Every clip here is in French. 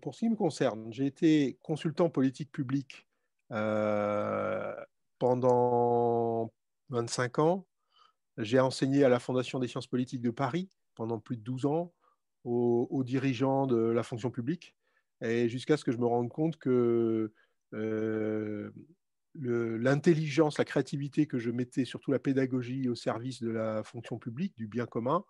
pour ce qui me concerne, j'ai été consultant politique publique pendant 25 ans. J'ai enseigné à la Fondation des sciences politiques de Paris pendant plus de 12 ans aux, dirigeants de la fonction publique, et jusqu'à ce que je me rende compte que l'intelligence, la créativité que je mettais, surtout la pédagogie au service de la fonction publique, du bien commun,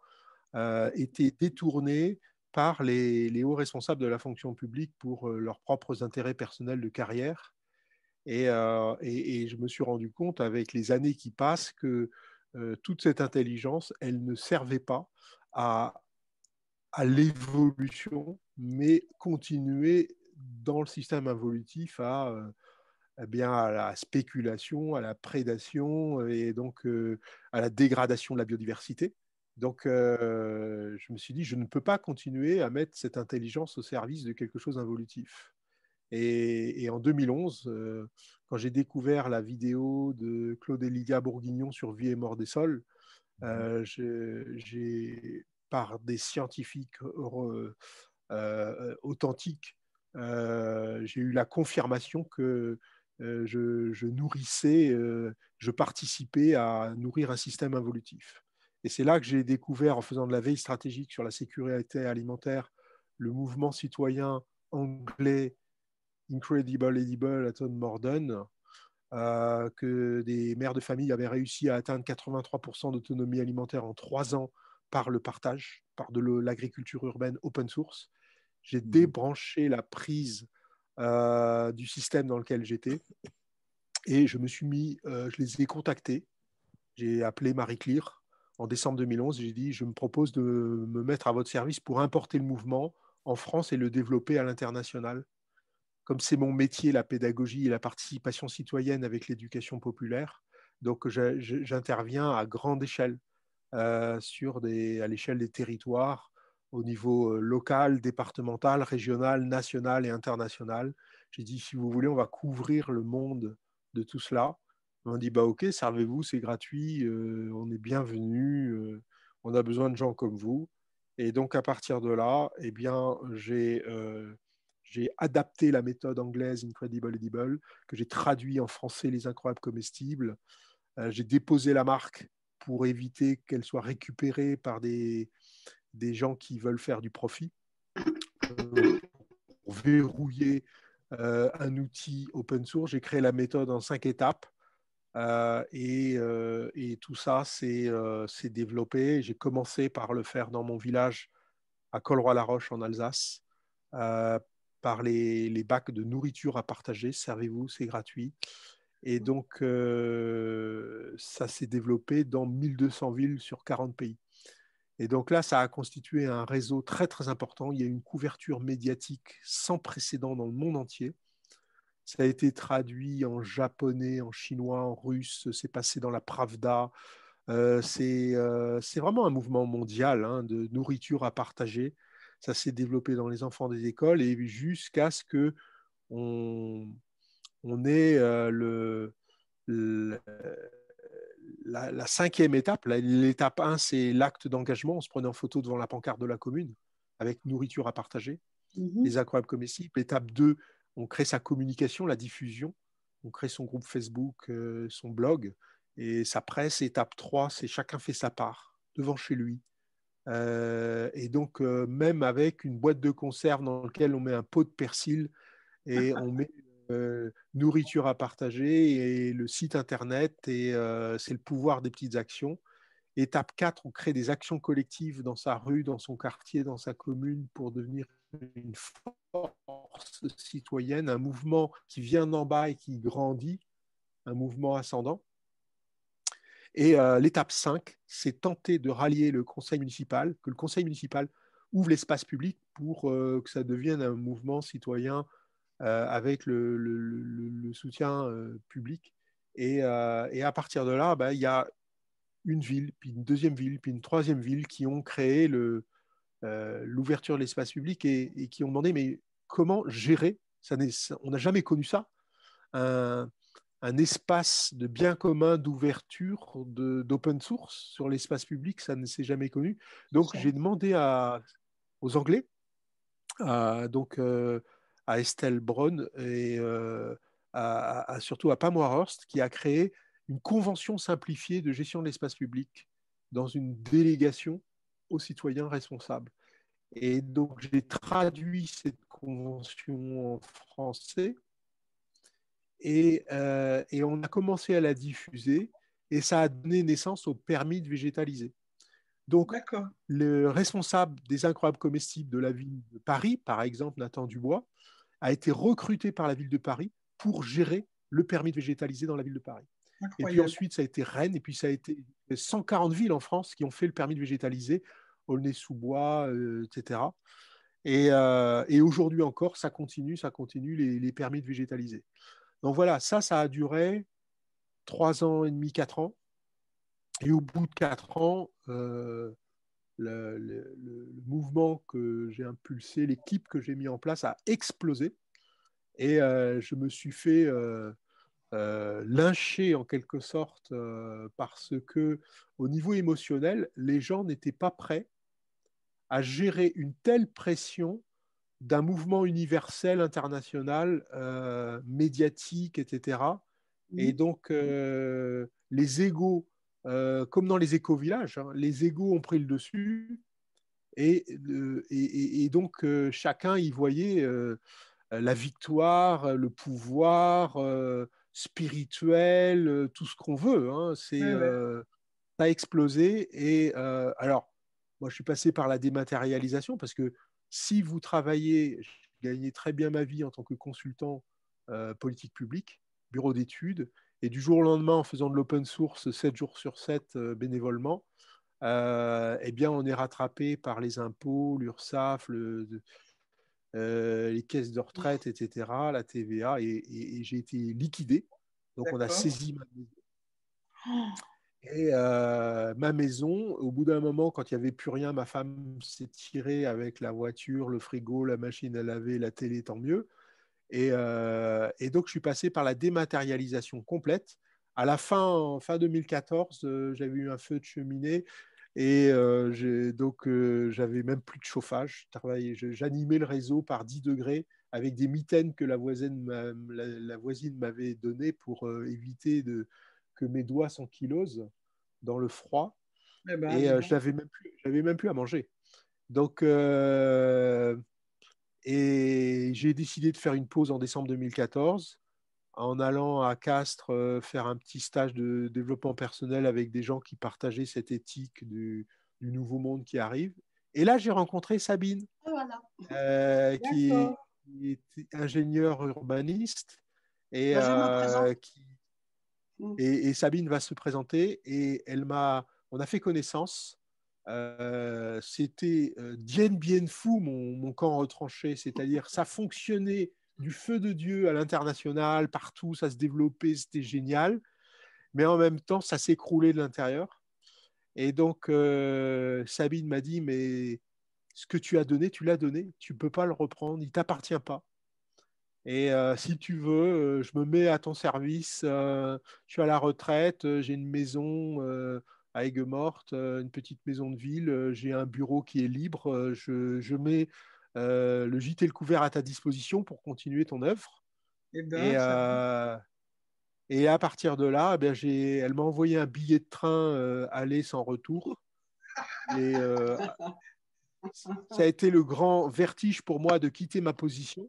euh, était détournée par les, hauts responsables de la fonction publique pour euh, leurs propres intérêts personnels de carrière. Euh, et, je me suis rendu compte avec les années qui passent que toute cette intelligence, elle ne servait pas à, à l'évolution, mais continuer dans le système involutif à eh bien, à la spéculation, à la prédation et donc euh, à la dégradation de la biodiversité. Donc, euh, je me suis dit, je ne peux pas continuer à mettre cette intelligence au service de quelque chose d'involutif. Et, en 2011, euh, quand j'ai découvert la vidéo de Claude et Lydia Bourguignon sur Vie et mort des sols, mmh j'ai, par des scientifiques authentiques, j'ai eu la confirmation que euh, je, nourrissais, euh, je participais à nourrir un système involutif. Et c'est là que j'ai découvert, en faisant de la veille stratégique sur la sécurité alimentaire, le mouvement citoyen anglais Incredible Edible à Tom Morden, euh, que des mères de famille avaient réussi à atteindre 83% d'autonomie alimentaire en trois ans par le partage, par de l'agriculture urbaine open source. J'ai mmh. débranché la prise euh, du système dans lequel j'étais. Et je me suis mis, euh, je les ai contactés. J'ai appelé Marie Clear en décembre 2011. J'ai dit, je me propose de me mettre à votre service pour importer le mouvement en France et le développer à l'international. Comme c'est mon métier, la pédagogie et la participation citoyenne avec l'éducation populaire, donc j'interviens à grande échelle, euh, sur des, à l'échelle des territoires, au niveau euh, local, départemental, régional, national et international. J'ai dit, si vous voulez, on va couvrir le monde de tout cela. On dit, bah ok, servez-vous, c'est gratuit, on est bienvenu, on a besoin de gens comme vous. Et donc, à partir de là, eh bien, j'ai j'ai adapté la méthode anglaise Incredible Edible, que j'ai traduit en français Les Incroyables Comestibles. j'ai déposé la marque pour éviter qu'elle soit récupérée par des, des gens qui veulent faire du profit, pour verrouiller un outil open source. J'ai créé la méthode en cinq étapes. Euh, et, tout ça s'est développé. J'ai commencé par le faire dans mon village à Colroy-la-Roche en Alsace, par les, les, bacs de nourriture à partager. Servez-vous, c'est gratuit. Et donc, ça s'est développé dans 1200 villes sur 40 pays. Et donc là, ça a constitué un réseau très très important. Il y a une couverture médiatique sans précédent dans le monde entier. Ça a été traduit en japonais, en chinois, en russe. C'est passé dans la Pravda. Euh, euh, c'est vraiment un mouvement mondial hein, de nourriture à partager. Ça s'est développé dans les enfants des écoles et jusqu'à ce que on, on ait euh, le, le la, cinquième étape, l'étape 1, c'est l'acte d'engagement. On se prenait en photo devant la pancarte de la commune avec nourriture à partager, mhm. les incroyables comestibles. L'étape 2, on crée sa communication, la diffusion. On crée son groupe Facebook, euh, son blog et sa presse. Étape 3, c'est chacun fait sa part devant chez lui. Euh, et donc, euh, même avec une boîte de conserve dans laquelle on met un pot de persil et on met nourriture à partager et le site internet, et c'est le pouvoir des petites actions. Étape 4, on crée des actions collectives dans sa rue, dans son quartier, dans sa commune pour devenir une force citoyenne, un mouvement qui vient d'en bas et qui grandit, un mouvement ascendant. Et euh, l'étape 5, c'est tenter de rallier le conseil municipal, que le conseil municipal ouvre l'espace public pour que ça devienne un mouvement citoyen euh, avec le, soutien euh, public. Euh, et, à partir de là, bah, il y a une ville, puis une deuxième ville, puis une troisième ville qui ont créé l'ouverture de l'espace public et, qui ont demandé mais comment gérer? Ça, On n'a jamais connu ça. Un, espace de bien commun d'ouverture d'open source sur l'espace public, ça ne s'est jamais connu. Donc j'ai demandé à, aux Anglais à, donc, à Estelle Braun et surtout à Pam Warhurst, qui a créé une convention simplifiée de gestion de l'espace public dans une délégation aux citoyens responsables. Et donc, j'ai traduit cette convention en français et, euh, et, on a commencé à la diffuser et ça a donné naissance au permis de végétaliser. Donc, le responsable des incroyables comestibles de la ville de Paris, par exemple Nathan Dubois, a été recruté par la ville de Paris pour gérer le permis de végétaliser dans la ville de Paris. Et puis ensuite, ça a été Rennes, et puis ça a été 140 villes en France qui ont fait le permis de végétaliser, Aulnay-sous-Bois, euh, etc. Et, euh, et aujourd'hui encore, ça continue, ça continue, les, permis de végétaliser. Donc voilà, ça, ça a duré trois ans et demi, quatre ans. Et au bout de quatre ans, euh, le, mouvement que j'ai impulsé, l'équipe que j'ai mis en place a explosé. Et euh, je me suis fait euh, euh, lyncher en quelque sorte euh, parce que au niveau émotionnel, les gens n'étaient pas prêts à gérer une telle pression d'un mouvement universel international, euh, médiatique, etc. Et donc, euh, les égaux, euh, comme dans les éco-villages, hein, les égaux ont pris le dessus. Et, et, et donc, chacun y voyait la victoire, le pouvoir spirituel, tout ce qu'on veut. Hein. C'est, ouais, ouais. ça a explosé. Et alors, moi, je suis passé par la dématérialisation parce que si vous travaillez, je gagnais très bien ma vie en tant que consultant euh, politique publique, bureau d'études, et du jour au lendemain, en faisant de l'open source 7 jours sur 7 euh, bénévolement, euh, eh bien, on est rattrapé par les impôts, l'URSSAF, le, les caisses de retraite, etc., la TVA, et, et, et j'ai été liquidé. Donc, on a saisi ma maison. Et ma maison, au bout d'un moment, quand il n'y avait plus rien, ma femme s'est tirée avec la voiture, le frigo, la machine à laver, la télé, tant mieux. Et, donc, je suis passé par la dématérialisation complète. À la fin, fin 2014, euh, j'avais eu un feu de cheminée et donc j'avais même plus de chauffage. J'animais le réseau par 10 degrés avec des mitaines que la voisine m'avait données pour éviter de, que mes doigts s'ankylosent dans le froid. Eh ben, et euh, je n'avais même, plus, même plus à manger. Donc, euh, et j'ai décidé de faire une pause en décembre 2014 en allant à Castres euh, faire un petit stage de développement personnel avec des gens qui partageaient cette éthique du, du nouveau monde qui arrive. Et là, j'ai rencontré Sabine, ah, voilà. euh, qui, est, qui, est, ingénieure urbaniste et euh, qui, Mm. Et, Sabine va se présenter et elle m'a, on a fait connaissance. Euh, c'était euh, Dien Bien Phu, mon, mon, camp retranché, c'est-à-dire ça fonctionnait du feu de Dieu à l'international, partout, ça se développait, c'était génial, mais en même temps, ça s'écroulait de l'intérieur. Et donc, euh, Sabine m'a dit, mais ce que tu as donné, tu l'as donné, tu ne peux pas le reprendre, il ne t'appartient pas. Et euh, si tu veux, euh, je me mets à ton service. Euh, je suis à la retraite, j'ai une maison à Aigues-Mortes, une petite maison de ville, j'ai un bureau qui est libre. Je, je, mets le gîte et le couvert à ta disposition pour continuer ton œuvre. Eh ben, et, et, à partir de là, eh bien, elle m'a envoyé un billet de train aller sans retour. Et ça a été le grand vertige pour moi de quitter ma position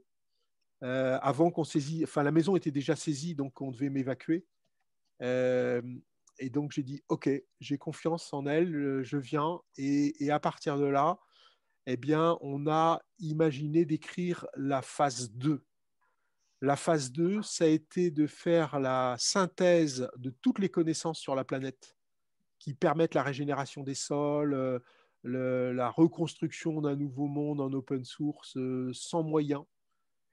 euh, avant qu'on saisit, enfin la maison était déjà saisie, donc on devait m'évacuer. Euh, et donc j'ai dit, ok, j'ai confiance en elle, euh, je viens. Et, à partir de là, eh bien, on a imaginé d'écrire la phase 2. La phase 2, ça a été de faire la synthèse de toutes les connaissances sur la planète qui permettent la régénération des sols, la reconstruction d'un nouveau monde en open source sans moyens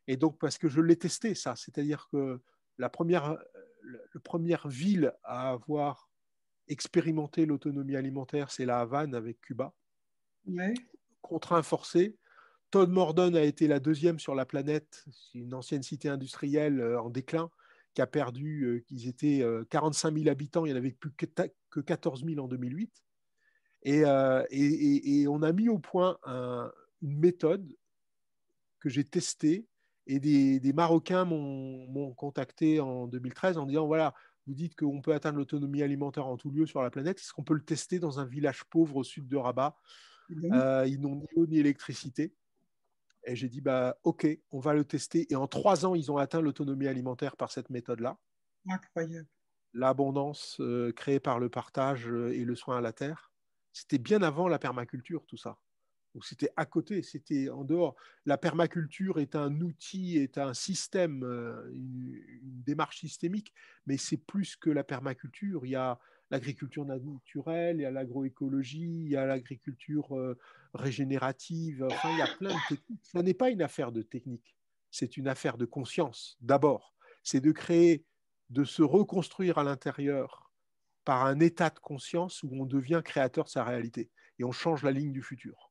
et donc, parce que je l'ai testé, ça, c'est-à-dire que la première, la première ville à avoir expérimenté l'autonomie alimentaire, c'est la Havane avec Cuba. Ouais. Contraint forcé. Todd Morden a été la deuxième sur la planète, une ancienne cité industrielle en déclin qui a perdu, euh, qu'ils étaient euh, 45 000 habitants, il n'y en avait plus que, que 14 000 en 2008. Et, euh, et, et, et, on a mis au point un, une méthode que j'ai testé. Et des, des Marocains m'ont contacté en 2013 en disant, voilà, vous dites qu'on peut atteindre l'autonomie alimentaire en tout lieu sur la planète. Est-ce qu'on peut le tester dans un village pauvre au sud de Rabat? Euh, Ils n'ont ni eau ni électricité. Et j'ai dit, bah, OK, on va le tester. Et en trois ans, ils ont atteint l'autonomie alimentaire par cette méthode-là. Incroyable. L'abondance euh, créée par le partage euh, et le soin à la terre. C'était bien avant la permaculture, tout ça c'était à côté, c'était en dehors. La permaculture est un outil, est un système, euh, une, démarche systémique, mais c'est plus que la permaculture. Il y a l'agriculture naturelle, il y a l'agroécologie, il y a l'agriculture euh, régénérative. Enfin, il y a plein de techniques. Ce n'est pas une affaire de technique, c'est une affaire de conscience. D'abord, c'est de créer, de se reconstruire à l'intérieur par un état de conscience où on devient créateur de sa réalité et on change la ligne du futur.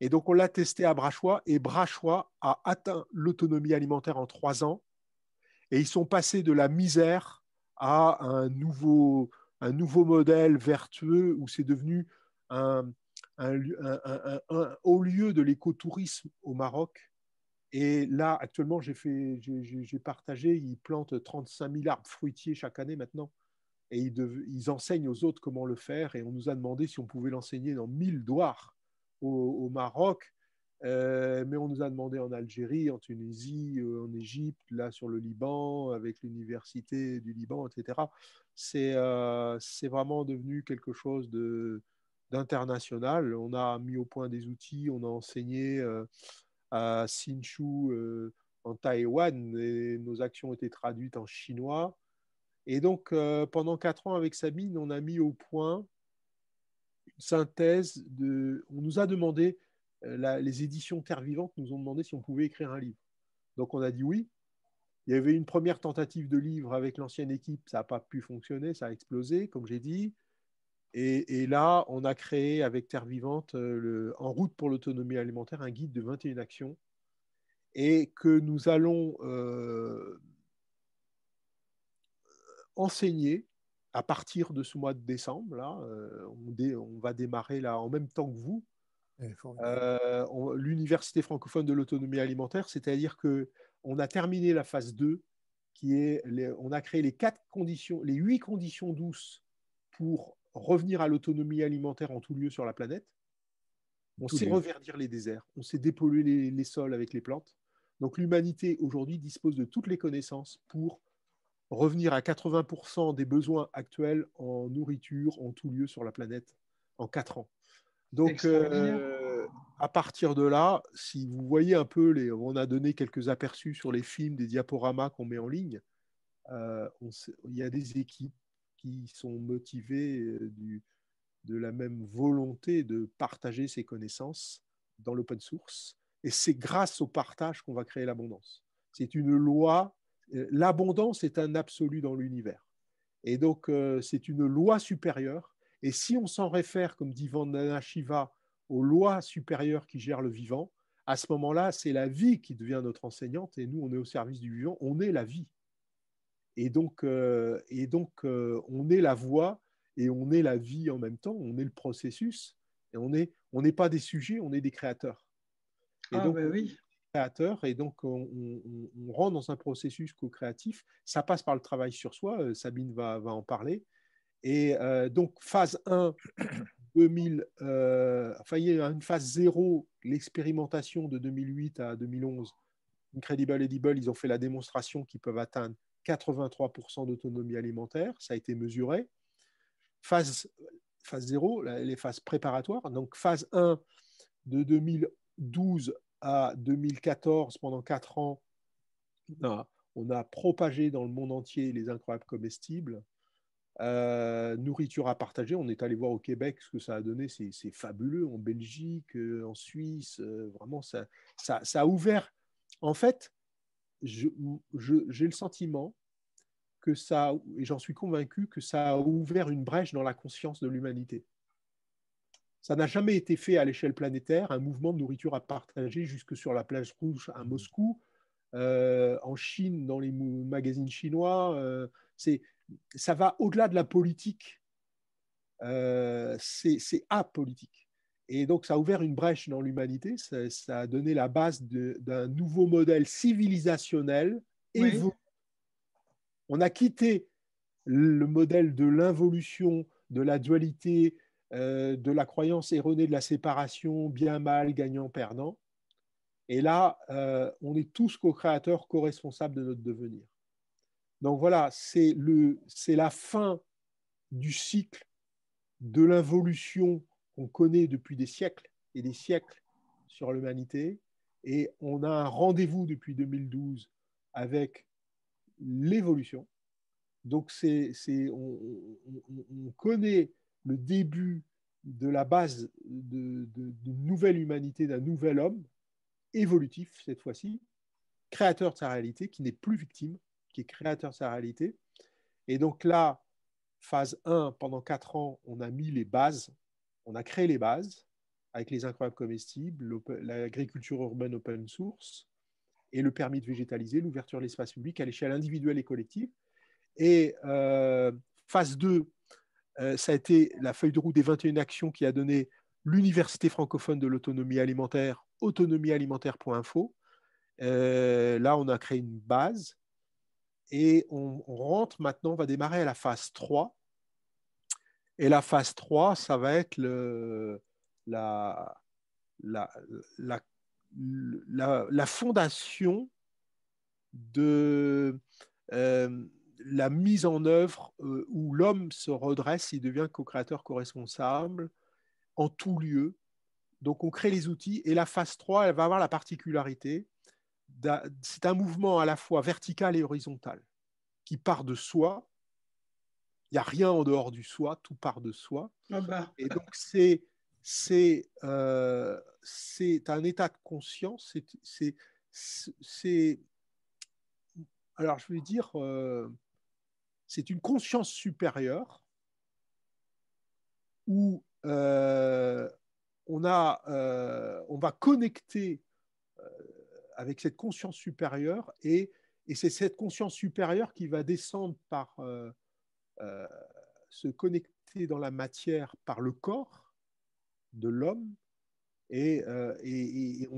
Et donc, on l'a testé à Brachois et Brachois a atteint l'autonomie alimentaire en trois ans. Et ils sont passés de la misère à un nouveau, un nouveau modèle vertueux où c'est devenu un, haut lieu de l'écotourisme au Maroc. Et là, actuellement, j'ai, fait, j'ai, partagé, ils plantent 35 000 arbres fruitiers chaque année maintenant. Et ils, ils, enseignent aux autres comment le faire. Et on nous a demandé si on pouvait l'enseigner dans 1000 douars au, Maroc, euh, mais on nous a demandé en Algérie, en Tunisie, euh, en Égypte, là sur le Liban, avec l'université du Liban, etc. Euh, c'est vraiment devenu quelque chose d'international. On a mis au point des outils, on a enseigné à Hsinchu en Taïwan et nos actions ont été traduites en chinois. Et donc, pendant quatre ans avec Sabine, on a mis au point synthèse de. On nous a demandé, euh, les éditions Terre Vivante nous ont demandé si on pouvait écrire un livre. Donc on a dit oui. Il y avait une première tentative de livre avec l'ancienne équipe, ça n'a pas pu fonctionner, ça a explosé, comme j'ai dit. Et, là, on a créé avec Terre Vivante, euh, en route pour l'autonomie alimentaire, un guide de 21 actions et que nous allons euh, enseigner à partir de ce mois de décembre, là, euh, on, va démarrer là en même temps que vous. Euh, l'université francophone de l'autonomie alimentaire, c'est-à-dire que on a terminé la phase 2, qui est, on a créé les quatre conditions, les huit conditions douces pour revenir à l'autonomie alimentaire en tout lieu sur la planète. On sait reverdir les déserts, on sait dépolluer les, les sols avec les plantes. Donc l'humanité aujourd'hui dispose de toutes les connaissances pour revenir à 80% des besoins actuels en nourriture en tout lieu sur la planète en 4 ans. Donc, euh, à partir de là, si vous voyez un peu, les, on a donné quelques aperçus sur les films, des diaporamas qu'on met en ligne, euh, il y a des équipes qui sont motivées euh, du, de la même volonté de partager ces connaissances dans l'open source. Et c'est grâce au partage qu'on va créer l'abondance. C'est une loi l'abondance est un absolu dans l'univers. Et donc, euh, c'est une loi supérieure. Et si on s'en réfère, comme dit Vandana Shiva, aux lois supérieures qui gèrent le vivant, à ce moment-là, c'est la vie qui devient notre enseignante et nous, on est au service du vivant, on est la vie. Et donc, euh, et donc on est la voie et on est la vie en même temps, on est le processus et on n'est on pas des sujets, on est des créateurs. Et ah, ben oui et donc on, rentre dans un processus co-créatif. Ça passe par le travail sur soi, euh, Sabine va, en parler. Et euh, donc phase 1, 2000, euh, il y a une phase 0, l'expérimentation de 2008 à 2011. Incredible Edible, ils ont fait la démonstration qu'ils peuvent atteindre 83% d'autonomie alimentaire, ça a été mesuré. Phase, phase 0, les phases préparatoires. Donc phase 1 de 2012 à 2014, pendant quatre ans, on a, propagé dans le monde entier les incroyables comestibles. Euh, nourriture à partager, on est allé voir au Québec ce que ça a donné, c'est fabuleux. En Belgique, euh, en Suisse, euh, vraiment, ça, ça, a ouvert. En fait, j'ai le sentiment que ça, et j'en suis convaincu, que ça a ouvert une brèche dans la conscience de l'humanité. Ça n'a jamais été fait à l'échelle planétaire, un mouvement de nourriture à partager jusque sur la plage rouge à Moscou, euh, en Chine, dans les magazines chinois. Euh, ça va au-delà de la politique. Euh, c'est apolitique. Et donc, ça a ouvert une brèche dans l'humanité, ça, a donné la base d'un nouveau modèle civilisationnel. Et On a quitté le modèle de l'involution, de la dualité, euh, de la croyance erronée de la séparation, bien, mal, gagnant, perdant. Et là, euh, on est tous co-créateurs, co-responsables de notre devenir. Donc voilà, c'est la fin du cycle de l'involution qu'on connaît depuis des siècles et des siècles sur l'humanité. Et on a un rendez-vous depuis 2012 avec l'évolution. Donc, c'est, on, connaît le début de la base d'une nouvelle humanité, d'un nouvel homme, évolutif cette fois-ci, créateur de sa réalité, qui n'est plus victime, qui est créateur de sa réalité. Et donc là, phase 1, pendant 4 ans, on a mis les bases, on a créé les bases avec les incroyables comestibles, l'agriculture urbaine open source et le permis de végétaliser, l'ouverture de l'espace public à l'échelle individuelle et collective. Et euh, phase 2, euh, ça a été la feuille de route des 21 actions qui a donné l'Université francophone de l'autonomie alimentaire, autonomiealimentaire.info. Euh, là, on a créé une base et on, rentre maintenant, on va démarrer à la phase 3. Et la phase 3, ça va être la, fondation de euh, la mise en œuvre euh, où l'homme se redresse, il devient co-créateur, co-responsable en tout lieu. Donc on crée les outils et la phase 3, elle va avoir la particularité c'est un mouvement à la fois vertical et horizontal qui part de soi. Il n'y a rien en dehors du soi, tout part de soi. Ah bah. Et donc c'est c'est euh, un état de conscience. C'est alors je vais dire euh, c'est une conscience supérieure où euh, on, a, on va connecter avec cette conscience supérieure et, et c'est cette conscience supérieure qui va descendre par euh, euh, se connecter dans la matière par le corps de l'homme et, euh, et,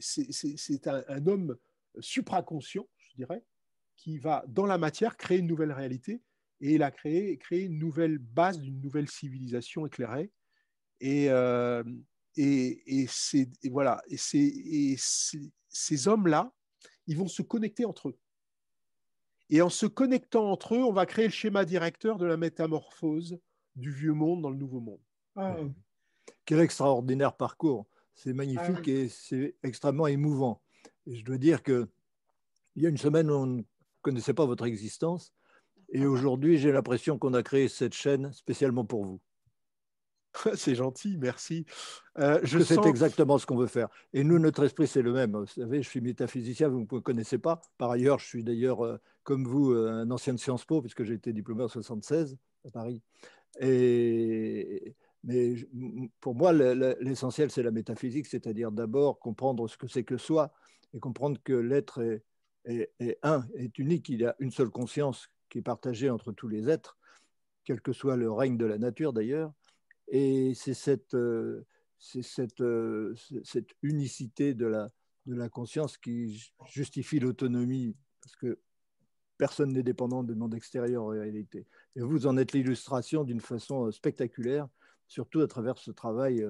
c'est un, homme supraconscient, je dirais, qui va dans la matière créer une nouvelle réalité et il a créé, créé une nouvelle base d'une nouvelle civilisation éclairée. Et, et, et c'est voilà, et c'est ces hommes-là, ils vont se connecter entre eux. Et en se connectant entre eux, on va créer le schéma directeur de la métamorphose du vieux monde dans le nouveau monde. Ah. Quel extraordinaire parcours. C'est magnifique ah et c'est extrêmement émouvant. Et je dois dire que il y a une semaine, on ne connaissait pas votre existence. Et aujourd'hui, j'ai l'impression qu'on a créé cette chaîne spécialement pour vous. c'est gentil, merci. Euh, je C'est exactement ce qu'on veut faire. Et nous, notre esprit, c'est le même. Vous savez, je suis métaphysicien, vous ne me connaissez pas. Par ailleurs, je suis d'ailleurs, euh, comme vous, euh, un ancien de Sciences Po, puisque j'ai été diplômé en 76 à Paris. Et, mais pour moi, l'essentiel, c'est la métaphysique, c'est-à-dire d'abord comprendre ce que c'est que soi et comprendre que l'être est, est, un, est unique. Il y a une seule conscience qui est partagée entre tous les êtres, quel que soit le règne de la nature d'ailleurs. Et c'est cette, euh, cette, euh, cette, unicité de la, de la conscience qui justifie l'autonomie, parce que personne n'est dépendant de monde extérieur en réalité. Et vous en êtes l'illustration d'une façon euh, spectaculaire, surtout à travers ce travail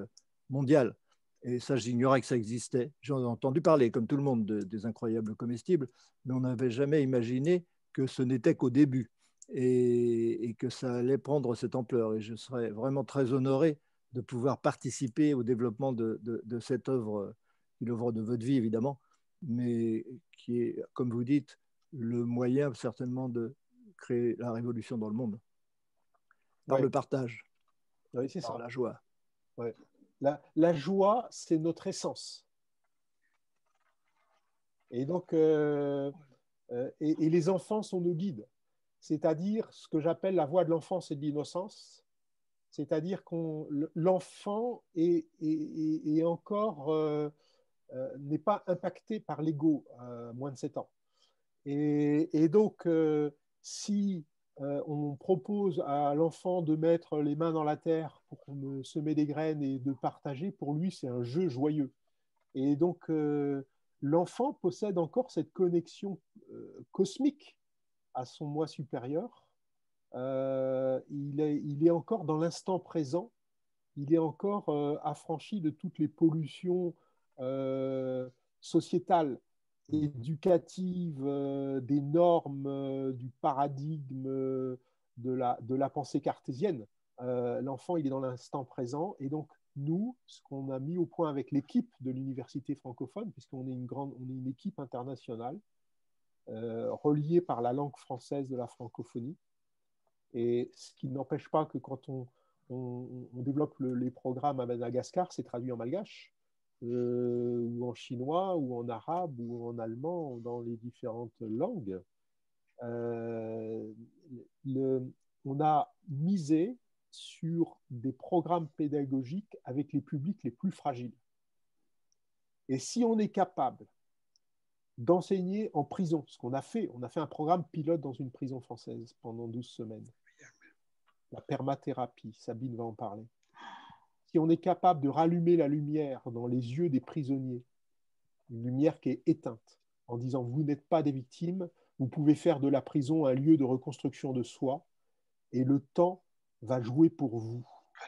mondial. Et ça, j'ignorais que ça existait. J'en ai entendu parler, comme tout le monde, des incroyables comestibles, mais on n'avait jamais imaginé que ce n'était qu'au début et, que ça allait prendre cette ampleur. Et je serais vraiment très honoré de pouvoir participer au développement de, cette œuvre, l'œuvre de votre vie évidemment, mais qui est, comme vous dites, le moyen certainement de créer la révolution dans le monde par le partage, oui, par ça. la joie. La, joie, c'est notre essence. Et donc, euh, euh, et, les enfants sont nos guides c'est-à-dire ce que j'appelle la voie de l'enfance et de l'innocence, c'est-à-dire que l'enfant est, encore euh, n'est pas impacté par l'ego à moins de 7 ans. Et, donc, si euh, on propose à l'enfant de mettre les mains dans la terre pour semer des graines et de partager, pour lui, c'est un jeu joyeux. Et donc, euh, l'enfant possède encore cette connexion euh, cosmique à son moi supérieur. il, est, il, est, encore dans l'instant présent, il est encore affranchi de toutes les pollutions sociétales éducative euh, des normes euh, du paradigme euh, de la, de la pensée cartésienne. L'enfant, il est dans l'instant présent. Et donc, nous, ce qu'on a mis au point avec l'équipe de l'université francophone, puisqu'on est une grande, est une équipe internationale, reliée par la langue française de la francophonie, et ce qui n'empêche pas que quand on, on, développe les programmes à Madagascar, c'est traduit en malgache. Euh, ou en chinois, ou en arabe, ou en allemand, dans les différentes langues. Euh, on a misé sur des programmes pédagogiques avec les publics les plus fragiles. Et si on est capable d'enseigner en prison, ce qu'on a fait, on a fait un programme pilote dans une prison française pendant 12 semaines. La permathérapie, Sabine va en parler si on est capable de rallumer la lumière dans les yeux des prisonniers, une lumière qui est éteinte, en disant vous n'êtes pas des victimes, vous pouvez faire de la prison un lieu de reconstruction de soi, et le temps va jouer pour vous. Ah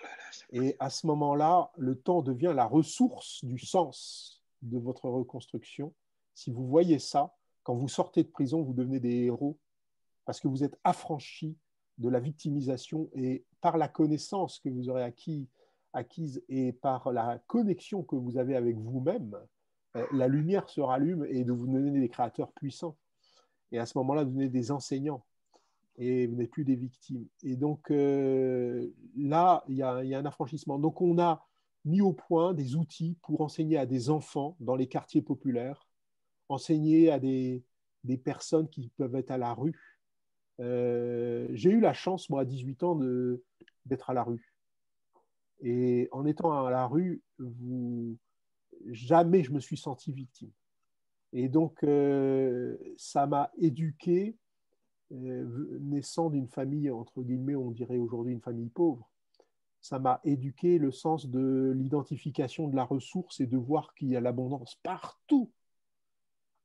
et à ce moment-là, le temps devient la ressource du sens de votre reconstruction. Si vous voyez ça, quand vous sortez de prison, vous devenez des héros parce que vous êtes affranchis de la victimisation et par la connaissance que vous aurez acquis acquise et par la connexion que vous avez avec vous-même, euh, la lumière se rallume et vous devenez des créateurs puissants. Et à ce moment-là, vous devenez des enseignants et vous n'êtes plus des victimes. Et donc euh, là, il y, a, un affranchissement. Donc on a mis au point des outils pour enseigner à des enfants dans les quartiers populaires, enseigner à des, personnes qui peuvent être à la rue. Euh, j'ai eu la chance, moi, à 18 ans, d'être à la rue. Et en étant à la rue, jamais je me suis senti victime. Et donc, euh, ça m'a éduqué, euh, naissant d'une famille, entre guillemets, on dirait aujourd'hui une famille pauvre. Ça m'a éduqué le sens de l'identification de la ressource et de voir qu'il y a l'abondance partout.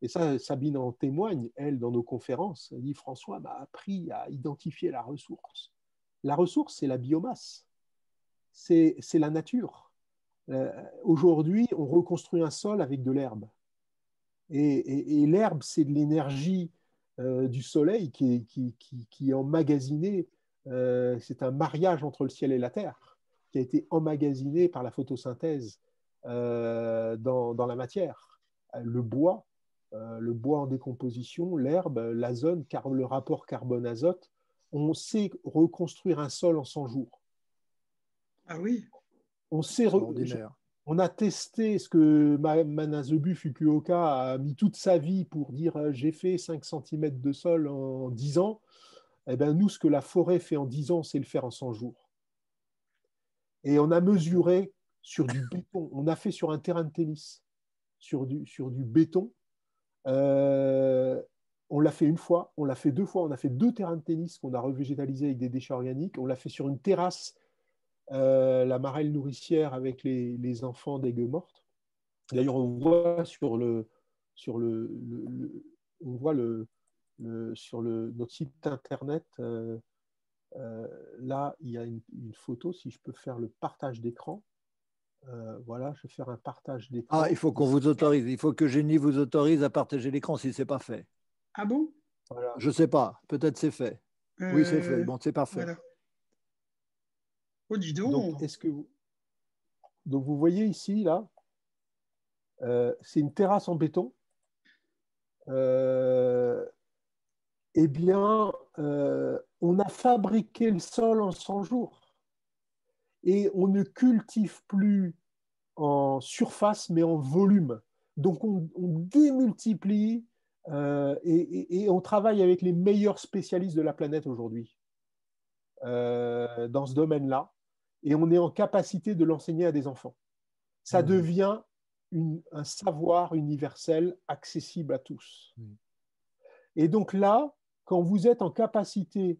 Et ça, Sabine en témoigne, elle, dans nos conférences. Elle dit François m'a appris à identifier la ressource. La ressource, c'est la biomasse c'est la nature. Euh, aujourd'hui, on reconstruit un sol avec de l'herbe. Et, l'herbe, c'est de l'énergie euh, du soleil qui est, emmagasinée. Euh, c'est un mariage entre le ciel et la terre qui a été emmagasiné par la photosynthèse dans, la matière. Le bois, le bois en décomposition, l'herbe, l'azone, car le rapport carbone-azote, on sait reconstruire un sol en 100 jours. Ah oui On sait on a testé ce que Manazobu Fukuoka a mis toute sa vie pour dire euh, j'ai fait 5 cm de sol en 10 ans. Eh bien, nous, ce que la forêt fait en 10 ans, c'est le faire en 100 jours. Et on a mesuré sur du béton. On a fait sur un terrain de tennis, sur du, sur du béton. Euh, on l'a fait une fois, on l'a fait deux fois. On a fait deux terrains de tennis qu'on a revégétalisés avec des déchets organiques. On l'a fait sur une terrasse euh, la marelle nourricière avec les, enfants d'aigues mortes. D'ailleurs, on voit sur le, sur le, on voit le, sur le, notre site internet, euh, euh, là, il y a une, photo, si je peux faire le partage d'écran. voilà, je vais faire un partage d'écran. Ah, il faut qu'on vous autorise. Il faut que Génie vous autorise à partager l'écran si ce n'est pas fait. Ah bon? Je ne sais pas. Peut-être c'est fait. Oui, c'est fait. Bon, c'est parfait. Voilà. Oh, dis donc. est-ce que vous... donc, voyez ici, là, euh, c'est une terrasse en béton. Euh, eh bien, euh, on a fabriqué le sol en 100 jours. Et on ne cultive plus en surface, mais en volume. Donc, on, démultiplie et, on travaille avec les meilleurs spécialistes de la planète aujourd'hui dans ce domaine-là et on est en capacité de l'enseigner à des enfants. Ça mmh. devient un savoir universel accessible à tous. Mmh. Et donc là, quand vous êtes en capacité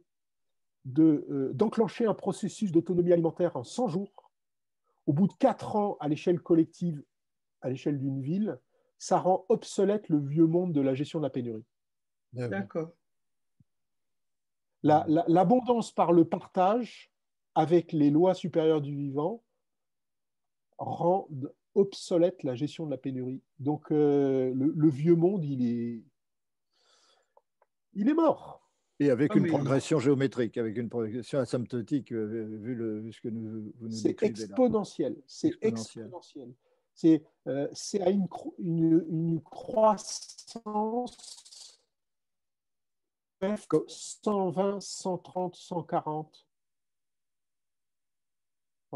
d'enclencher un processus d'autonomie alimentaire en 100 jours. Au bout de 4 ans, à l'échelle collective, à l'échelle d'une ville, ça rend obsolète le vieux monde de la gestion de la pénurie. Ah D'accord. L'abondance par le partage avec les lois supérieures du vivant rend obsolète la gestion de la pénurie. Donc euh, le, vieux monde, il est, il est mort. Et avec ah, une progression géométrique, avec une progression asymptotique, euh, vu, le, ce que nous, vous nous C'est exponentiel. C'est exponentiel. C'est euh, à une, une, une, croissance 120, 130, 140.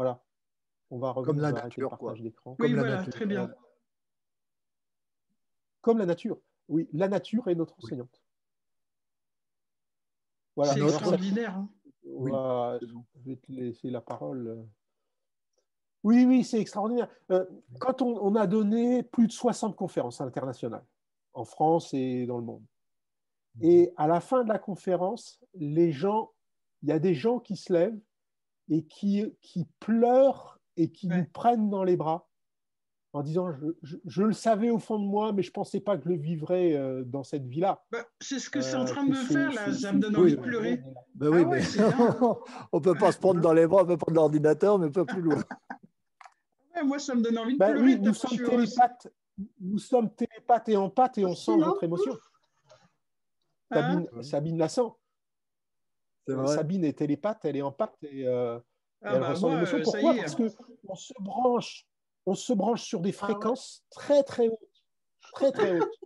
Voilà. On va revenir Comme la nature, quoi. d'écran. Oui, voilà, très bien. Comme la nature. Oui, la nature est notre enseignante. Voilà, c'est extraordinaire. Hein. Oui. je vais te laisser la parole. Oui, oui, c'est extraordinaire. Euh, quand on, a donné plus de 60 conférences internationales en France et dans le monde, mmh. et à la fin de la conférence, les gens, il y a des gens qui se lèvent et qui, qui pleurent et qui nous prennent dans les bras en disant je, le savais au fond de moi, mais je ne pensais pas que je le vivrais euh, dans cette vie-là. Bah, c'est ce que c'est en euh, train de me faire, là. Ça me donne envie de pleurer. Ben oui, ah mais on ne peut pas se prendre dans les bras, on peut prendre l'ordinateur, mais pas plus loin. moi, ça me donne envie de bah pleurer. nous, sommes télépathes, nous sommes télépathes et empathes et on sent votre émotion. Hein Sabine, Sabine la sent. Sabine est télépathe, elle est empathe et, euh, ah elle bah ressent l'émotion. Pourquoi? Parce qu'on se branche on se branche sur des ah fréquences très très hautes. Très très hautes.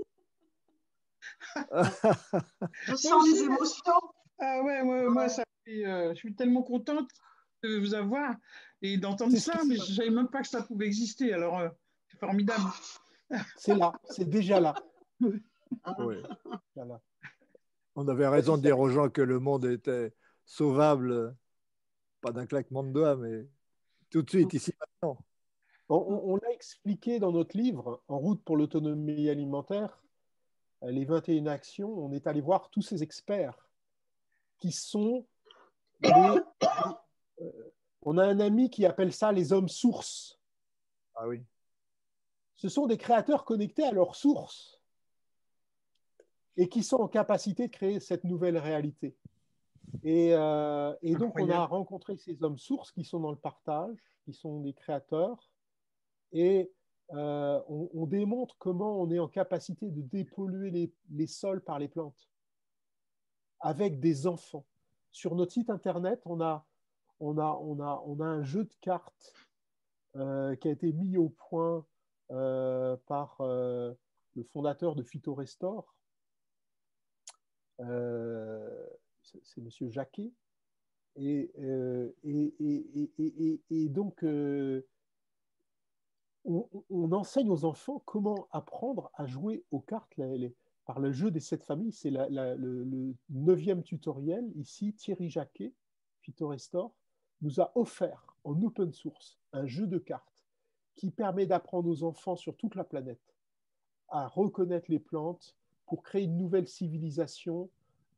je sens les émotions. Ah ouais, moi, ça euh, je suis tellement contente de vous avoir et d'entendre ça, mais je ne savais même pas que ça pouvait exister. Alors, euh, c'est formidable. C'est là, c'est déjà là. On avait raison de dire aux gens que le monde était sauvable, pas d'un claquement de doigts, mais tout de suite, ici maintenant. On, l'a expliqué dans notre livre, En route pour l'autonomie alimentaire, les 21 actions, on est allé voir tous ces experts qui sont euh, on a un ami qui appelle ça les hommes sources. Ah oui. Ce sont des créateurs connectés à leur source et qui sont en capacité de créer cette nouvelle réalité. Et, euh, et donc, on a rencontré ces hommes sources qui sont dans le partage, qui sont des créateurs, et euh, on, démontre comment on est en capacité de dépolluer les, sols par les plantes avec des enfants. Sur notre site internet, on a, on a, on a, on a un jeu de cartes euh, qui a été mis au point par le fondateur de Phytorestore. C'est M. Jacquet. Et, et, et, et donc, on, enseigne aux enfants comment apprendre à jouer aux cartes par le jeu des sept familles. C'est le, neuvième tutoriel. Ici, Thierry Jacquet, Phytorestore, nous a offert en open source un jeu de cartes qui permet d'apprendre aux enfants sur toute la planète à reconnaître les plantes pour créer une nouvelle civilisation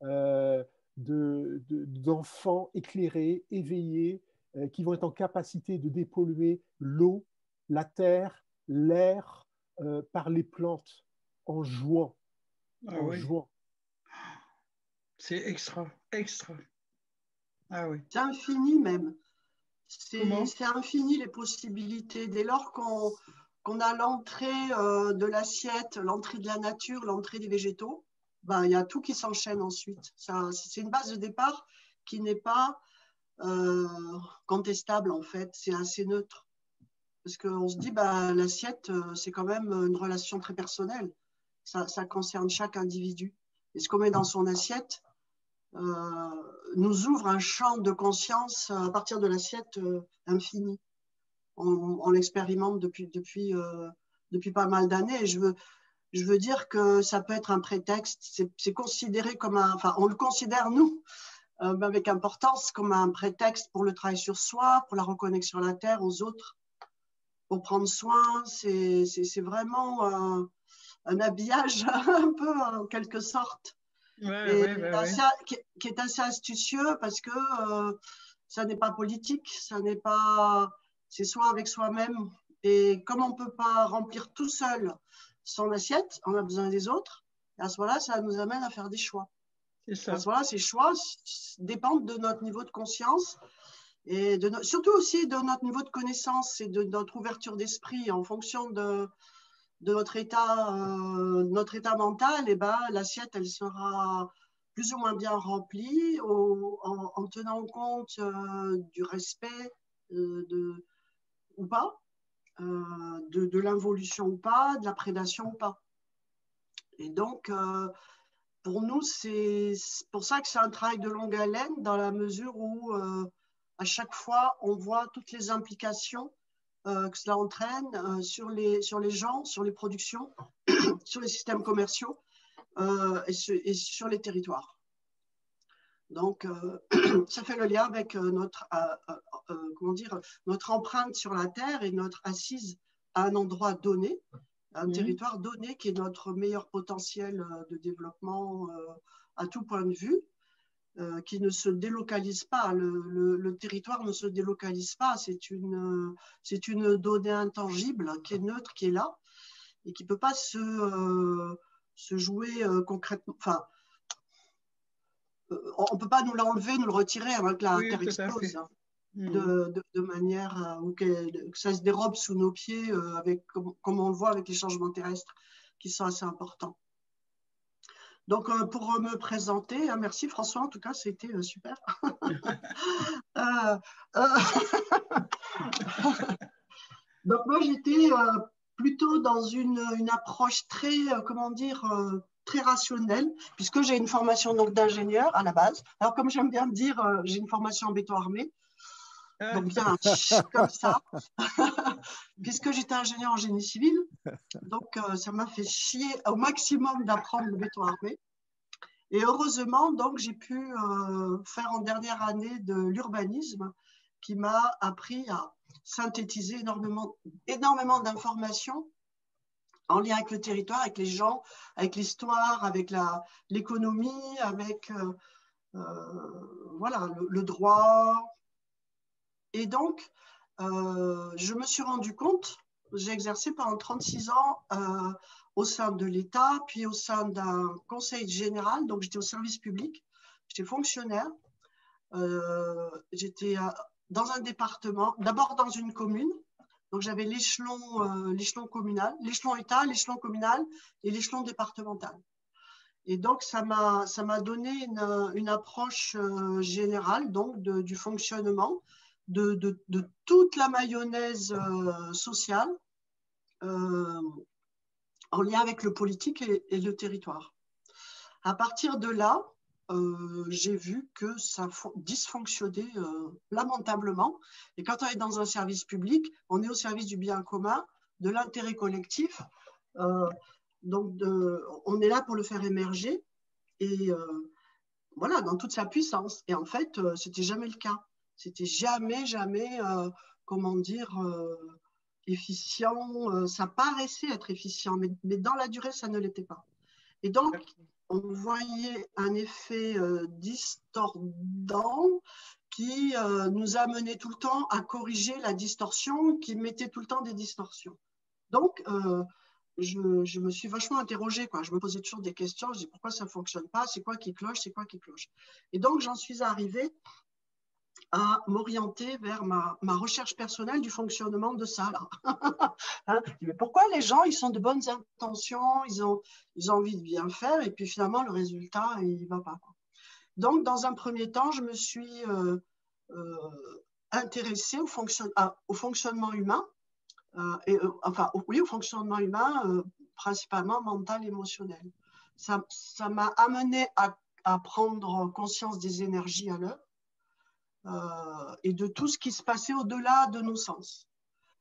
euh, d'enfants éclairés, éveillés, euh, qui vont être en capacité de dépolluer l'eau, la terre, l'air euh, par les plantes en jouant. Ah en jouant. C'est extra, extra. Ah oui. C'est infini même. C'est infini les possibilités. Dès lors qu'on a l'entrée euh, de l'assiette, l'entrée de la nature, l'entrée des végétaux, ben, il y a tout qui s'enchaîne ensuite. C'est une base de départ qui n'est pas euh, contestable en fait. C'est assez neutre. Parce qu'on se dit, bah, l'assiette, euh, c'est quand même une relation très personnelle. Ça, concerne chaque individu. Et ce qu'on met dans son assiette nous ouvre un champ de conscience à partir de l'assiette infinie. On, l'expérimente depuis, depuis, depuis pas mal d'années. Je veux, je veux dire que ça peut être un prétexte. C'est considéré comme un. Enfin, on le considère, nous, avec importance, comme un prétexte pour le travail sur soi, pour la reconnexion à la terre, aux autres pour prendre soin. C'est vraiment un, habillage un peu en quelque sorte. qui, est assez astucieux parce que ça n'est pas politique, ça n'est pas, c'est soit avec soi-même. Et comme on ne peut pas remplir tout seul son assiette, on a besoin des autres. Et à ce moment-là, ça nous amène à faire des choix. Ça. À ce moment-là, ces choix dépendent de notre niveau de conscience et de surtout aussi de notre niveau de connaissance et de notre ouverture d'esprit en fonction de, de notre état, euh, notre état mental. Et ben, l'assiette, elle sera plus ou moins bien remplie en, tenant compte euh, du respect euh, de, pas, de, de l'involution ou pas, de la prédation ou pas. Et donc, pour nous, c'est pour ça que c'est un travail de longue haleine dans la mesure où euh, à chaque fois, on voit toutes les implications euh, que cela entraîne euh, sur, les, sur les gens, sur les productions, sur les systèmes commerciaux et, sur les territoires. Donc, ça fait le lien avec notre, comment dire, notre empreinte sur la Terre et notre assise à un endroit donné un mhm. territoire donné qui est notre meilleur potentiel euh, de développement euh, à tout point de vue, euh, qui ne se délocalise pas. Le, territoire ne se délocalise pas. C'est une, c'est une donnée intangible qui est neutre, qui est là et qui ne peut pas se, se jouer concrètement. Enfin, on ne peut pas nous l'enlever, nous le retirer avant que la Terre explose. Hein. Mm. de, de, manière euh, que, ça se dérobe sous nos pieds, euh, avec, comme, on le voit avec les changements terrestres qui sont assez importants. Donc, euh, pour me présenter, merci François, en tout cas, c'était super. Donc, moi, j'étais plutôt dans une, une, approche très, comment dire, très rationnelle, puisque j'ai une formation d'ingénieur à la base. Alors, comme j'aime bien dire, j'ai une formation en béton armé. Donc bien comme ça, puisque j'étais ingénieur en génie civil. Donc euh, ça m'a fait chier au maximum d'apprendre le béton armé. Et heureusement, donc j'ai pu euh, faire en dernière année de l'urbanisme qui m'a appris à synthétiser énormément, énormément d'informations en lien avec le territoire, avec les gens, avec l'histoire, avec l'économie, avec euh, voilà, le droit, et donc, euh, je me suis rendu compte, j'ai exercé pendant 36 ans euh, au sein de l'État, puis au sein d'un conseil général, donc j'étais au service public, j'étais fonctionnaire, euh, j'étais dans un département, d'abord dans une commune, donc j'avais l'échelon l'échelon communal, l'échelon État, l'échelon communal et l'échelon départemental. Et donc, ça m'a donné une, une approche générale donc, de, du fonctionnement de, toute la mayonnaise euh, sociale euh, en lien avec le politique et, le territoire. À partir de là, euh, j'ai vu que ça dysfonctionnait lamentablement. Et quand on est dans un service public, on est au service du bien commun, de l'intérêt collectif. donc, on est là pour le faire émerger et voilà, dans toute sa puissance. Et en fait, c'était jamais le cas. C'était jamais, jamais, euh, comment dire, euh, efficient. Euh, ça paraissait être efficient, mais, dans la durée, ça ne l'était pas. Et donc, on voyait un effet distordant qui nous amenait tout le temps à corriger la distorsion, qui mettait tout le temps des distorsions. Donc, je, je, me suis vachement interrogée. Quoi. Je me posais toujours des questions. Je dis pourquoi ça ne fonctionne pas? C'est quoi qui cloche? C'est quoi qui cloche? Et donc, j'en suis arrivée à m'orienter vers ma, recherche personnelle du fonctionnement de ça. hein? Mais pourquoi les gens, ils sont de bonnes intentions, ils ont, envie de bien faire, et puis finalement, le résultat, il ne va pas. Donc, dans un premier temps, je me suis euh, euh, intéressée au, fonction, au, fonctionnement humain, euh, et, enfin, oui, au fonctionnement humain, principalement mental, émotionnel. Ça m'a amené à, à prendre conscience des énergies à l'œuvre et de tout ce qui se passait au-delà de nos sens.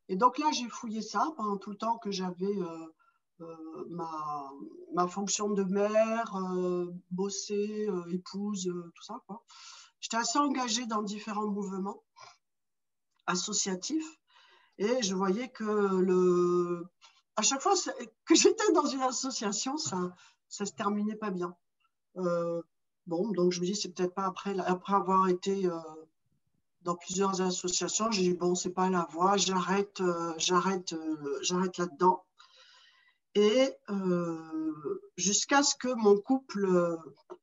Et donc là, j'ai fouillé ça pendant tout le temps que j'avais euh, euh, ma, ma, fonction de mère, bosser, épouse, tout ça. J'étais assez engagée dans différents mouvements associatifs et je voyais que le, à chaque fois que j'étais dans une association, ça ne se terminait pas bien. bon, donc je me dis, c'est peut-être pas après, après avoir été dans plusieurs associations, j'ai dit, bon, c'est pas la voie, j'arrête, j'arrête, j'arrête là-dedans et euh, jusqu'à ce que mon couple euh,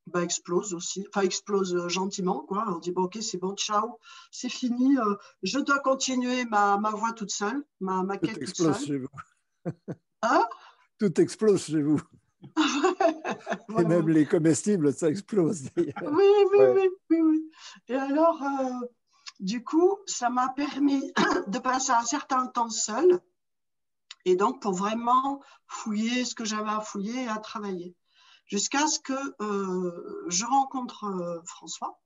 bah, explose aussi, enfin explose euh, gentiment. Quoi. On dit bon, ok, c'est bon, ciao, c'est fini, je dois continuer ma, ma voie toute seule, ma, ma quête Tout explose chez vous. Hein? Tout explose chez vous. et même les comestibles, ça explose. Oui, oui, oui, oui, Et alors, du coup, ça m'a permis de passer un certain temps seul et donc, pour vraiment fouiller ce que j'avais à fouiller et à travailler. Jusqu'à ce que euh, je rencontre euh, François.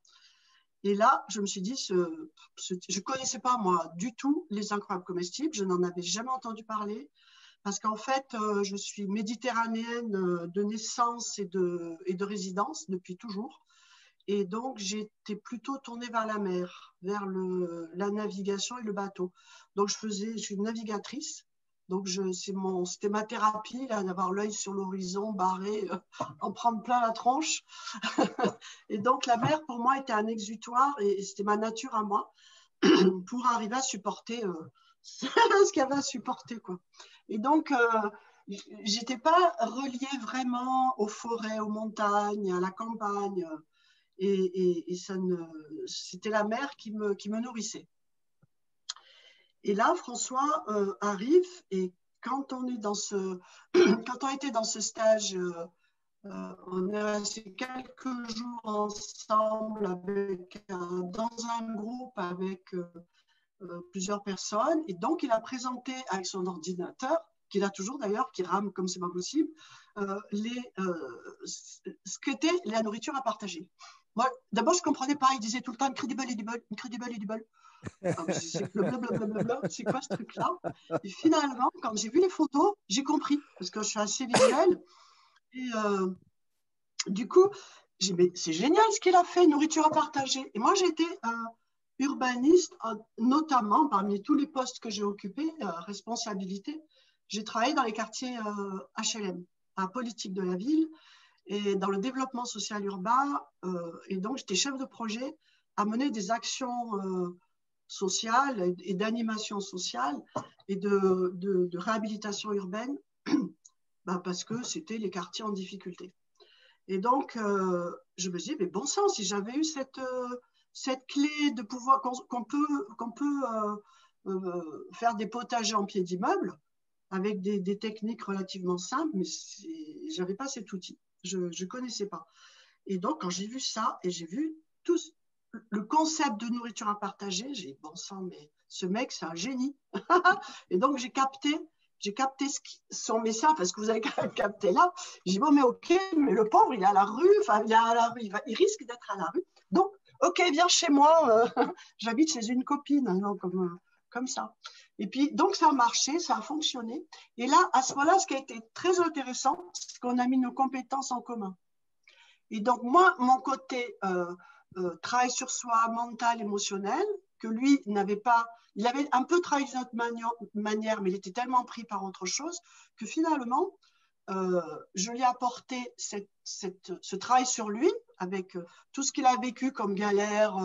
Et là, je me suis dit, je ne connaissais pas, moi, du tout les incroyables comestibles. Je n'en avais jamais entendu parler. Parce qu'en fait, euh, je suis méditerranéenne de naissance et de, et de résidence depuis toujours. Et donc, j'étais plutôt tournée vers la mer, vers la navigation et le bateau. Donc, je faisais, je suis navigatrice donc, c'était ma thérapie, d'avoir l'œil sur l'horizon, barré, euh, en prendre plein la tronche. et donc, la mer, pour moi, était un exutoire et, c'était ma nature à moi pour arriver à supporter euh, ce qu'il y avait à supporter. Quoi. Et donc, euh, j'étais pas reliée vraiment aux forêts, aux montagnes, à la campagne. Et, c'était la mer qui me, nourrissait. Et là, François euh, arrive et quand on était dans ce stage, euh, euh, on est resté quelques jours ensemble dans un groupe avec plusieurs personnes. Et donc, il a présenté avec son ordinateur, qu'il a toujours d'ailleurs, qui rame comme c'est pas possible, les, ce qu'était la nourriture à partager. D'abord, je ne comprenais pas. Il disait tout le temps incredible, edible, incredible, edible. C'est quoi ce truc-là? Et finalement, quand j'ai vu les photos, j'ai compris, parce que je suis assez visuelle. Et euh, du coup, c'est génial ce qu'il a fait, nourriture à partager. Et moi, j'étais urbaniste, euh, notamment parmi tous les postes que j'ai occupés, euh, responsabilité. J'ai travaillé dans les quartiers HLM, à politique de la ville, et dans le développement social urbain. et donc, j'étais chef de projet à mener des actions sociale et d'animation sociale et de, réhabilitation urbaine bah parce que c'était les quartiers en difficulté. Et donc, euh, je me dis, mais bon sang, si j'avais eu cette, euh, cette clé de pouvoir, qu'on peut, qu'on peut euh, faire des potagers en pied d'immeuble avec des, des, techniques relativement simples, mais j'avais pas cet outil. Je ne connaissais pas. Et donc, quand j'ai vu ça, et j'ai vu tous, le concept de nourriture à partager, j'ai bon sang, mais ce mec, c'est un génie. et donc, j'ai capté, j'ai capté son message, parce que vous avez capté là. J'ai dit, bon, mais ok, mais le pauvre, il est à la rue, enfin, il est à la rue, il, risque d'être à la rue. Donc, ok, viens chez moi, euh, j'habite chez une copine, hein, comme, euh, comme ça. Et puis, donc, ça a marché, ça a fonctionné. Et là, à ce moment-là, ce qui a été très intéressant, c'est qu'on a mis nos compétences en commun. Et donc, moi, mon côté euh, euh, travail sur soi mental, émotionnel, que lui n'avait pas. Il avait un peu travaillé d'une autre manière, mais il était tellement pris par autre chose que finalement, euh, je lui ai apporté cette, ce travail sur lui avec tout ce qu'il a vécu comme galère,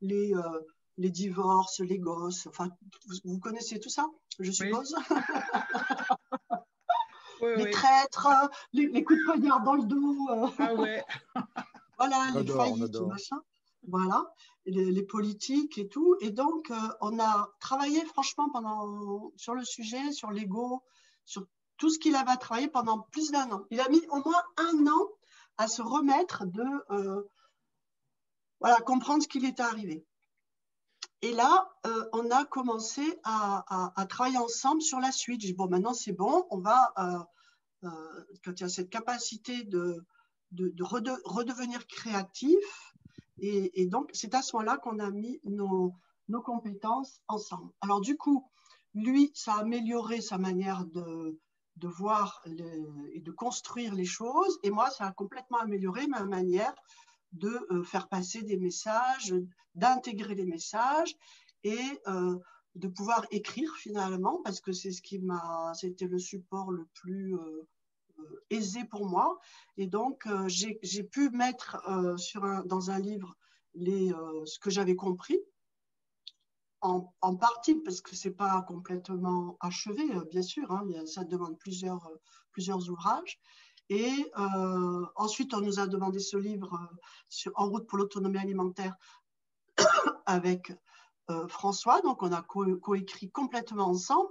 les, les divorces, les gosses. Enfin, vous, connaissez tout ça, je suppose? les traîtres, les, coups de poignard dans le dos. Ah ouais. voilà, les faillites, machin voilà, les, politiques et tout. Et donc, euh, on a travaillé franchement pendant, sur le sujet, sur l'ego, sur tout ce qu'il avait travaillé pendant plus d'un an. Il a mis au moins un an à se remettre de, euh, voilà, comprendre ce qu'il était arrivé. Et là, euh, on a commencé à, travailler ensemble sur la suite. J'ai dit, bon, maintenant c'est bon, on va, quand il y a cette capacité de, redevenir créatif, et, donc, c'est à ce moment-là qu'on a mis nos, compétences ensemble. Alors, du coup, lui, ça a amélioré sa manière de, voir et de construire les choses. Et moi, ça a complètement amélioré ma manière de euh, faire passer des messages, d'intégrer les messages et euh, de pouvoir écrire finalement, parce que c'est ce qui m'a, c'était le support le plus, euh, aisé pour moi. Et donc, j'ai pu mettre sur un, dans un livre les, ce que j'avais compris, en, en, partie, parce que ce n'est pas complètement achevé, bien sûr, hein, ça demande plusieurs, plusieurs ouvrages. Et euh, ensuite, on nous a demandé ce livre euh, En route pour l'autonomie alimentaire avec euh, François. Donc, on a coécrit complètement ensemble.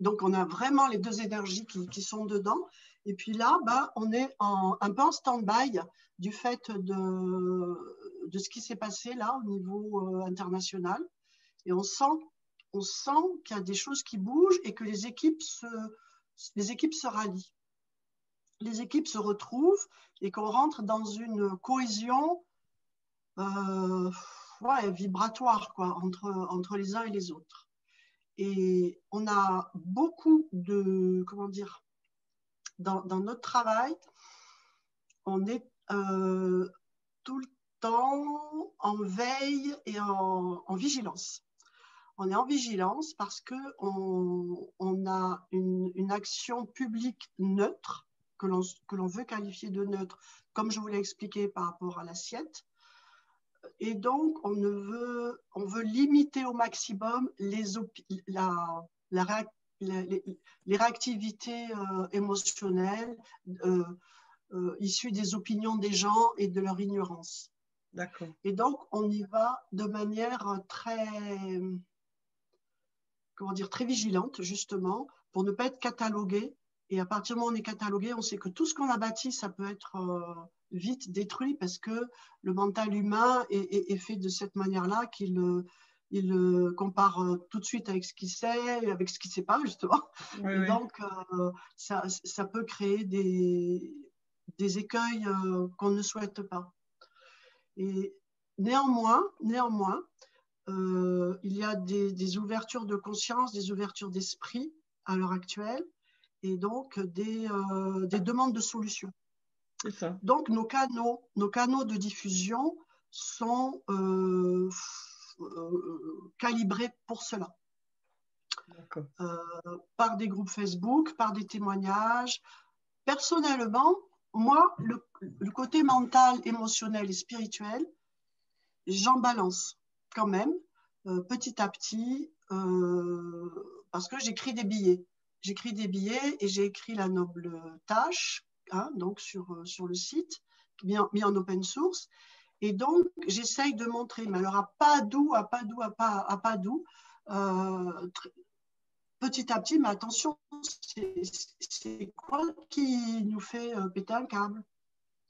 Donc, on a vraiment les deux énergies qui, sont dedans. Et puis là, bah, on est un peu en stand-by du fait de, de ce qui s'est passé là au niveau international. Et on sent, on sent qu'il y a des choses qui bougent et que les équipes se, les équipes se rallient les équipes se retrouvent et qu'on rentre dans une cohésion euh, vibratoire quoi, entre, entre les uns et les autres. Et on a beaucoup de, comment dire, dans, notre travail, on est euh, tout le temps en veille et en, vigilance. On est en vigilance parce qu'on on a une, une, action publique neutre que l'on veut qualifier de neutre, comme je vous l'ai expliqué par rapport à l'assiette. Et donc, on, ne veut, on veut limiter au maximum les, la, la, les, réactivités euh, émotionnelles euh, euh, issues des opinions des gens et de leur ignorance. D'accord. Et donc, on y va de manière très, comment dire, très vigilante, justement, pour ne pas être catalogué et à partir du moment où on est catalogué, on sait que tout ce qu'on a bâti, ça peut être euh, vite détruit parce que le mental humain est, fait de cette manière-là qu'il euh, il le compare euh, tout de suite avec ce qu'il sait, et avec ce qu'il ne sait pas, justement. et donc, ça, ça, peut créer des, des écueils qu'on ne souhaite pas. Et néanmoins, néanmoins il y a des, des ouvertures de conscience, des ouvertures d'esprit à l'heure actuelle et donc des, euh, des demandes de solutions. Ça. Donc nos canaux, nos canaux de diffusion sont euh, euh, calibrés pour cela. par des groupes Facebook, par des témoignages. Personnellement, moi, le, le côté mental, émotionnel et spirituel, j'en balance quand même, petit à petit, parce que j'écris des billets j'écris des billets et j'ai écrit la noble tâche, hein, donc sur, euh, sur le site, mis en, open source. Et donc, j'essaye de montrer, mais alors à pas doux, à pas doux, à pas, à pas doux, euh, petit à petit, mais attention, c'est quoi qui nous fait euh, péter un câble?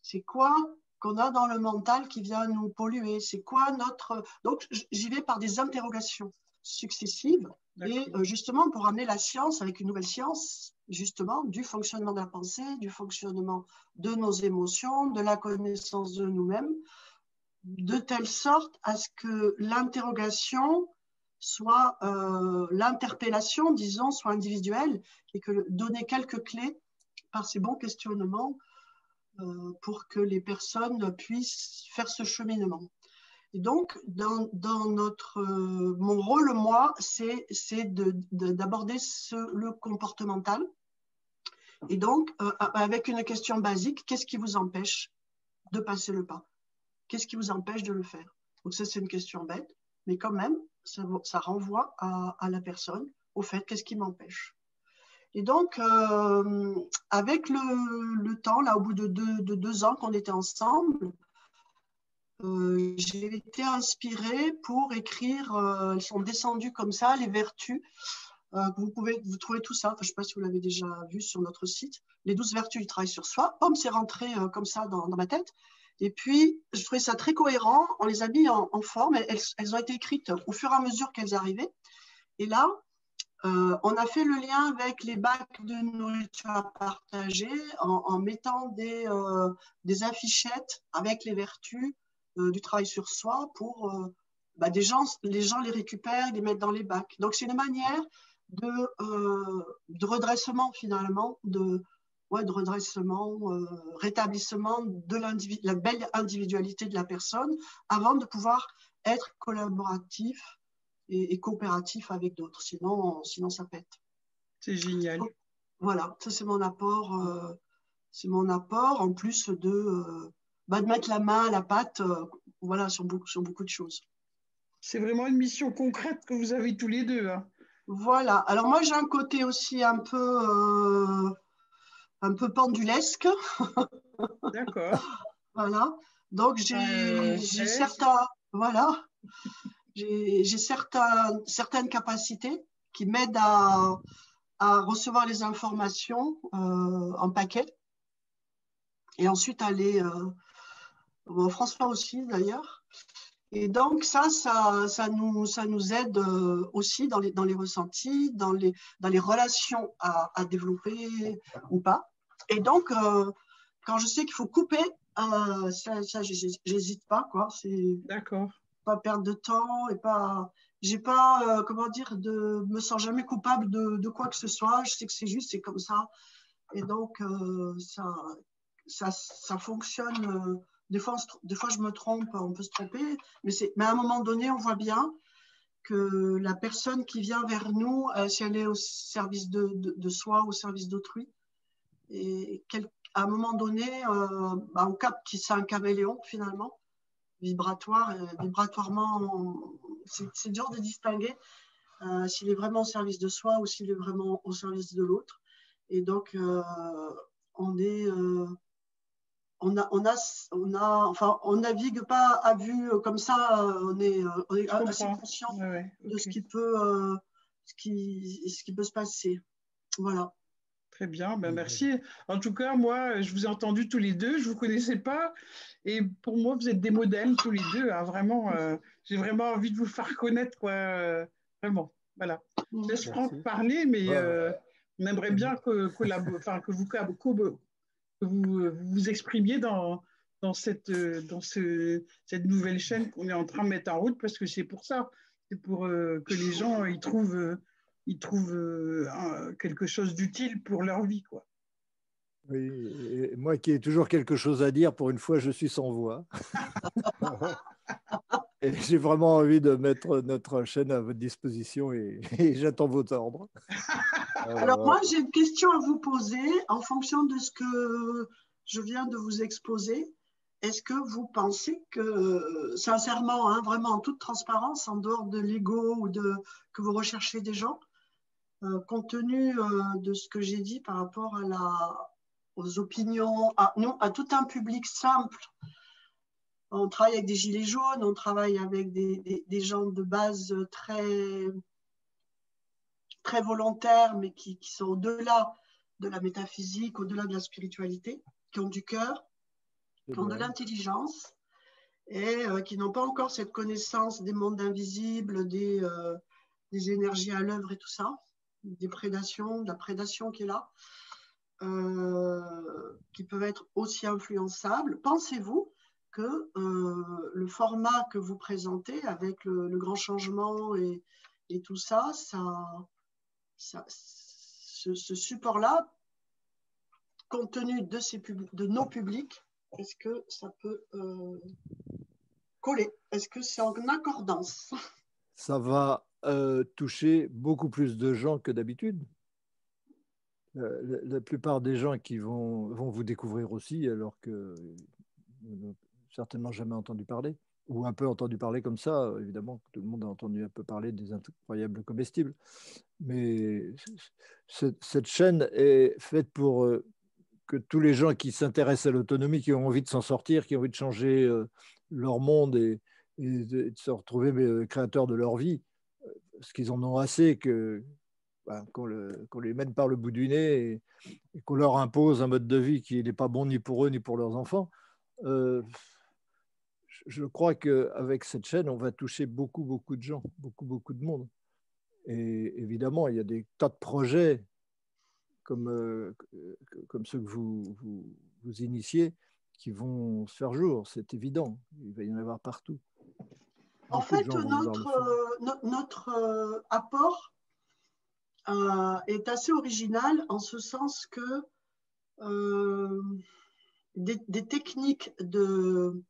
C'est quoi qu'on a dans le mental qui vient nous polluer? C'est quoi notre... Donc, j'y vais par des interrogations successives et euh, justement pour amener la science avec une nouvelle science, justement, du fonctionnement de la pensée, du fonctionnement de nos émotions, de la connaissance de nous-mêmes, de telle sorte à ce que l'interrogation soit, euh, l'interpellation, disons, soit individuelle et que donner quelques clés par ces bons questionnements euh, pour que les personnes puissent faire ce cheminement. Et donc, dans, notre, euh, mon rôle, moi, c'est d'aborder le comportemental. Et donc, euh, avec une question basique, qu'est-ce qui vous empêche de passer le pas? Qu'est-ce qui vous empêche de le faire? Donc, ça, c'est une question bête, mais quand même, ça, renvoie à, la personne, au fait, qu'est-ce qui m'empêche? Et donc, euh, avec le, temps, là, au bout de deux ans qu'on était ensemble, euh, j'ai été inspirée pour écrire, euh, elles sont descendues comme ça, les vertus. Euh, vous pouvez vous trouvez tout ça, je ne sais pas si vous l'avez déjà vu sur notre site, les douze vertus du travail sur soi. Pomme, c'est rentré comme ça dans, ma tête. Et puis, je trouvais ça très cohérent. On les a mis en, forme. Elles, ont été écrites au fur et à mesure qu'elles arrivaient. Et là, on a fait le lien avec les bacs de nourriture à partager en, mettant des, affichettes avec les vertus du travail sur soi pour euh, bah, des gens, les gens les récupèrent, les mettent dans les bacs. Donc c'est une manière de, euh, de redressement finalement, de, ouais, de redressement, rétablissement de la belle individualité de la personne avant de pouvoir être collaboratif et, coopératif avec d'autres. Sinon, sinon ça pète. C'est génial. voilà, ça c'est mon apport c'est mon apport, en plus de, bah, de mettre la main à la pâte voilà, sur, beaucoup, sur beaucoup de choses. C'est vraiment une mission concrète que vous avez tous les deux. Hein. Voilà. Alors moi, j'ai un côté aussi un peu, un peu pendulesque. D'accord. voilà. Donc j'ai certains, voilà, j'ai certaines capacités qui m'aident à, à, recevoir les informations euh, en paquet et ensuite aller, François aussi d'ailleurs. Et donc ça, ça, ça, nous, ça nous aide euh, aussi dans les, dans les ressentis, dans les, dans les relations à, à développer ou pas. Et donc, euh, quand je sais qu'il faut couper, euh, ça, ça j'hésite pas, quoi. C'est D'accord. Pas perdre de temps et pas. J'ai pas, euh, comment dire, de me sens jamais coupable de, de, quoi que ce soit. Je sais que c'est juste, c'est comme ça. Et donc, ça, ça, ça fonctionne. Des fois, des fois, je me trompe, on peut se tromper, mais, mais à un moment donné, on voit bien que la personne qui vient vers nous, si elle est au service de, de, de soi, au service d'autrui, et à un moment donné, euh, bah, on capte qu'il c'est un caméléon finalement, vibratoire, euh, vibratoirement, c'est dur de distinguer euh, s'il est vraiment au service de soi ou s'il est vraiment au service de l'autre. Et donc, on est, on a, on a, on a, enfin, on navigue pas à vue comme ça. on est, on est assez conscient de ce qui peut, ce qui, ce qui peut se passer. Voilà. Très bien, ben merci. En tout cas, moi, je vous ai entendu tous les deux, je ne vous connaissais pas. Et pour moi, vous êtes des modèles tous les deux. Hein, vraiment, euh, j'ai vraiment envie de vous faire connaître, quoi. Euh, vraiment, voilà. Je laisse Franck parler, mais euh, on aimerait bien que, vous, que vous, vous exprimiez dans, dans, cette, dans ce, cette nouvelle chaîne qu'on est en train de mettre en route, parce que c'est pour ça. C'est pour que les gens ils trouvent ils trouvent euh, quelque chose d'utile pour leur vie. Quoi. Oui, et moi qui ai toujours quelque chose à dire, pour une fois, je suis sans voix. j'ai vraiment envie de mettre notre chaîne à votre disposition et, j'attends vos ordres. Alors, moi, j'ai une question à vous poser en fonction de ce que je viens de vous exposer. Est-ce que vous pensez que, sincèrement, hein, vraiment en toute transparence, en dehors de l'ego ou de que vous recherchez des gens, euh, compte tenu euh, de ce que j'ai dit par rapport à la, aux opinions, à, non, à tout un public simple. On travaille avec des gilets jaunes, on travaille avec des, des, gens de base très, très volontaires, mais qui, qui sont au-delà de la métaphysique, au-delà de la spiritualité, qui ont du cœur, qui ont de l'intelligence et euh, qui n'ont pas encore cette connaissance des mondes invisibles, des, des énergies à l'œuvre et tout ça des prédations, de la prédation qui est là, euh, qui peuvent être aussi influençables. Pensez-vous que euh, le format que vous présentez avec le, grand changement et, tout ça, ça, ce, support-là, compte tenu de, ces de nos publics, est-ce que ça peut euh, coller? Est-ce que c'est en accordance? Ça va euh, toucher beaucoup plus de gens que d'habitude. Euh, la, plupart des gens qui vont, vont vous découvrir aussi, alors que certainement jamais entendu parler, ou un peu entendu parler comme ça, évidemment, tout le monde a entendu un peu parler des incroyables comestibles. Mais cette chaîne est faite pour euh, que tous les gens qui s'intéressent à l'autonomie, qui ont envie de s'en sortir, qui ont envie de changer leur monde et, de se retrouver créateurs de leur vie, parce qu'ils en ont assez que ben, qu'on les mène par le bout du nez et, qu'on leur impose un mode de vie qui n'est pas bon ni pour eux ni pour leurs enfants. Euh, je crois qu'avec cette chaîne, on va toucher beaucoup, beaucoup de gens, beaucoup, beaucoup de monde. Et évidemment, il y a des tas de projets comme, euh, comme ceux que vous, vous, vous initiez qui vont se faire jour, c'est évident. Il va y en avoir partout. En fait, notre, euh, notre euh, apport euh, est assez original en ce sens que des, techniques de,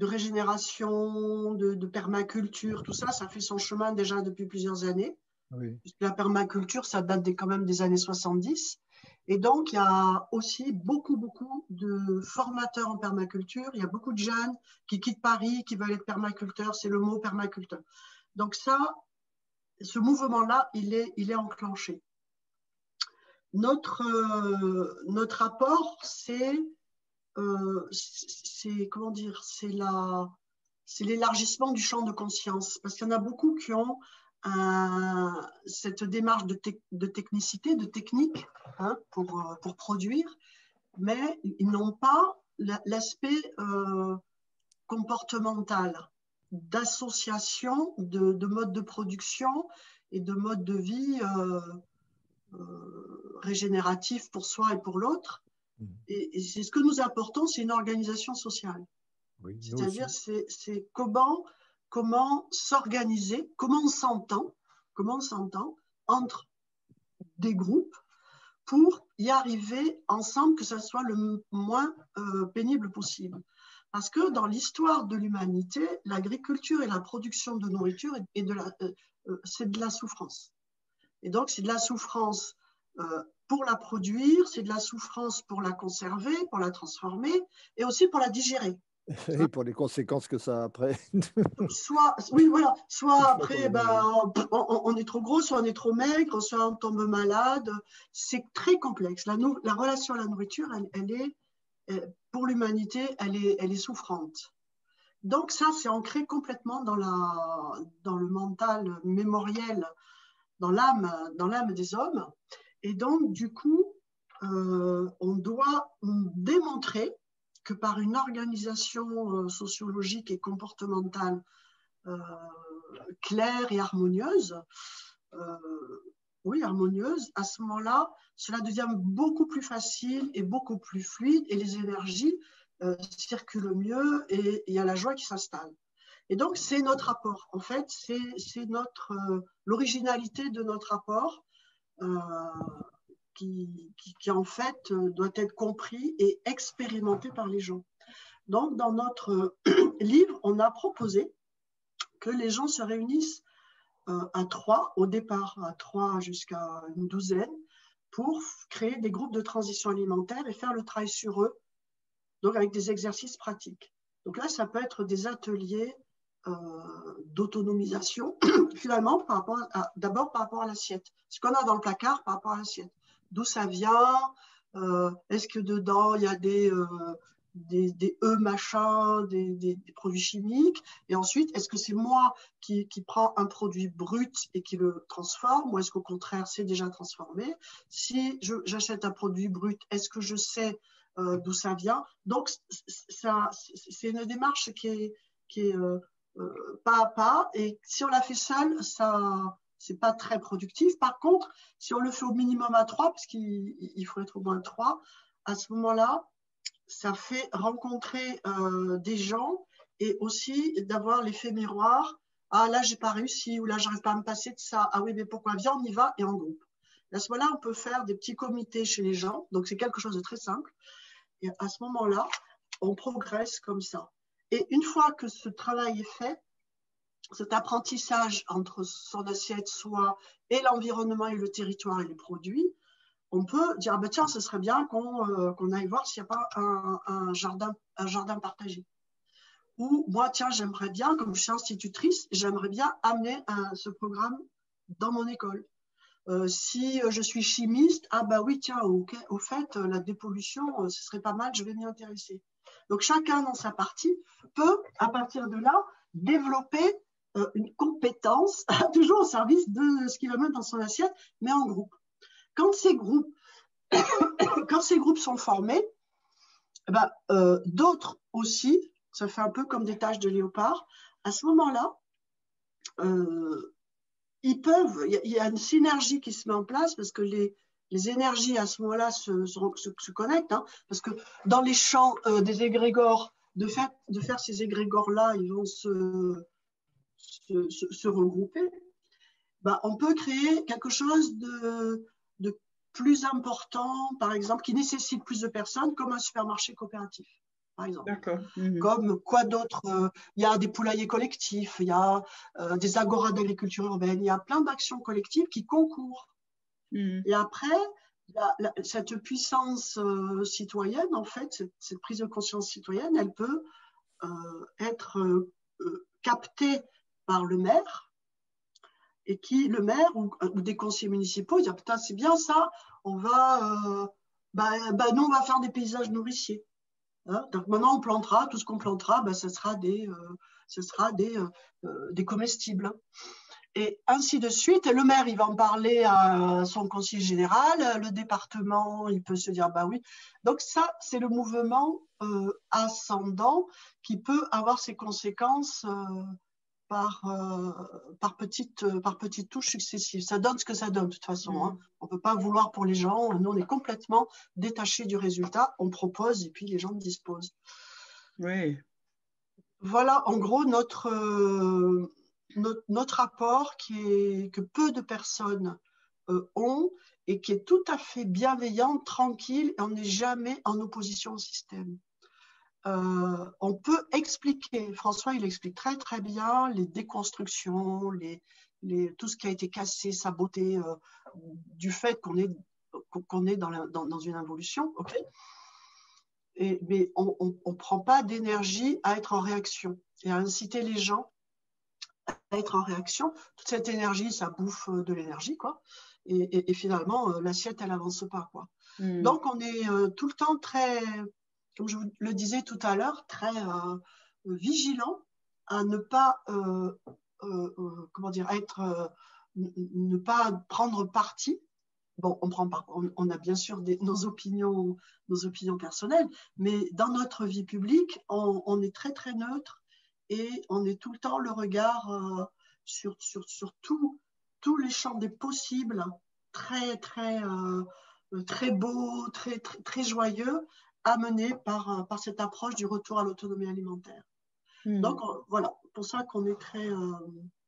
de régénération, de, permaculture, tout ça, ça fait son chemin déjà depuis plusieurs années. La permaculture, ça date quand même des années 70. Et donc, il y a aussi beaucoup, beaucoup de formateurs en permaculture. Il y a beaucoup de jeunes qui quittent Paris, qui veulent être permaculteurs. C'est le mot permaculteur. Donc ça, ce mouvement-là, il est, il est enclenché. Notre, euh, notre apport, c'est, euh, c'est comment dire, c'est la, c'est l'élargissement du champ de conscience, parce qu'il y en a beaucoup qui ont cette démarche de, de, technicité, de technique hein, pour, euh, pour, produire, mais ils n'ont pas l'aspect euh, comportemental d'association de, de modes de production et de modes de vie euh régénératifs pour soi et pour l'autre. Mmh. Et, et c'est ce que nous apportons, c'est une organisation sociale. Oui, C'est-à-dire, c'est comment comment s'organiser, comment on s'entend, comment on s'entend entre des groupes pour y arriver ensemble, que ce soit le moins euh, pénible possible. Parce que dans l'histoire de l'humanité, l'agriculture et la production de nourriture, est de la, euh, euh, c'est de la souffrance. Et donc, c'est de la souffrance pour la produire, c'est de la souffrance pour la conserver, pour la transformer et aussi pour la digérer. Et pour les conséquences que ça a après. soit, oui, voilà. Soit après, ben, on, est trop gros, soit on est trop maigre, soit on tombe malade. C'est très complexe. La, la, relation à la nourriture, elle, est, euh, pour l'humanité, elle est, elle est souffrante. Donc ça, c'est ancré complètement dans, la, dans le mental mémoriel, dans l'âme, dans l'âme des hommes. Et donc, du coup, euh, on doit démontrer que par une organisation euh, sociologique et comportementale euh, claire et harmonieuse, oui, harmonieuse, à ce moment-là, cela devient beaucoup plus facile et beaucoup plus fluide et les énergies circulent mieux et il y a la joie qui s'installe. Et donc, c'est notre rapport. En fait, c'est notre l'originalité de notre rapport qui, en fait euh, doit être compris et expérimenté par les gens. Donc, dans notre livre, on a proposé que les gens se réunissent euh, à trois, au départ à trois jusqu'à une douzaine, pour créer des groupes de transition alimentaire et faire le travail sur eux, donc avec des exercices pratiques. Donc là, ça peut être des ateliers euh, d'autonomisation, finalement, d'abord par rapport à l'assiette. Ce qu'on a dans le placard par rapport à l'assiette. D'où ça vient, euh, est-ce que dedans il y a des, euh, des, E machin, des, des, produits chimiques, et ensuite est-ce que c'est moi qui, qui prends un produit brut et qui le transforme, ou est-ce qu'au contraire c'est déjà transformé? Si j'achète un produit brut, est-ce que je sais euh, d'où ça vient? Donc c'est une démarche qui est, qui euh, euh, pas à pas, et si on la fait seule, ça c'est pas très productif. Par contre, si on le fait au minimum à 3, parce qu'il faut être au moins 3, à ce moment-là, ça fait rencontrer euh, des gens et aussi d'avoir l'effet miroir. Ah là, j'ai pas réussi, ou là, j'arrive pas à me passer de ça. Ah oui, mais pourquoi? Viens, on y va et en groupe. à ce moment-là, on peut faire des petits comités chez les gens. Donc, c'est quelque chose de très simple. Et à ce moment-là, on progresse comme ça. Et une fois que ce travail est fait, cet apprentissage entre son assiette, soi, et l'environnement et le territoire et les produits, on peut dire, ah ben tiens, ce serait bien qu'on euh, aille voir s'il n'y a pas un, jardin, un jardin partagé. Ou moi, tiens, j'aimerais bien, comme je suis institutrice, j'aimerais bien amener ce programme dans mon école. Euh, si je suis chimiste, ah bah oui, tiens, au fait, la dépollution, euh, ce serait pas mal, je vais m'y intéresser. Donc chacun dans sa partie peut, à partir de là, développer euh, une compétence toujours au service de ce qu'il va mettre dans son assiette, mais en groupe. Quand ces groupes, quand ces groupes sont formés, eh ben, euh, d'autres aussi, ça fait un peu comme des tâches de léopard, à ce moment-là, euh, ils peuvent, il y, a une synergie qui se met en place parce que les, les énergies à ce moment-là se, se, se, connectent, hein, parce que dans les champs des égrégores, de, faire ces égrégores-là, ils vont se, se, regrouper, bah, on peut créer quelque chose de, de, plus important, par exemple, qui nécessite plus de personnes, comme un supermarché coopératif. Par exemple. Mhm. Comme quoi d'autre euh, Il y a des poulaillers collectifs, il y a euh, des agoras d'agriculture urbaine, il y a plein d'actions collectives qui concourent. Mhm. Et après, cette puissance euh, citoyenne, en fait, cette, prise de conscience citoyenne, elle peut euh, être euh, captée par le maire et qui, le maire ou, des conseillers municipaux, ils disent Putain, c'est bien ça, on va, bah, bah, nous, on va faire des paysages nourriciers. Hein. Donc maintenant, on plantera, tout ce qu'on plantera, bah, ce sera des, ce sera des, des comestibles et ainsi de suite. le maire, il va en parler à son conseiller général, le département, il peut se dire, bah oui. Donc ça, c'est le mouvement euh, ascendant qui peut avoir ses conséquences euh, par, euh, par, petites, par petites touches successives. Ça donne ce que ça donne, de toute façon. Hein. On ne peut pas vouloir pour les gens. Nous, on est complètement détachés du résultat. On propose et puis les gens disposent. Oui. Voilà, en gros, notre notre, rapport qui est, que peu de personnes euh, ont et qui est tout à fait bienveillant, tranquille, et on n'est jamais en opposition au système. Euh, on peut expliquer, François il explique très très bien les déconstructions, tout ce qui a été cassé, saboté euh, du fait qu'on est, qu'on est dans, dans, une involution. ok? Mais on ne prend pas d'énergie à être en réaction et à inciter les gens être en réaction. Toute cette énergie, ça bouffe euh, de l'énergie, quoi. Et, finalement, euh, l'assiette, elle avance pas, quoi. Hmm. Donc, on est euh, tout le temps très, comme je vous le disais tout à l'heure, très vigilant à ne pas, comment dire, être, ne pas prendre parti. Bon, on prend pas, on, a bien sûr nos opinions, nos opinions personnelles, mais dans notre vie publique, on est très très neutre et on est tout le temps le regard euh, sur, sur, sur tous les champs des possibles, très, très, euh, très beaux, très, très, très, joyeux, amenés par, euh, par cette approche du retour à l'autonomie alimentaire. Hmm. Donc voilà, pour ça qu'on est très,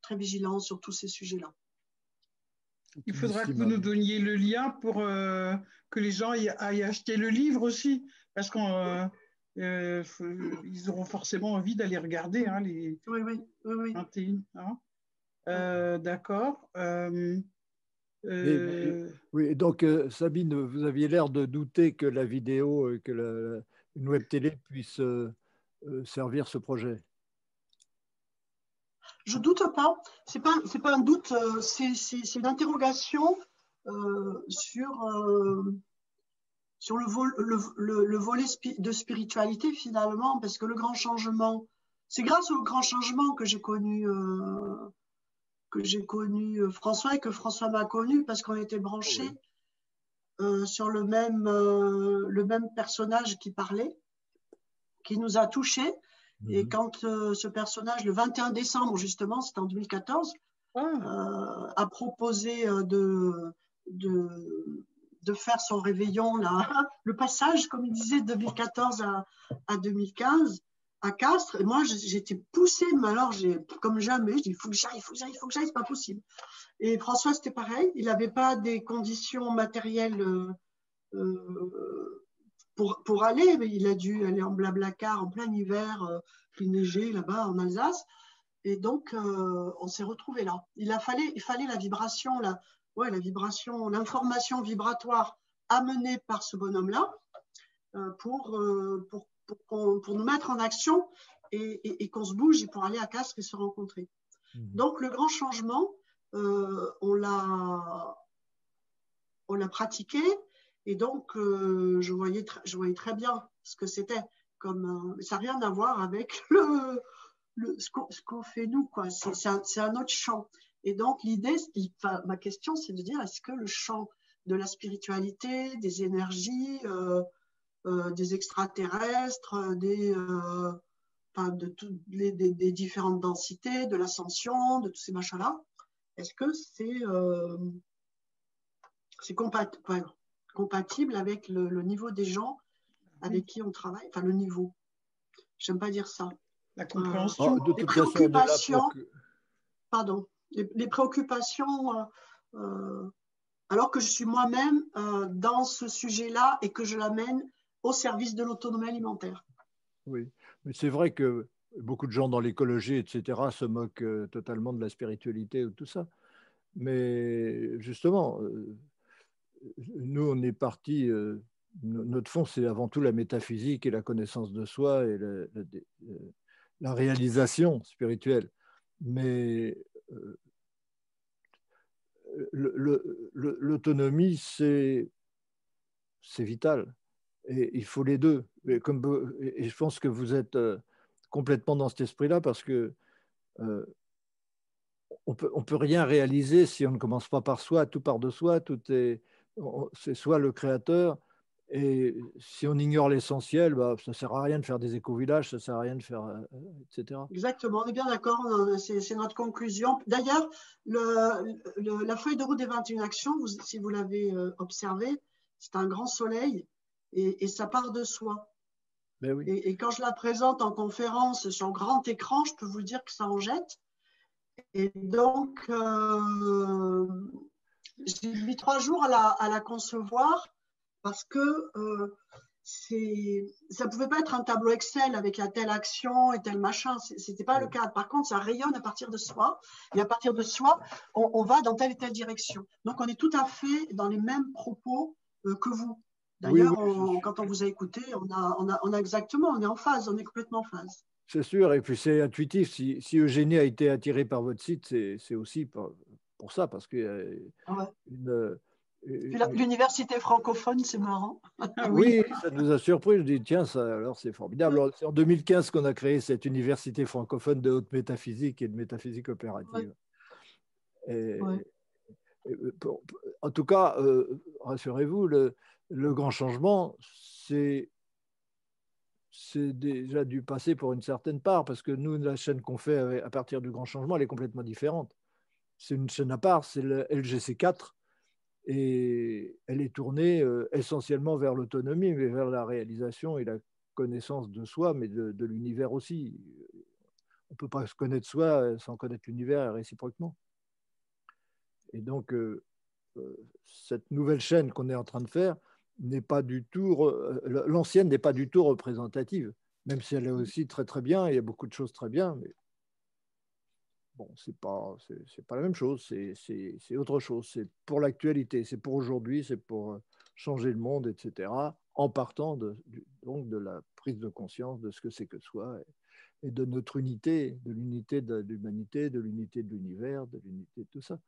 très vigilant sur tous ces sujets-là. Il faudra que vous nous donniez le lien pour que les gens aillent acheter le livre aussi, parce qu'on euh, ils auront forcément envie d'aller regarder hein, les oui, oui, oui, 21. Hein. Euh, d'accord. Euh, oui, donc Sabine, vous aviez l'air de douter que la vidéo, que la, une web télé puisse servir ce projet. Je doute pas. C'est pas c'est pas un doute. c'est une interrogation sur sur le, le, volet de spiritualité finalement, parce que le grand changement, c'est grâce au grand changement que j'ai connu, euh, que j'ai connu euh, François et que François m'a connu parce qu'on était branchés euh, sur le même, le même personnage qui parlait, qui nous a touchés. Et mhm. quand ce personnage, le 21 décembre justement, c'était en 2014, ah. a proposé de, de de faire son réveillon, là, le passage, comme il disait, de 2014 à, à 2015 à Castres. Et moi, j'étais poussée, mais alors, comme jamais, je dis, il faut que j'aille, il faut que j'aille, il faut que j'aille, c'est pas possible. Et François, c'était pareil. Il n'avait pas des conditions matérielles euh, euh, pour, pour aller, mais il a dû aller en blablacar en plein hiver, euh, il neigeait là-bas en Alsace. Et donc, on s'est retrouvés là. Il, a fallu, il fallait la vibration, la, ouais, la vibration, l'information vibratoire amenée par ce bonhomme-là euh, pour, euh, pour, pour, nous mettre en action et, et, qu'on se bouge pour aller à Castres et se rencontrer. Mhm. Donc le grand changement, euh, on l'a on l'a pratiqué et donc je voyais je voyais très bien ce que c'était comme ça n'a rien à voir avec le, le ce qu'on fait nous quoi c'est un, un, autre champ et donc, l'idée, ma question, c'est de dire, est-ce que le champ de la spiritualité, des énergies, euh, euh, des extraterrestres, des, euh, de les, des, différentes densités, de l'ascension, de tous ces machins-là, est-ce que c'est c'est compatible avec le, niveau des gens avec qui on travaille, enfin le niveau? J'aime pas dire ça. La compréhension. Oh, les préoccupations. Pardon les, préoccupations, euh, euh, alors que je suis moi-même euh, dans ce sujet-là et que je l'amène au service de l'autonomie alimentaire. Oui, mais c'est vrai que beaucoup de gens dans l'écologie, etc., se moquent totalement de la spiritualité ou tout ça. Mais justement, nous, on est parti, notre fond, c'est avant tout la métaphysique et la connaissance de soi et la, réalisation spirituelle. Mais l'autonomie, c'est vital. Et il faut les deux. Et, comme, et je pense que vous êtes complètement dans cet esprit-là parce que on peut, on peut rien réaliser si on ne commence pas par soi, tout part de soi, tout est, c'est soi le créateur. Et si on ignore l'essentiel, bah, ça ne sert à rien de faire des éco-villages, ça ne sert à rien de faire, euh, etc. Exactement, on est bien d'accord, c'est notre conclusion. D'ailleurs, le, la feuille de route des 21 actions, vous, si vous l'avez euh, observé, c'est un grand soleil et, ça part de soi. Ben oui. et, quand je la présente en conférence sur grand écran, je peux vous dire que ça en jette. Et donc, euh, j'ai mis trois jours à la, à la concevoir parce que euh, ça ne pouvait pas être un tableau Excel avec la telle action et tel machin. Ce n'était pas le cas. Par contre, ça rayonne à partir de soi. Et à partir de soi, on, va dans telle et telle direction. Donc, on est tout à fait dans les mêmes propos euh, que vous. D'ailleurs, quand on vous a écouté, on a, on, a, on a, exactement, on est en phase, on est complètement en phase. C'est sûr, et puis c'est intuitif. Si, si, Eugénie a été attirée par votre site, c'est aussi pour, pour, ça, parce qu'il y a une, L'université francophone, c'est marrant. Ah oui, ça nous a surpris. Je dis, tiens, ça, alors c'est formidable. C'est en 2015 qu'on a créé cette université francophone de haute métaphysique et de métaphysique opérative. en tout cas, euh, rassurez-vous, le, le, grand changement, c'est c'est déjà dû passer pour une certaine part, parce que nous, la chaîne qu'on fait à partir du grand changement, elle est complètement différente. C'est une chaîne à part, c'est le LGC4, et elle est tournée euh, essentiellement vers l'autonomie, mais vers la réalisation et la connaissance de soi, mais de, l'univers aussi. On ne peut pas se connaître soi sans connaître l'univers réciproquement. Et donc, euh, euh, cette nouvelle chaîne qu'on est en train de faire n'est pas du tout, l'ancienne n'est pas du tout représentative, même si elle est aussi très très bien, il y a beaucoup de choses très bien, bon, c'est pas, pas la même chose, c'est, autre chose. C'est pour l'actualité, c'est pour aujourd'hui, c'est pour euh, changer le monde, etc. En partant de, donc de la prise de conscience de ce que c'est que soi et, de notre unité, de l'unité de l'humanité, de l'unité de l'univers, de l'unité de tout ça,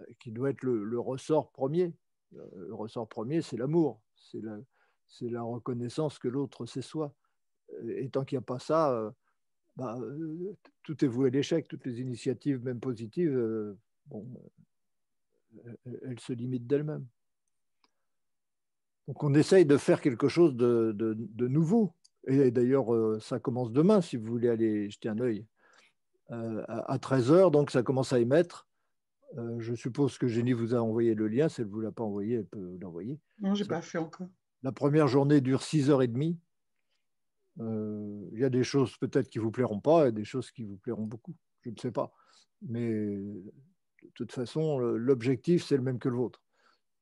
euh, qui doit être le, ressort premier. Euh, le ressort premier, c'est l'amour, c'est la, c'est la reconnaissance que l'autre, c'est soi. Et tant qu'il n'y a pas ça, bah, euh, tout est voué à l'échec. Toutes les initiatives, même positives, euh, bon, euh, elles se limitent d'elles-mêmes. Donc on essaye de faire quelque chose de, de, nouveau. Et d'ailleurs, ça commence demain, si vous voulez aller jeter un œil. à 13h, donc ça commence à émettre. je suppose que Jenny vous a envoyé le lien. Si elle ne vous l'a pas envoyé, elle peut l'envoyer. Non, je n'ai pas fait encore. La première journée dure 6h30. Euh, il y a des choses peut-être qui vous plairont pas et des choses qui vous plairont beaucoup. Je ne sais pas. Mais de toute façon, l'objectif, c'est le même que le vôtre.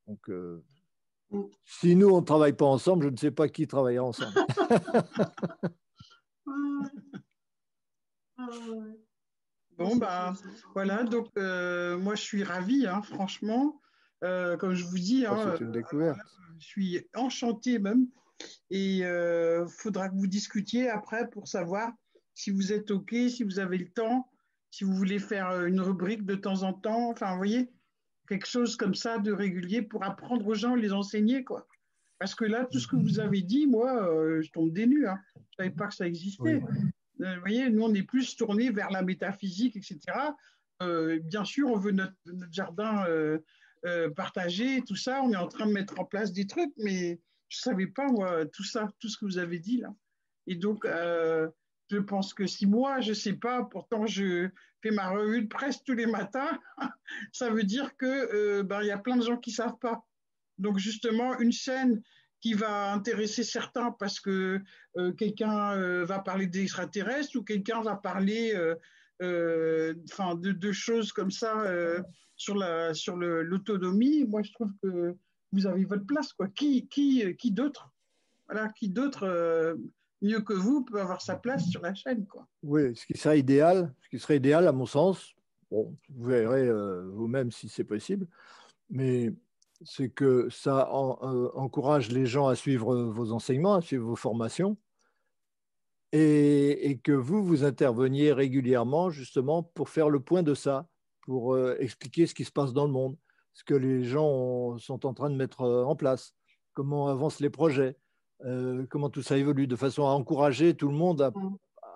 Donc, euh, mm. si nous, on ne travaille pas ensemble, je ne sais pas qui travaillera ensemble. bon, bah, voilà. Donc, euh, moi, je suis ravie, hein, franchement. comme je vous dis, hein, une découverte. je suis enchantée même et il euh, faudra que vous discutiez après pour savoir si vous êtes OK, si vous avez le temps, si vous voulez faire euh, une rubrique de temps en temps. Enfin, vous voyez, quelque chose comme ça de régulier pour apprendre aux gens, les enseigner, quoi. Parce que là, tout ce que vous avez dit, moi, euh, je tombe des nues. Hein. Je ne savais pas que ça existait. vous voyez, nous, on est plus tourné vers la métaphysique, etc. bien sûr, on veut notre, notre jardin partagé, tout ça. On est en train de mettre en place des trucs, mais je ne savais pas, moi, tout ça, tout ce que vous avez dit là. Et donc, euh, je pense que si moi, je ne sais pas, pourtant je fais ma revue de presse tous les matins, ça veut dire qu'il euh, ben, y a plein de gens qui ne savent pas. Donc, justement, une chaîne qui va intéresser certains parce que euh, quelqu'un va parler d'extraterrestres ou quelqu'un va parler enfin, de, de, choses comme ça sur l'autonomie. Sur l'autonomie. Moi, je trouve que vous avez votre place. Quoi. Qui, qui, qui d'autre voilà, Qui d'autre, euh, mieux que vous, peut avoir sa place sur la chaîne quoi. Oui, ce qui serait idéal, ce qui serait idéal à mon sens, bon, vous verrez euh, vous-même si c'est possible, mais c'est que ça encourage les gens à suivre vos enseignements, à suivre vos formations, et, que vous, vous interveniez régulièrement justement pour faire le point de ça, pour expliquer ce qui se passe dans le monde, ce que les gens sont en train de mettre en place, comment avancent les projets, comment tout ça évolue, de façon à encourager tout le monde à,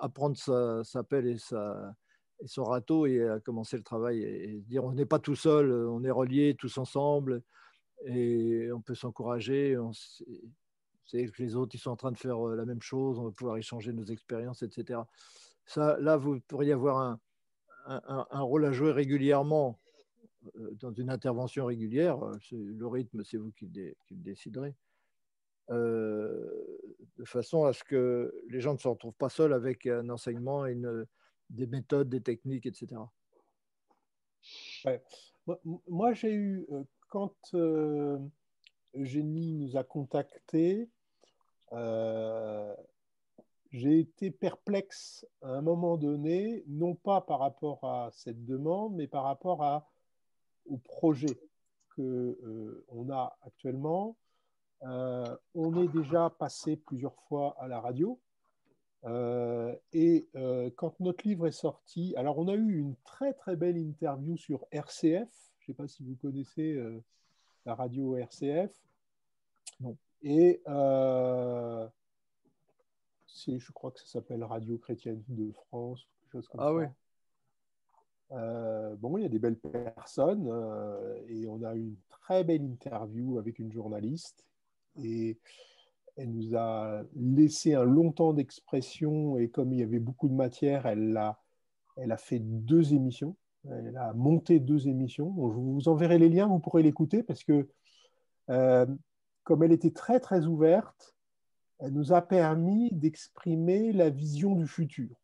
à prendre sa, sa pelle et sa, et son râteau et à commencer le travail et, dire on n'est pas tout seul, on est reliés tous ensemble et on peut s'encourager. On sait que les autres ils sont en train de faire euh, la même chose, on va pouvoir échanger nos expériences, etc. Ça, là, vous pourriez avoir un, un, rôle à jouer régulièrement euh, dans une intervention régulière. Le rythme, c'est vous qui le, déciderez. Euh, de façon à ce que les gens ne se retrouvent pas seuls avec un enseignement une, des méthodes, des techniques, etc. Moi, j'ai eu, euh, quand euh, Eugénie nous a contactés, euh, j'ai été perplexe à un moment donné, non pas par rapport à cette demande, mais par rapport à, au projet qu'on a actuellement. on est déjà passé plusieurs fois à la radio. Euh, et euh, quand notre livre est sorti, alors on a eu une très très belle interview sur RCF. Je ne sais pas si vous connaissez euh, la radio RCF. Non. Et je crois que ça s'appelle Radio Chrétienne de France, quelque chose comme ah ça. Oui. bon, il y a des belles personnes et on a eu une très belle interview avec une journaliste. Et elle nous a laissé un long temps d'expression et comme il y avait beaucoup de matière, elle a, elle a fait deux émissions. Elle a monté deux émissions. je vous enverrai les liens, vous pourrez l'écouter parce que euh, comme elle était très très ouverte, elle nous a permis d'exprimer la vision du futur.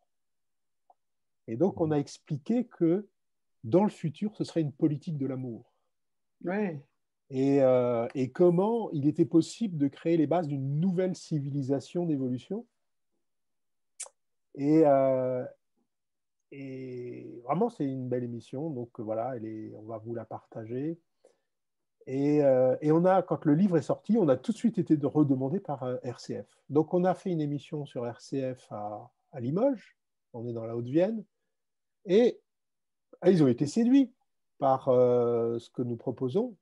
Et donc on a expliqué que dans le futur, ce serait une politique de l'amour. Ouais. Euh, et, comment il était possible de créer les bases d'une nouvelle civilisation d'évolution. Et, euh, et, vraiment, c'est une belle émission. Donc voilà, elle est, on va vous la partager. Et, euh, et, on a, quand le livre est sorti, on a tout de suite été redemandé par RCF. Donc on a fait une émission sur RCF à, à Limoges. On est dans la Haute-Vienne. Et ah, ils ont été séduits par ce que nous proposons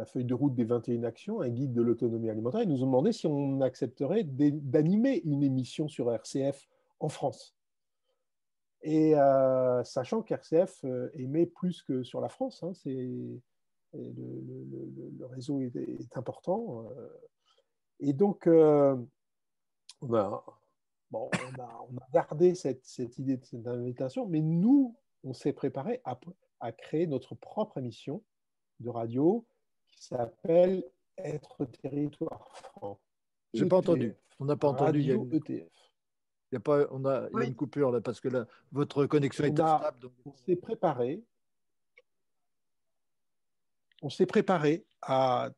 la feuille de route des 21 actions, un guide de l'autonomie alimentaire. Ils nous ont demandé si on accepterait d'animer une émission sur RCF en France. Et euh, sachant qu'RCF euh, émet plus que sur la France, hein, le, réseau est, important. Euh. et donc, on a, gardé cette, idée de cette invitation, mais nous, on s'est préparé à, créer notre propre émission de radio s'appelle Être territoire franc. J'ai pas entendu. On n'a pas entendu. il y a une... ETF. Il y a pas, on a, une coupure là parce que là, votre connexion est instable. On s'est préparé. On s'est préparé à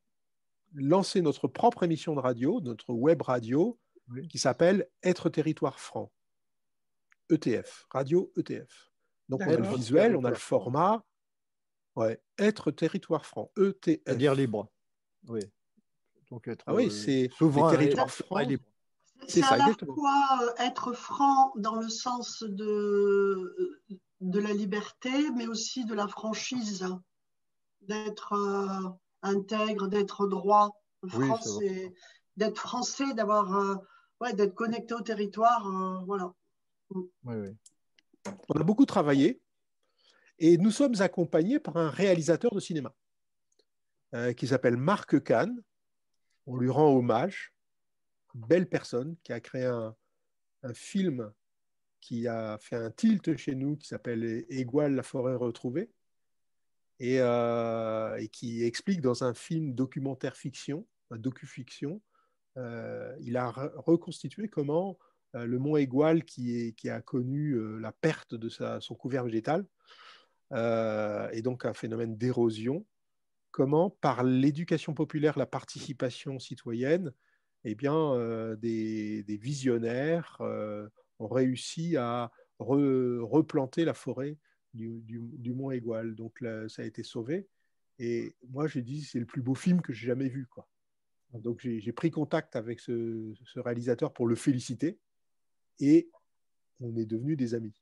lancer notre propre émission de radio, notre web radio, qui s'appelle Être territoire franc. ETF, radio ETF. Donc on a le visuel, on a le format, Ouais. Être territoire franc. ETF. C'est-à-dire libre. Oui. Donc être ah oui, euh, c'est souverain territoire franc et libre. C'est à la fois euh, être franc dans le sens de, de la liberté, mais aussi de la franchise, d'être euh, intègre, d'être droit, français, d'être français, d'avoir, d'être connecté au territoire. Oui, oui. On a beaucoup travaillé et nous sommes accompagnés par un réalisateur de cinéma euh, qui s'appelle Marc Kahn. On lui rend hommage. Belle personne qui a créé un, film qui a fait un tilt chez nous qui s'appelle Égoile la forêt retrouvée et, euh, et, qui explique dans un film documentaire fiction, un docu-fiction, euh, il a reconstitué comment le mont Égual, qui, a connu la perte de son couvert végétal, euh, et donc un phénomène d'érosion. Comment, par l'éducation populaire, la participation citoyenne, eh bien, euh, des, visionnaires euh, ont réussi à replanter la forêt du, Mont Égual. Donc ça a été sauvé. Et moi, j'ai dit, c'est le plus beau film que j'ai jamais vu. Quoi. Donc, j'ai pris contact avec ce, ce, réalisateur pour le féliciter et on est devenus des amis.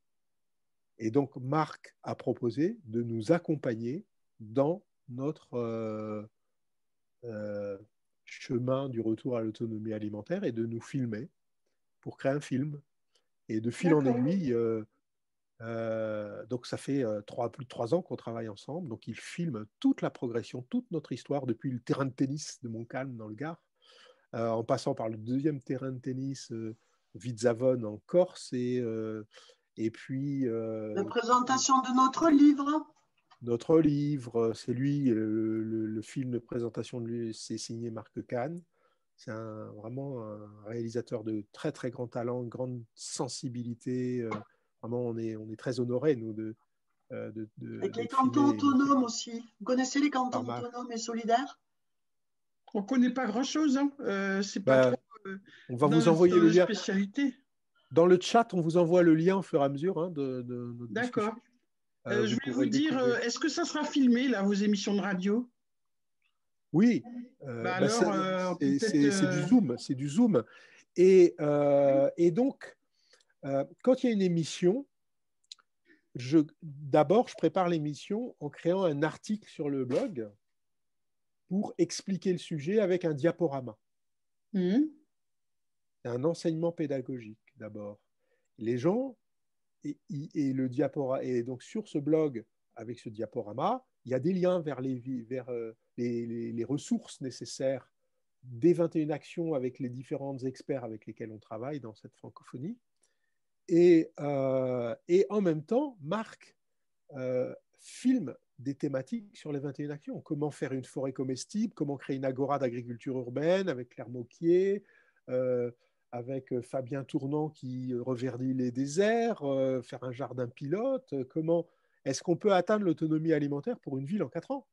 Et donc, Marc a proposé de nous accompagner dans notre euh, euh, chemin du retour à l'autonomie alimentaire et de nous filmer pour créer un film. Et de fil en aiguille, euh, donc ça fait trois, plus de trois ans qu'on travaille ensemble. Donc il filme toute la progression, toute notre histoire depuis le terrain de tennis de Montcalm dans le Gard, en passant par le deuxième terrain de tennis Vidzavon en Corse et, et puis... la présentation de notre livre notre livre, c'est lui, le, film de présentation de lui, c'est signé Marc Kahn. C'est vraiment un réalisateur de très très grand talent, grande sensibilité. Euh, vraiment, on est, on est très honorés, nous, de. Euh, de, Avec les cantons autonomes aussi. Vous connaissez les cantons autonomes et solidaires? On ne connaît pas grand-chose. Hein. Euh, c'est pas bah, on va vous envoyer le lien. Spécialité. Dans le chat, on vous envoie le lien au fur et à mesure hein, de, de, D'accord. Euh, euh, je voulais vous dire, euh, est-ce que ça sera filmé, là, vos émissions de radio? Oui. Bah, bah, c'est du Zoom. C'est du Zoom. Et, et donc, quand il y a une émission, d'abord, je prépare l'émission en créant un article sur le blog pour expliquer le sujet avec un diaporama. Mmh. Un enseignement pédagogique, d'abord. Les gens et, le diaporama, et donc sur ce blog, avec ce diaporama, il y a des liens vers les, vers, euh, les, ressources nécessaires des 21 actions avec les différents experts avec lesquels on travaille dans cette francophonie. Et, euh, et en même temps, Marc euh, filme des thématiques sur les 21 actions. Comment faire une forêt comestible, comment créer une agora d'agriculture urbaine avec Claire avec euh, Fabien Tournant qui reverdit les déserts, faire un jardin pilote. Comment est-ce qu'on peut atteindre l'autonomie alimentaire pour une ville en quatre ans?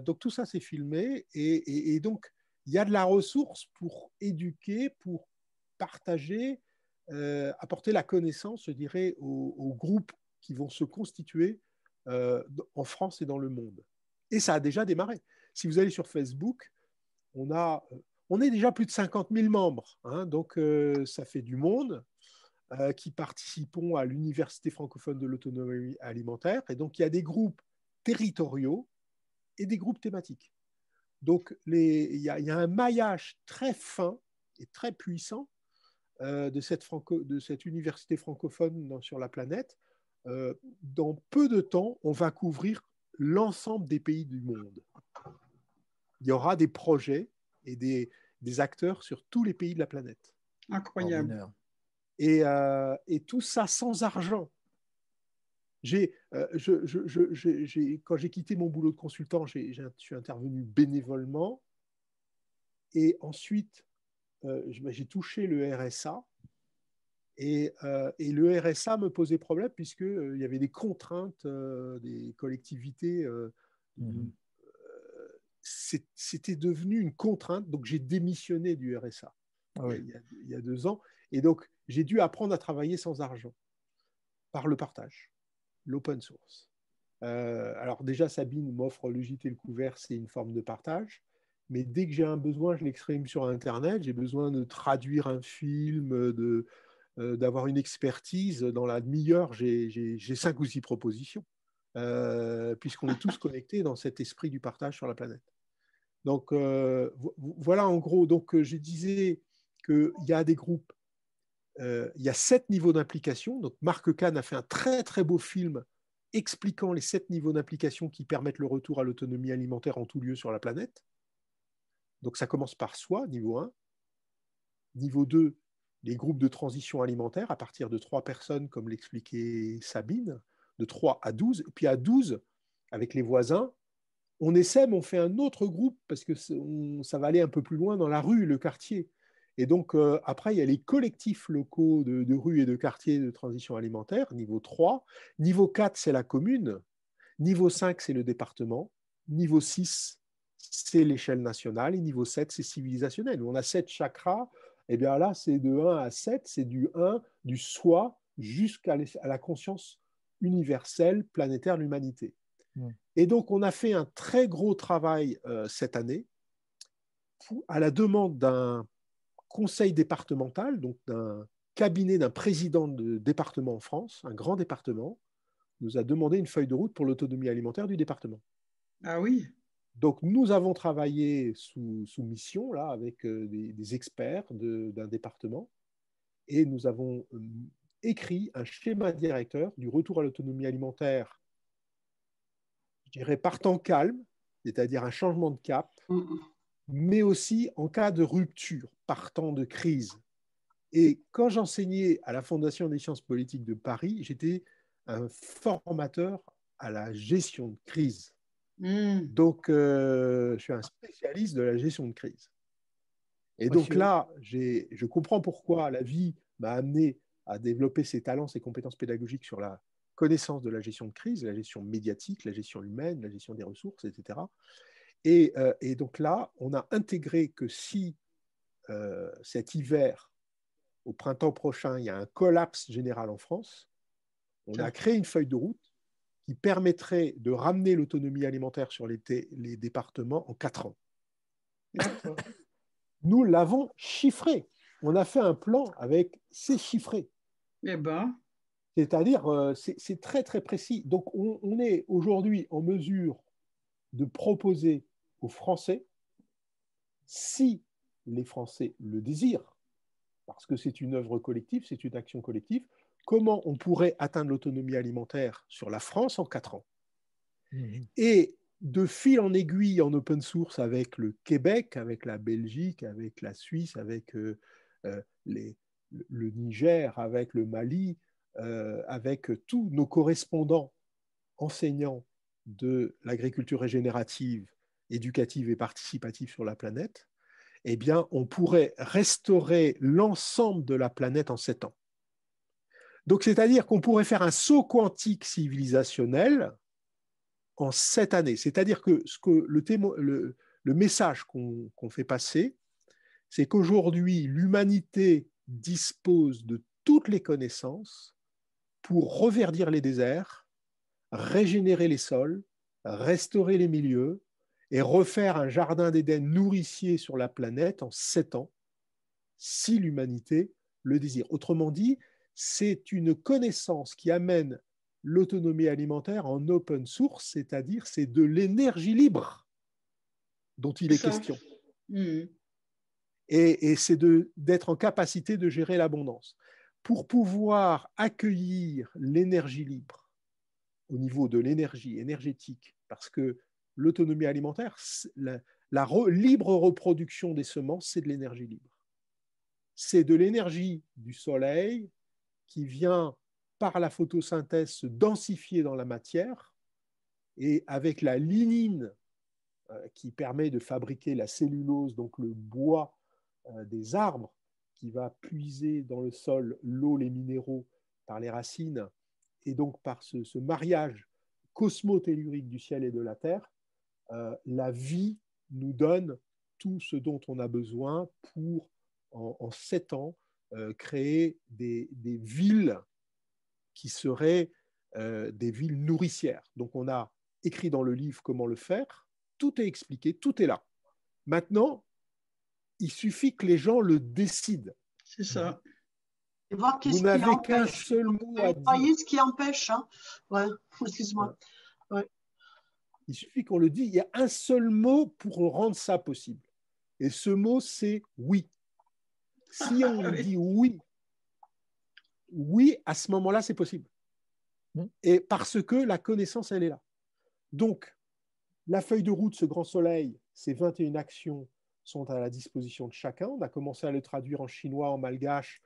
Donc tout ça, c'est filmé. Et, donc, il y a de la ressource pour éduquer, pour partager, apporter la connaissance, je dirais, aux, groupes qui vont se constituer en France et dans le monde. Et ça a déjà démarré. Si vous allez sur Facebook, on a on est déjà plus de 50 000 membres, hein, donc euh, ça fait du monde euh, qui participons à l'Université francophone de l'autonomie alimentaire. Et donc il y a des groupes territoriaux et des groupes thématiques. Donc il, y a, un maillage très fin et très puissant euh, de, cette de, cette université francophone sur la planète. dans peu de temps, on va couvrir l'ensemble des pays du monde. Il y aura des projets et des, des, acteurs sur tous les pays de la planète. Incroyable. Et, euh, et tout ça sans argent. J'ai, euh, je, je, quand j'ai quitté mon boulot de consultant, je suis intervenu bénévolement. Et ensuite, euh, j'ai touché le RSA. Et, et, le RSA me posait problème puisqu'il y avait des contraintes des collectivités mmh c'était devenu une contrainte. Donc, j'ai démissionné du RSA ah il, y a, deux ans. Et donc, j'ai dû apprendre à travailler sans argent par le partage, l'open source. Euh, alors, déjà, Sabine m'offre le gîte et le couvert, c'est une forme de partage. Mais dès que j'ai un besoin, je l'exprime sur Internet. J'ai besoin de traduire un film, de, euh, d'avoir une expertise. Dans la demi-heure, j'ai cinq ou six propositions, euh, puisqu'on est tous connectés dans cet esprit du partage sur la planète. Donc euh, voilà en gros, donc euh, je disais qu'il y a des groupes, euh, il y a sept niveaux d'implication. Donc Marc Kahn a fait un très très beau film expliquant les sept niveaux d'implication qui permettent le retour à l'autonomie alimentaire en tout lieu sur la planète. Donc ça commence par soi, niveau 1. Niveau 2, les groupes de transition alimentaire à partir de trois personnes, comme l'expliquait Sabine, de 3 à 12. Et puis à 12, avec les voisins, on essaie, mais on fait un autre groupe parce que ça va aller un peu plus loin dans la rue, le quartier. Et donc, euh, après, il y a les collectifs locaux de, rue et de quartier de transition alimentaire, niveau 3. Niveau 4, c'est la commune. Niveau 5, c'est le département. Niveau 6, c'est l'échelle nationale. Et niveau 7, c'est civilisationnel. On a 7 chakras. Et eh bien là, c'est de 1 à 7, c'est du 1, du soi, jusqu'à la conscience universelle, planétaire, l'humanité. Et donc, on a fait un très gros travail cette année à la demande d'un conseil départemental, donc d'un cabinet d'un président de département en France, un grand département, nous a demandé une feuille de route pour l'autonomie alimentaire du département. Ah oui. Donc nous avons travaillé sous, mission là avec euh, des, experts d'un département et nous avons euh, écrit un schéma directeur du retour à l'autonomie alimentaire, je dirais par temps calme, c'est-à-dire un changement de cap, mais aussi en cas de rupture, par temps de crise. Et quand j'enseignais à la Fondation des sciences politiques de Paris, j'étais un formateur à la gestion de crise. Hmm. Donc, euh, je suis un spécialiste de la gestion de crise. Et donc là, je comprends pourquoi la vie m'a amené à développer ses talents, ses compétences pédagogiques sur la connaissance de la gestion de crise, la gestion médiatique, la gestion humaine, la gestion des ressources, etc. Euh, et, donc là, on a intégré que si euh, cet hiver, au printemps prochain, il y a un collapse général en France, on a créé une feuille de route qui permettrait de ramener l'autonomie alimentaire sur les, les, départements en quatre ans. Nous l'avons chiffré. On a fait un plan avec ces chiffrés. Eh ben. C'est-à-dire, euh, c'est très très précis. Donc, on, est aujourd'hui en mesure de proposer aux Français, si les Français le désirent, parce que c'est une œuvre collective, c'est une action collective, comment on pourrait atteindre l'autonomie alimentaire sur la France en quatre ans. Mmh. Et de fil en aiguille en open source avec le Québec, avec la Belgique, avec la Suisse, avec euh, euh, le Niger, avec le Mali, euh, avec tous nos correspondants enseignants de l'agriculture régénérative, éducative et participative sur la planète, eh bien, on pourrait restaurer l'ensemble de la planète en sept ans. Donc, c'est-à-dire qu'on pourrait faire un saut quantique civilisationnel en sept années. C'est-à-dire que, ce que le, le, message qu'on fait passer, c'est qu'aujourd'hui, l'humanité dispose de toutes les connaissances pour reverdir les déserts, régénérer les sols, restaurer les milieux et refaire un jardin d'Éden nourricier sur la planète en sept ans, si l'humanité le désire. Autrement dit, c'est une connaissance qui amène l'autonomie alimentaire en open source, c'est-à-dire c'est de l'énergie libre dont il est question. Hmm. Et, et c'est d'être en capacité de gérer l'abondance. Pour pouvoir accueillir l'énergie libre au niveau de l'énergie énergétique, parce que l'autonomie alimentaire, la, libre reproduction des semences, c'est de l'énergie libre. C'est de l'énergie du soleil, qui vient par la photosynthèse se densifier dans la matière. Et avec la lignine euh, qui permet de fabriquer la cellulose, donc le bois euh, des arbres, qui va puiser dans le sol l'eau, les minéraux par les racines, et donc par ce, mariage cosmotellurique du ciel et de la terre, euh, la vie nous donne tout ce dont on a besoin pour, en sept ans, créer des, villes qui seraient euh, des villes nourricières. Donc on a écrit dans le livre comment le faire, tout est expliqué, tout est là. Maintenant, il suffit que les gens le décident. C'est ça. Vous n'avez qu'un seul mot à dire. voyez ce qui empêche. Hein ouais, excuse-moi. Il suffit qu'on le dise. Il y a un seul mot pour rendre ça possible. Et ce mot, c'est oui. Si on dit oui, oui, à ce moment-là, c'est possible. Hmm. Et parce que la connaissance, elle est là. Donc, la feuille de route, ce grand soleil, ces 21 actions sont à la disposition de chacun. On a commencé à le traduire en chinois, en malgache.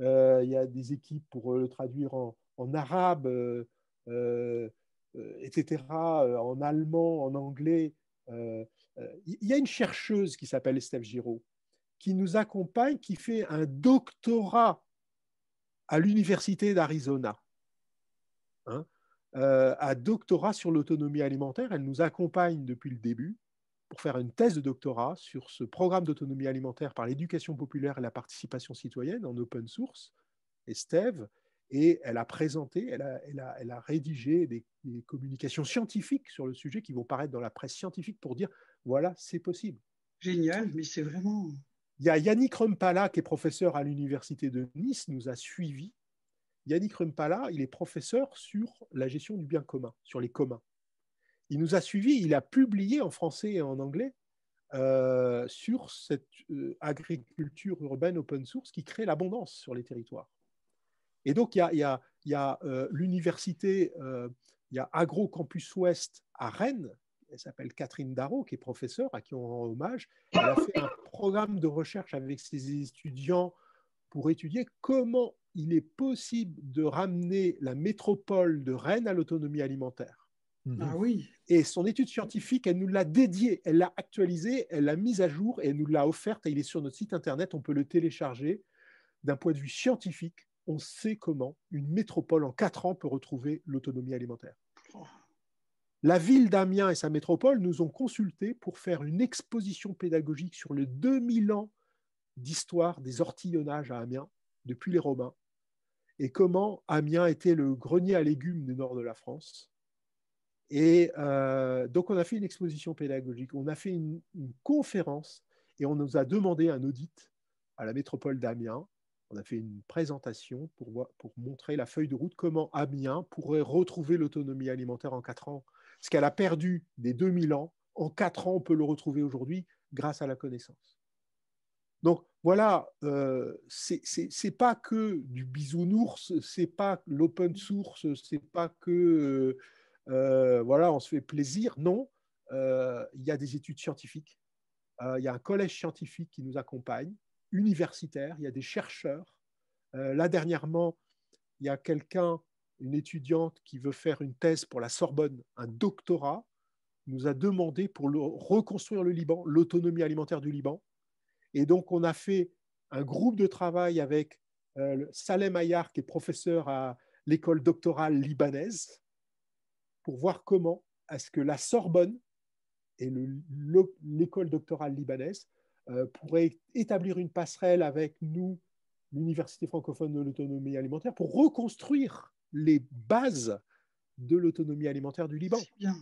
Euh, il y a des équipes pour euh, le traduire en, arabe, euh, etc., en allemand, en anglais. Il y a une chercheuse qui s'appelle Estelle Giraud, qui nous accompagne, qui fait un doctorat à l'Université d'Arizona, hein, euh, un doctorat sur l'autonomie alimentaire. Elle nous accompagne depuis le début pour faire une thèse de doctorat sur ce programme d'autonomie alimentaire par l'éducation populaire et la participation citoyenne en open source, Estève. et elle a présenté, elle a, elle a, elle a rédigé des, communications scientifiques sur le sujet qui vont paraître dans la presse scientifique pour dire voilà, c'est possible. Génial, mais c'est vraiment. Il y a Yannick Rumpala, qui est professeur à l'université de Nice, nous a suivis. Yannick Rumpala, il est professeur sur la gestion du bien commun, sur les communs. Il nous a suivis, il a publié en français et en anglais euh, sur cette euh, agriculture urbaine open source qui crée l'abondance sur les territoires. Et donc, il y a, euh, l'université, il y a Agro Campus Ouest à Rennes, elle s'appelle Catherine Darro, qui est professeure, à qui on rend hommage. Elle a fait un programme de recherche avec ses étudiants pour étudier comment il est possible de ramener la métropole de Rennes à l'autonomie alimentaire. Mhm. Ah oui. Et son étude scientifique, elle nous l'a dédiée, elle l'a actualisée, elle l'a mise à jour et elle nous l'a offerte. il est sur notre site internet, on peut le télécharger. D'un point de vue scientifique, on sait comment une métropole en quatre ans peut retrouver l'autonomie alimentaire. La ville d'Amiens et sa métropole nous ont consultés pour faire une exposition pédagogique sur les 2000 ans d'histoire des ortillonnages à Amiens, depuis les Romains, et comment Amiens était le grenier à légumes du nord de la France. Et euh, donc, on a fait une exposition pédagogique, on a fait une, conférence et on nous a demandé un audit à la métropole d'Amiens. On a fait une présentation pour, pour montrer la feuille de route, comment Amiens pourrait retrouver l'autonomie alimentaire en quatre ans. Ce qu'elle a perdu des 2000 ans, en quatre ans, on peut le retrouver aujourd'hui grâce à la connaissance. Donc voilà, euh, c'est pas que du bisounours, c'est pas l'open source, c'est pas que euh, voilà, on se fait plaisir. Non, euh, il y a des études scientifiques, il y a un collège scientifique qui nous accompagne, universitaire, il y a des chercheurs. là dernièrement, il y a quelqu'un, une étudiante qui veut faire une thèse pour la Sorbonne, un doctorat, nous a demandé pour reconstruire le Liban, l'autonomie alimentaire du Liban. Et donc, on a fait un groupe de travail avec euh, Salem Ayar, qui est professeur à l'école doctorale libanaise, pour voir comment est-ce que la Sorbonne et l'école doctorale libanaise euh, pourraient établir une passerelle avec nous, l'Université francophone de l'autonomie alimentaire, pour reconstruire les bases de l'autonomie alimentaire du Liban. C'est bien,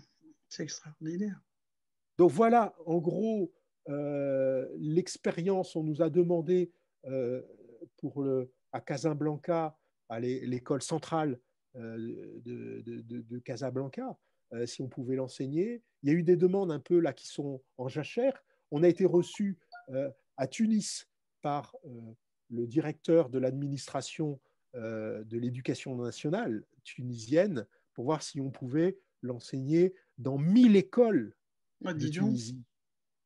c'est extraordinaire. Donc voilà, en gros, euh, l'expérience, on nous a demandé euh, pour le, à Casablanca, à l'école centrale euh, de, Casablanca, si on pouvait l'enseigner. Il y a eu des demandes un peu là qui sont en jachère. On a été reçu à Tunis par le directeur de l'administration de l'éducation nationale tunisienne pour voir si on pouvait l'enseigner dans 1000 écoles ah, de Tunisie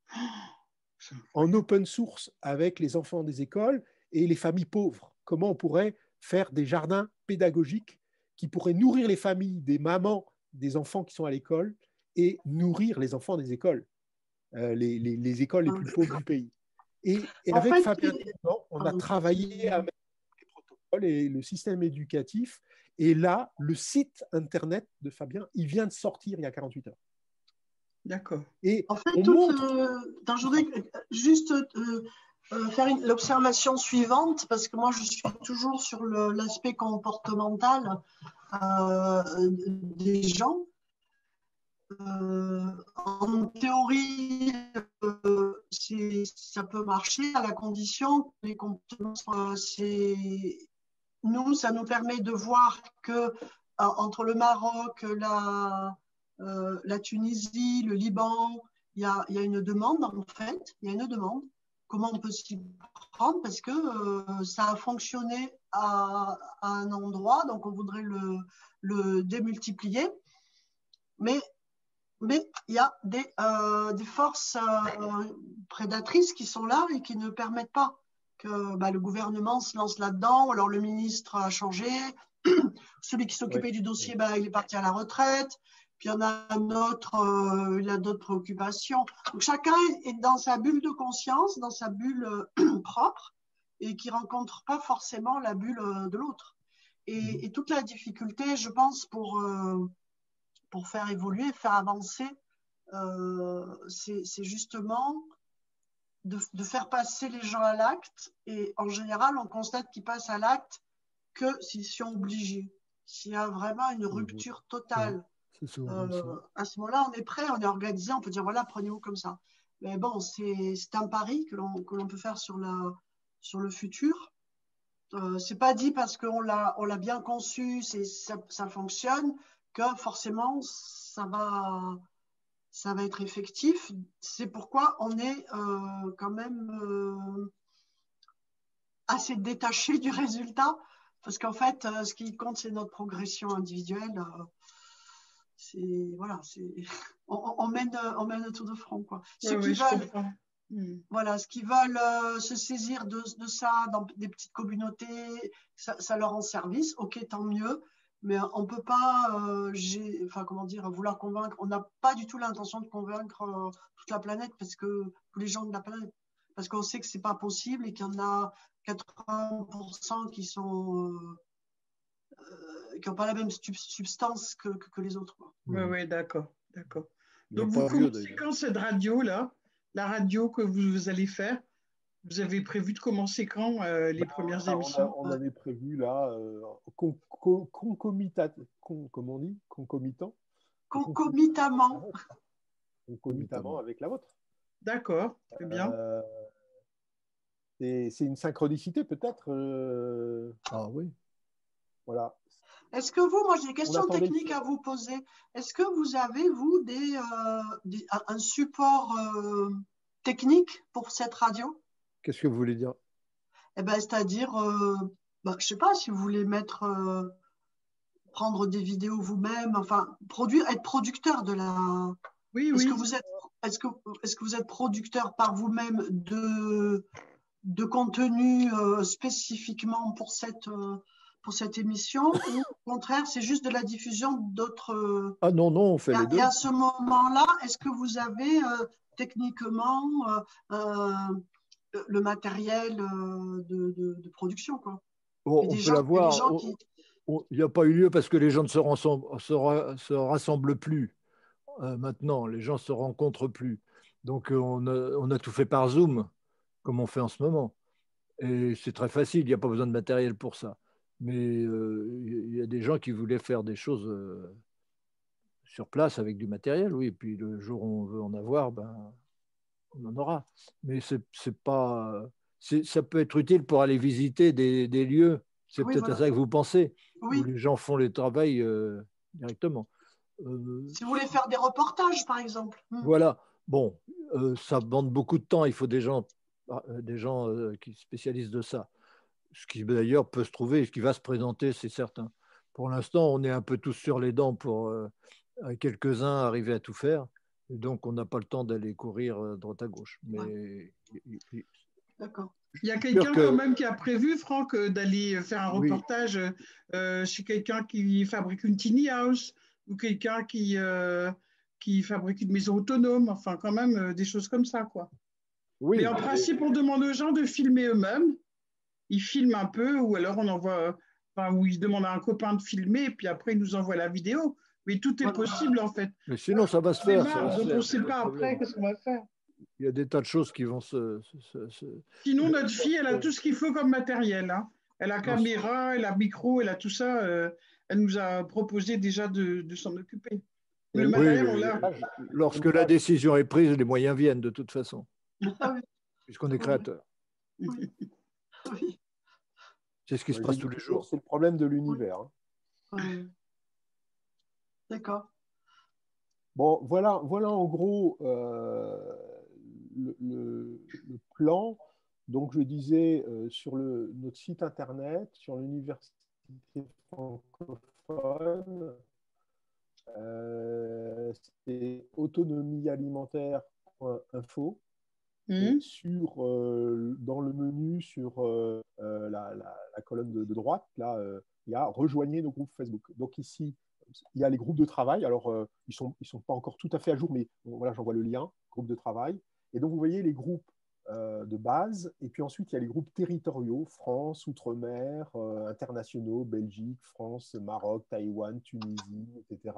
en open source avec les enfants des écoles et les familles pauvres. Comment on pourrait faire des jardins pédagogiques qui pourraient nourrir les familles des mamans des enfants qui sont à l'école et nourrir les enfants des écoles, euh, les, écoles les plus pauvres du pays. Et, avec Fabien, on a travaillé avec et le système éducatif. Et là, le site internet de Fabien, il vient de sortir il y a 48 heures. D'accord. Et en fait, euh, je voudrais juste euh, euh, faire l'observation suivante, parce que moi, je suis toujours sur l'aspect comportemental des gens. en théorie, ça peut marcher à la condition que les comportements, nous, ça nous permet de voir que entre le Maroc, la, euh, Tunisie, le Liban, il y a, une demande en fait, il y a une demande. Comment on peut s'y prendre? Parce que euh, ça a fonctionné à, un endroit, donc on voudrait le, démultiplier. Mais il y a des, euh, forces prédatrices qui sont là et qui ne permettent pas que bah, le gouvernement se lance là-dedans. Alors le ministre a changé, celui qui s'occupait du dossier, bah, il est parti à la retraite puis il y en a un autre, euh, il a d'autres préoccupations. Donc chacun est dans sa bulle de conscience, dans sa bulle euh, propre, et qui rencontre pas forcément la bulle euh, de l'autre. Et, mmh. toute la difficulté, je pense, pour, pour faire évoluer, faire avancer, c'est justement de, de, faire passer les gens à l'acte. Et en général, on constate qu'ils passent à l'acte que s'ils sont obligés. S'il y a vraiment une rupture totale, euh, à ce moment-là, on est prêt, on est organisé, on peut dire voilà, prenez-vous comme ça. Mais bon, c'est un pari que l'on peut faire sur, la, sur le futur. Euh, c'est pas dit parce qu'on l'a on l'a bien conçu, ça, ça fonctionne que forcément ça va ça va être effectif. C'est pourquoi on est euh, quand même euh, assez détaché du résultat, parce qu'en fait, euh, ce qui compte, c'est notre progression individuelle. c'est voilà, c'est on, mène on mène tour de front quoi. Ceux qui veulent hmm. voilà, ce qui veulent se saisir de, ça dans des petites communautés, ça, ça, leur rend service. Ok, tant mieux mais on ne peut pas, euh, enfin, comment dire, vouloir convaincre. On n'a pas du tout l'intention de convaincre euh, toute la planète parce que tous les gens de la planète, parce qu'on sait que c'est pas possible et qu'il y en a 80% qui sont euh, qui n'ont pas la même substance que, que, les autres. Oui, oui, d'accord, d'accord. Donc vous commencez quand cette radio là, la radio que vous allez faire? Vous avez prévu de commencer quand euh, les bah, premières émissions? on, avait prévu là, euh, concomitant, comment on dit? Concomitant? Concomitamment. Concomitamment avec la vôtre. D'accord, très bien. Euh, c'est une synchronicité peut-être Ah oui. Voilà. Est-ce que vous, moi j'ai des questions techniques à vous poser. Est-ce que vous avez, vous, des un support technique pour cette radio? Qu'est-ce que vous voulez dire? Eh ben, C'est-à-dire, euh, bah, je ne sais pas, si vous voulez mettre, euh, prendre des vidéos vous-même, enfin, produire, être producteur de la. Oui, est-ce oui. Que vous êtes, est-ce, que, est-ce que vous êtes producteur par vous-même de, de contenu euh, spécifiquement pour cette, pour cette émission ou au contraire, c'est juste de la diffusion d'autres. Ah non, non, on fait les deux. Et à ce moment-là, est-ce que vous avez techniquement le matériel euh, de, production. Quoi. on peut l'avoir. Il n'y a pas eu lieu parce que les gens ne se, se, rassemblent plus euh, maintenant, les gens ne se rencontrent plus. Donc euh, on a, on a, tout fait par Zoom, comme on fait en ce moment. Et c'est très facile, il n'y a pas besoin de matériel pour ça. Mais il y a des gens qui voulaient faire des choses sur place avec du matériel, oui. Et puis le jour où on veut en avoir, ben, on en aura. Mais c'est pas. Ça peut être utile pour aller visiter des, des lieux. C'est peut-être à ça que vous pensez. Où les gens font le travail euh, directement. Euh, si vous voulez faire des reportages, par exemple. Hmm. Voilà. Bon, euh, ça demande beaucoup de temps. Il faut des gens, des gens qui spécialisent de ça. Ce qui d'ailleurs peut se trouver, ce qui va se présenter, c'est certain. Pour l'instant, on est un peu tous sur les dents pour quelques-uns arriver à tout faire. Et donc, on n'a pas le temps d'aller courir euh, droite à gauche. Mais... D'accord. Il y a quelqu'un quand même qui a prévu, Franck, euh, d'aller faire un reportage euh, chez quelqu'un qui fabrique une tiny house ou quelqu'un qui, qui fabrique une maison autonome, enfin quand même des choses comme ça, quoi. Oui, Mais en principe, on demande aux gens de filmer eux-mêmes. Ils filment un peu, ou alors on envoie, enfin, ou ils demandent à un copain de filmer, et puis après ils nous envoient la vidéo. Mais tout est possible en fait. Mais sinon, ça va se faire. donc on ne sait pas après qu'est-ce qu'on va faire. Il y a des tas de choses qui vont se. Sinon, notre fille, elle a tout ce qu'il faut comme matériel. Hein. Elle a caméra, elle a micro, elle a tout ça. Euh, elle nous a proposé déjà de, s'en occuper. Le matériel, on l'a. Lorsque la décision est prise, les moyens viennent de toute façon. Ah Puisqu'on est créateur. C'est ce qui se passe tous les jours. C'est le problème de l'univers. Hein. D'accord. Bon, voilà, voilà en gros euh, le, plan. Donc, je disais euh, sur le, notre site internet, sur l'université francophone, euh, c'est autonomiealimentaire.info. Mmh. Sur, dans le menu, sur la, colonne de, de droite, là, il y a rejoignez nos groupes Facebook. Donc ici, il y a les groupes de travail. Alors, euh, ils ne sont, ils sont pas encore tout à fait à jour, mais voilà, j'envoie le lien, groupe de travail. Et donc, vous voyez les groupes euh, de base. Et puis ensuite, il y a les groupes territoriaux, France, Outre-mer, euh, internationaux, Belgique, France, Maroc, Taïwan, Tunisie, etc.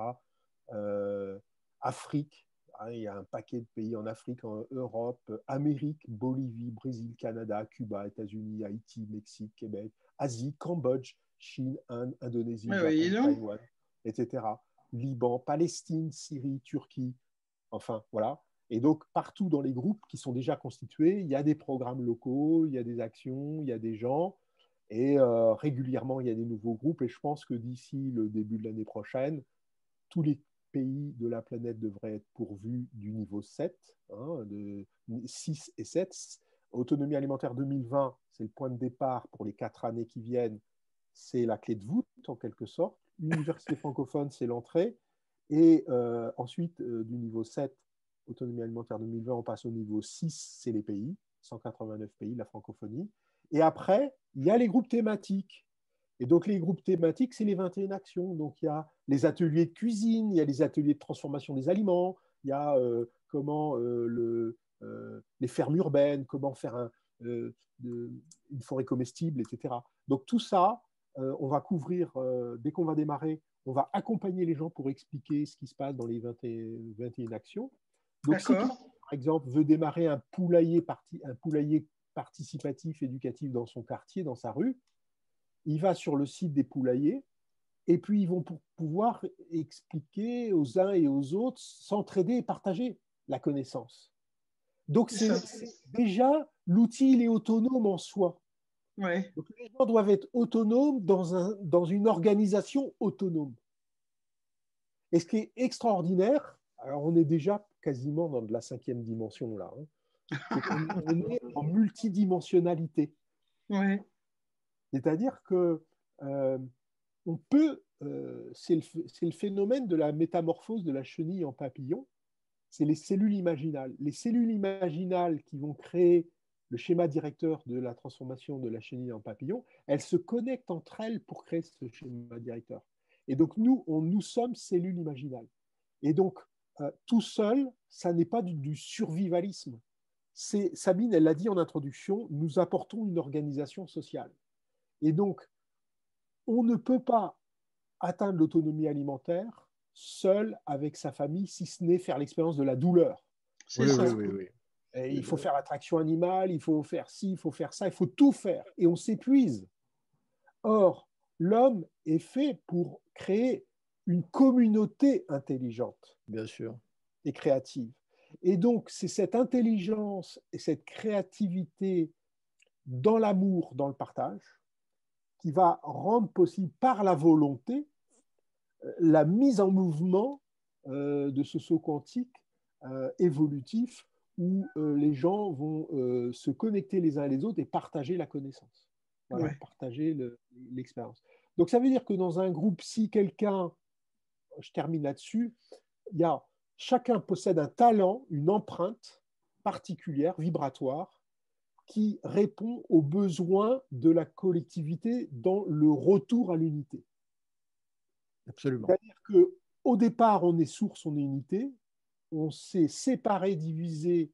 Afrique. Hein, il y a un paquet de pays en Afrique, en Europe, Amérique, Bolivie, Brésil, Canada, Cuba, États-Unis, Haïti, Mexique, Québec, Asie, Cambodge, Chine, Inde, Indonésie, Taïwan, etc. Liban, Palestine, Syrie, Turquie, enfin voilà. Et donc, partout dans les groupes qui sont déjà constitués, il y a des programmes locaux, il y a des actions, il y a des gens. Et euh, régulièrement, il y a des nouveaux groupes. Et je pense que d'ici le début de l'année prochaine, tous les pays de la planète devraient être pourvus du niveau 7, hein, de 6 et 7. Autonomie alimentaire 2020, c'est le point de départ pour les quatre années qui viennent. C'est la clé de voûte, en quelque sorte. Université francophone, c'est l'entrée. Et euh, ensuite, euh, du niveau 7, autonomie alimentaire 2020, on passe au niveau 6, c'est les pays, 189 pays, la francophonie. Et après, il y a les groupes thématiques. Et donc, les groupes thématiques, c'est les 21 actions. Donc, il y a les ateliers de cuisine, il y a les ateliers de transformation des aliments, il y a euh, comment le, les fermes urbaines, comment faire une forêt comestible, etc. Donc, tout ça, on va couvrir, dès qu'on va démarrer, on va accompagner les gens pour expliquer ce qui se passe dans les 21 actions. Donc, si par exemple, veut démarrer un poulailler, un poulailler participatif éducatif dans son quartier, dans sa rue, il va sur le site des poulaillers et puis ils vont pouvoir expliquer aux uns et aux autres, s'entraider et partager la connaissance. Donc, c'est déjà l'outil, il est autonome en soi. Donc, les gens doivent être autonomes dans, un, dans une organisation autonome. Et ce qui est extraordinaire, alors on est déjà quasiment dans de la cinquième dimension là, hein, on est en multidimensionnalité. C'est-à-dire que euh, on peut, euh, c'est le, le, phénomène de la métamorphose de la chenille en papillon, c'est les cellules imaginales. Les cellules imaginales qui vont créer le schéma directeur de la transformation de la chenille en papillon, elles se connectent entre elles pour créer ce schéma directeur. Et donc, nous, on, nous sommes cellules imaginales. Et donc, euh, tout seul, ça n'est pas du, survivalisme. C'est, Sabine, elle l'a dit en introduction, nous apportons une organisation sociale. Et donc, on ne peut pas atteindre l'autonomie alimentaire seul avec sa famille, si ce n'est faire l'expérience de la douleur. C'est ça. Oui, oui, il faut faire l'attraction animale, il faut faire ci, il faut faire ça, il faut tout faire. Et on s'épuise. Or, l'homme est fait pour créer une communauté intelligente. Bien sûr. Et créative. Et donc, c'est cette intelligence et cette créativité dans l'amour, dans le partage, qui va rendre possible par la volonté euh, la mise en mouvement euh, de ce saut quantique euh, évolutif où les gens vont se connecter les uns les autres et partager la connaissance, partager l'expérience. Donc ça veut dire que dans un groupe, si quelqu'un, je termine là-dessus, il y a, chacun possède un talent, une empreinte particulière, vibratoire, qui répond aux besoins de la collectivité dans le retour à l'unité. Absolument. C'est-à-dire qu'au départ, on est source, on est unité, on s'est séparé, divisé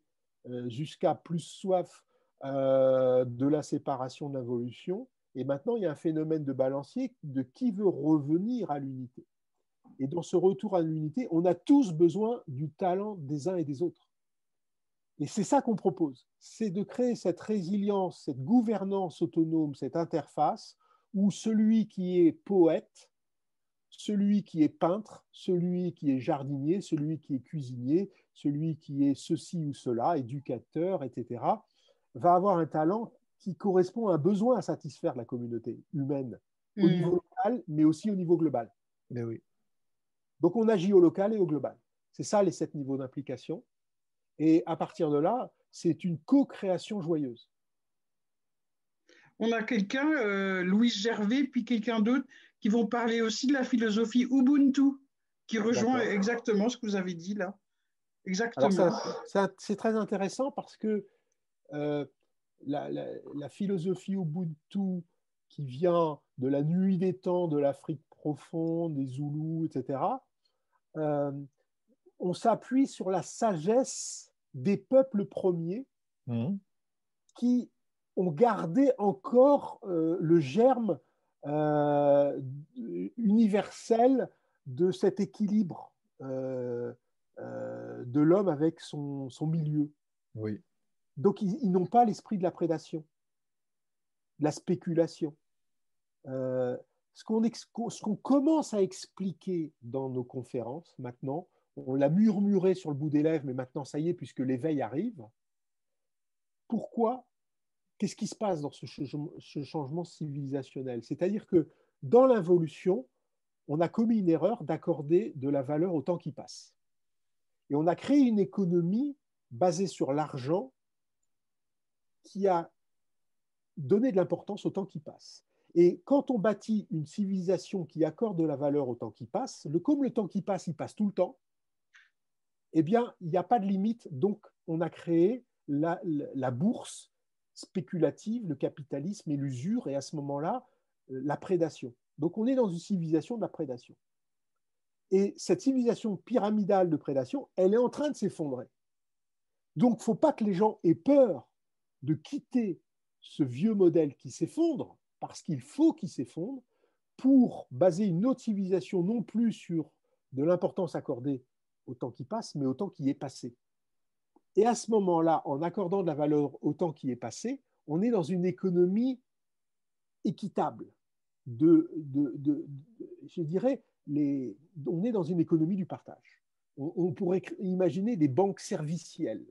euh, jusqu'à plus soif euh, de la séparation de l'involution. Et maintenant, il y a un phénomène de balancier de qui veut revenir à l'unité. Et dans ce retour à l'unité, on a tous besoin du talent des uns et des autres. Et c'est ça qu'on propose, c'est de créer cette résilience, cette gouvernance autonome, cette interface où celui qui est poète celui qui est peintre, celui qui est jardinier, celui qui est cuisinier, celui qui est ceci ou cela, éducateur, etc., va avoir un talent qui correspond à un besoin à satisfaire de la communauté humaine, au mm. niveau local, mais aussi au niveau global. Mais oui. Donc on agit au local et au global. C'est ça les sept niveaux d'implication. Et à partir de là, c'est une co-création joyeuse. On a quelqu'un, euh, Louise Gervais, puis quelqu'un d'autre qui vont parler aussi de la philosophie Ubuntu, qui rejoint exactement ce que vous avez dit là. Exactement. C'est très intéressant parce que euh, la, philosophie Ubuntu qui vient de la nuit des temps, de l'Afrique profonde, des Zoulous, etc., euh, on s'appuie sur la sagesse des peuples premiers mmh. qui ont gardé encore euh, le germe euh, universel de cet équilibre euh, euh, de l'homme avec son, milieu. Oui. Donc, ils, n'ont pas l'esprit de la prédation, de la spéculation. ce qu'on commence à expliquer dans nos conférences maintenant, on l'a murmuré sur le bout des lèvres, mais maintenant ça y est, puisque l'éveil arrive. Pourquoi Qu'est-ce qui se passe dans ce changement civilisationnel? C'est-à-dire que dans l'involution, on a commis une erreur d'accorder de la valeur au temps qui passe. Et on a créé une économie basée sur l'argent qui a donné de l'importance au temps qui passe. Et quand on bâtit une civilisation qui accorde de la valeur au temps qui passe, comme le temps qui passe, il passe tout le temps, eh bien, il n'y a pas de limite. Donc, on a créé la bourse spéculative, le capitalisme et l'usure, et à ce moment-là, euh, la prédation. Donc, on est dans une civilisation de la prédation. Et cette civilisation pyramidale de prédation, elle est en train de s'effondrer. Donc, il ne faut pas que les gens aient peur de quitter ce vieux modèle qui s'effondre, parce qu'il faut qu'il s'effondre, pour baser une autre civilisation non plus sur de l'importance accordée au temps qui passe, mais au temps qui est passé. Et à ce moment-là, en accordant de la valeur au temps qui est passé, on est dans une économie équitable. Je dirais, on est dans une économie du partage. on pourrait imaginer des banques servicielles.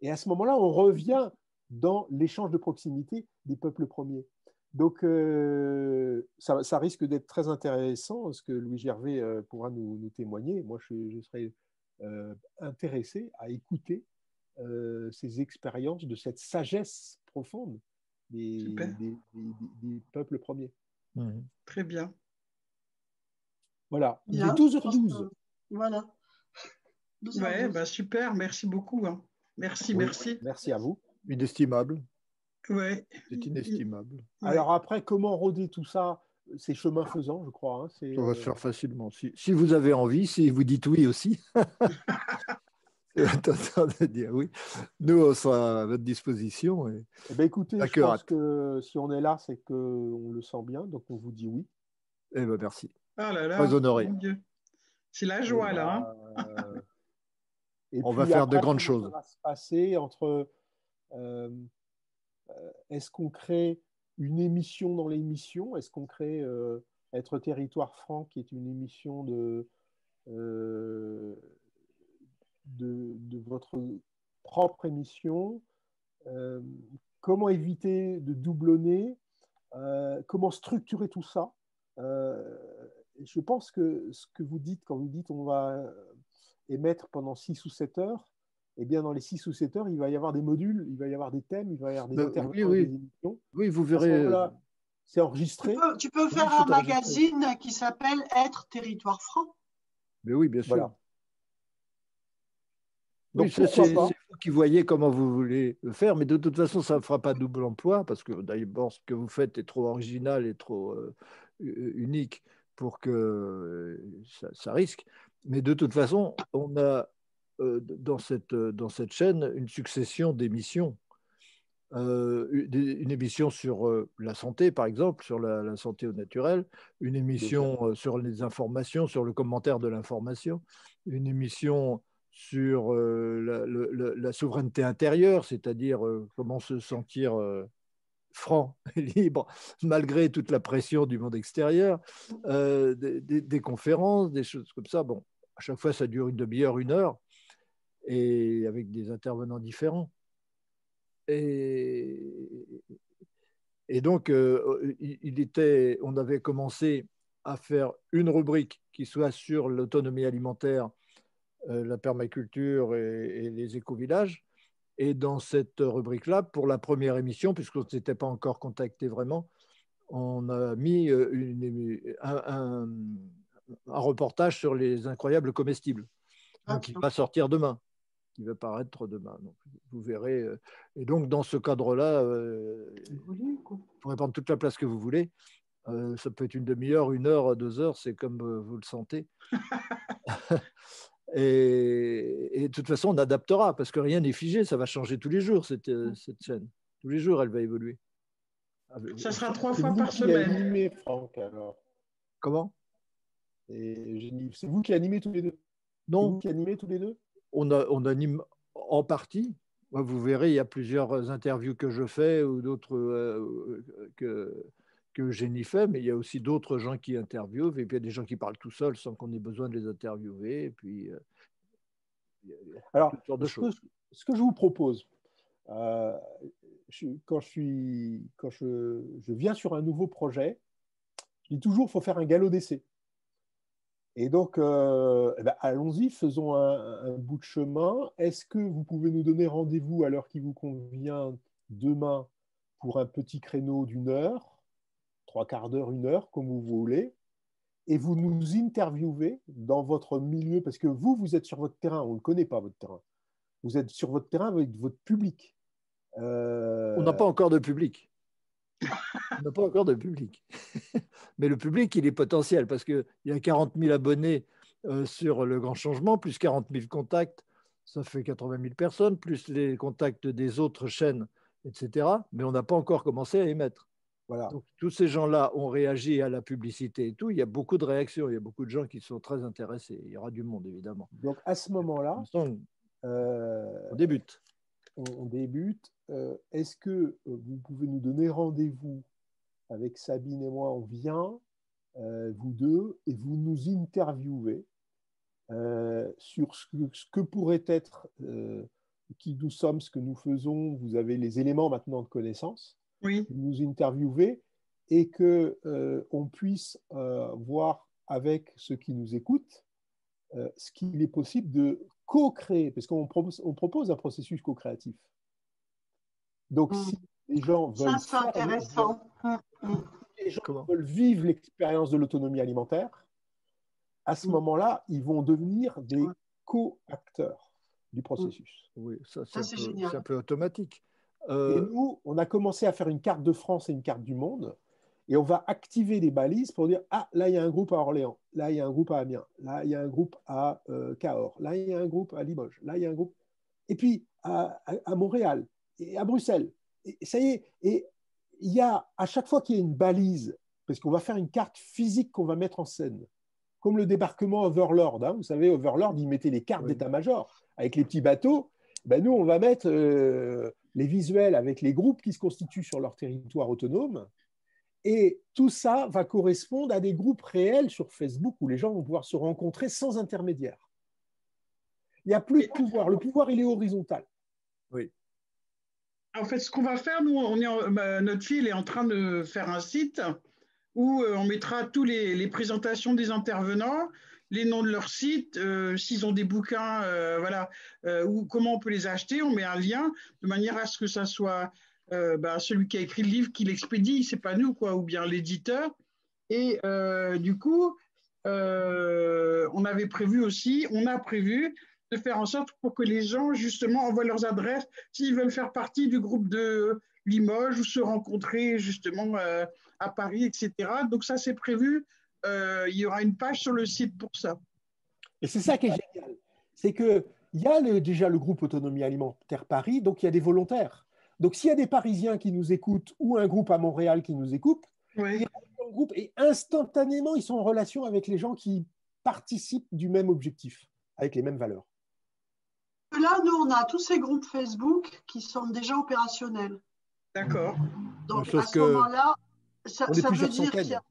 Et à ce moment-là, on revient dans l'échange de proximité des peuples premiers. Donc, euh, ça, risque d'être très intéressant, ce que Louis Gervais euh, pourra nous, témoigner. Moi, je, serais euh, intéressé à écouter ces expériences de cette sagesse profonde des, peuples premiers. Mmh. Très bien. Voilà, il est 12h12. Voilà. Ouais, bah super, merci beaucoup. Hein. Merci, merci. Merci à vous. Inestimable. Ouais. C'est inestimable. Alors après, comment rôder tout ça? C'est chemin faisant, je crois. Hein, ça va se euh, faire facilement. Si, vous avez envie, si vous dites oui aussi. de dire oui. Nous, on sera à votre disposition. Et... Eh ben, écoutez, je pense que si on est là, c'est qu'on le sent bien, donc on vous dit oui. Eh ben, merci. Ah là là, honoré. C'est la joie, là. Hein. Euh, on va faire de grandes choses. Ça va se passer entre euh, est-ce qu'on crée une émission dans l'émission? Est-ce qu'on crée euh, Être Territoire Franc, qui est une émission de, euh, de, votre propre émission Comment éviter de doublonner? Comment structurer tout ça? Je pense que ce que vous dites, quand vous dites on va émettre pendant 6 ou 7 heures, eh bien, dans les 6 ou 7 heures, il va y avoir des modules, il va y avoir des thèmes, il va y avoir des ben, interviews, oui, des émissions. Oui, vous verrez. C'est enregistré. Tu peux, faire un magazine qui s'appelle Être territoire franc. Mais oui, bien sûr. Donc, c'est vous qui voyez comment vous voulez le faire, mais de toute façon, ça ne fera pas double emploi, parce que d'abord, ce que vous faites est trop original et trop euh, unique pour que euh, ça, ça, risque. Mais de toute façon, on a euh, dans, cette, dans cette chaîne une succession d'émissions. Euh, une émission sur la santé, par exemple, sur la, santé au naturel, une émission sur les informations, sur le commentaire de l'information, une émission sur la, souveraineté intérieure, c'est-à-dire comment se sentir franc et libre malgré toute la pression du monde extérieur, des, conférences, des choses comme ça. Bon, à chaque fois, ça dure une demi-heure, une heure et avec des intervenants différents. Et, donc, euh, il était, on avait commencé à faire une rubrique qui soit sur l'autonomie alimentaire, euh, la permaculture et, les éco-villages. Et dans cette rubrique-là, pour la première émission, puisqu'on ne s'était pas encore contacté vraiment, on a mis euh, une, un, un, reportage sur les incroyables comestibles, qui va sortir demain qui va paraître demain. Donc, vous verrez. Euh, et donc, dans ce cadre-là, euh, vous pourrez prendre toute la place que vous voulez. Euh, ça peut être une demi-heure, une heure, deux heures, c'est comme vous le sentez. et, de toute façon, on adaptera parce que rien n'est figé, ça va changer tous les jours, cette, cette chaîne. Tous les jours, elle va évoluer. Ça sera trois fois par semaine. Animé, Franck, alors. Comment? C'est vous qui animez tous les deux? Non. Vous qui animez tous les deux? On, anime en partie. Vous verrez, il y a plusieurs interviews que je fais ou d'autres euh, que, que Génie fait, mais il y a aussi d'autres gens qui interviewent, et puis il y a des gens qui parlent tout seuls sans qu'on ait besoin de les interviewer. Et puis, euh, Alors, ce, que, ce, que, je vous propose, euh, quand, je, suis, quand je, je, viens sur un nouveau projet, je dis toujours qu'il faut faire un galop d'essai. Et donc, euh, eh ben, allons-y, faisons un, un, bout de chemin. Est-ce que vous pouvez nous donner rendez-vous à l'heure qui vous convient demain pour un petit créneau d'une heure? Trois quarts d'heure, une heure, comme vous voulez, et vous nous interviewez dans votre milieu, parce que vous, vous êtes sur votre terrain, on ne connaît pas votre terrain. Vous êtes sur votre terrain avec votre public. Euh, on n'a pas encore de public. on n'a pas encore de public. Mais le public, il est potentiel, parce qu'il y a 40 000 abonnés euh, sur le grand changement, plus 40 000 contacts, ça fait 80 000 personnes, plus les contacts des autres chaînes, etc. Mais on n'a pas encore commencé à émettre. Donc, tous ces gens-là ont réagi à la publicité et tout. Il y a beaucoup de réactions, il y a beaucoup de gens qui sont très intéressés. Il y aura du monde, évidemment. Donc, à ce moment-là, euh, on débute. On, débute. Euh, est-ce que euh, vous pouvez nous donner rendez-vous avec Sabine et moi? On vient, vous deux, et vous nous interviewez sur ce que, ce que, pourrait être qui nous sommes, ce que nous faisons. Vous avez les éléments maintenant de connaissance oui. nous interviewer et que euh, on puisse euh, voir avec ceux qui nous écoutent euh, ce qu'il est possible de co-créer, parce qu'on propose, on propose un processus co-créatif. Donc, mm. si les gens veulent, Ça, intéressant. Mm, mm. les gens veulent vivre l'expérience de l'autonomie alimentaire, à ce moment-là, ils vont devenir des co-acteurs du processus. Oui, ça, c'est un peu automatique. Et euh, nous, on a commencé à faire une carte de France et une carte du monde. Et on va activer des balises pour dire Ah, là, il y a un groupe à Orléans. Là, il y a un groupe à Amiens. Là, il y a un groupe à euh, Cahors. Là, il y a un groupe à Limoges. Là, il y a un groupe. Et puis, à, Montréal et à Bruxelles. Et ça y est. Et il y a, à chaque fois qu'il y a une balise, parce qu'on va faire une carte physique qu'on va mettre en scène, comme le débarquement Overlord. Hein. Vous savez, Overlord, il mettait les cartes d'état-major avec les petits bateaux. Ben, nous, on va mettre. Euh, les visuels avec les groupes qui se constituent sur leur territoire autonome. Et tout ça va correspondre à des groupes réels sur Facebook où les gens vont pouvoir se rencontrer sans intermédiaire. Il n'y a plus de pouvoir. Le pouvoir, il est horizontal. Oui. En fait, ce qu'on va faire, nous, on est bah, notre fille est en train de faire un site où euh, on mettra toutes les, les, présentations des intervenants, les noms de leur site, euh, s'ils ont des bouquins, euh, voilà, euh, ou comment on peut les acheter. On met un lien de manière à ce que ça soit bah, celui qui a écrit le livre qui l'expédie, c'est pas nous, quoi, ou bien l'éditeur. Et du coup, on avait prévu aussi, on a prévu de faire en sorte pour que les gens, justement, envoient leurs adresses s'ils veulent faire partie du groupe de Limoges ou se rencontrer, justement, à Paris, etc. Donc, ça, c'est prévu euh, il y aura une page sur le site pour ça. Et c'est ça qui est génial. C'est qu'il y a déjà le groupe Autonomie Alimentaire Paris, donc il y a des volontaires. Donc s'il y a des Parisiens qui nous écoutent ou un groupe à Montréal qui nous écoute, oui. groupe et instantanément ils sont en relation avec les gens qui participent du même objectif, avec les mêmes valeurs. Là, nous, on a tous ces groupes Facebook qui sont déjà opérationnels. D'accord. Donc, à ce moment-là, ça, ça veut dire qu'il y a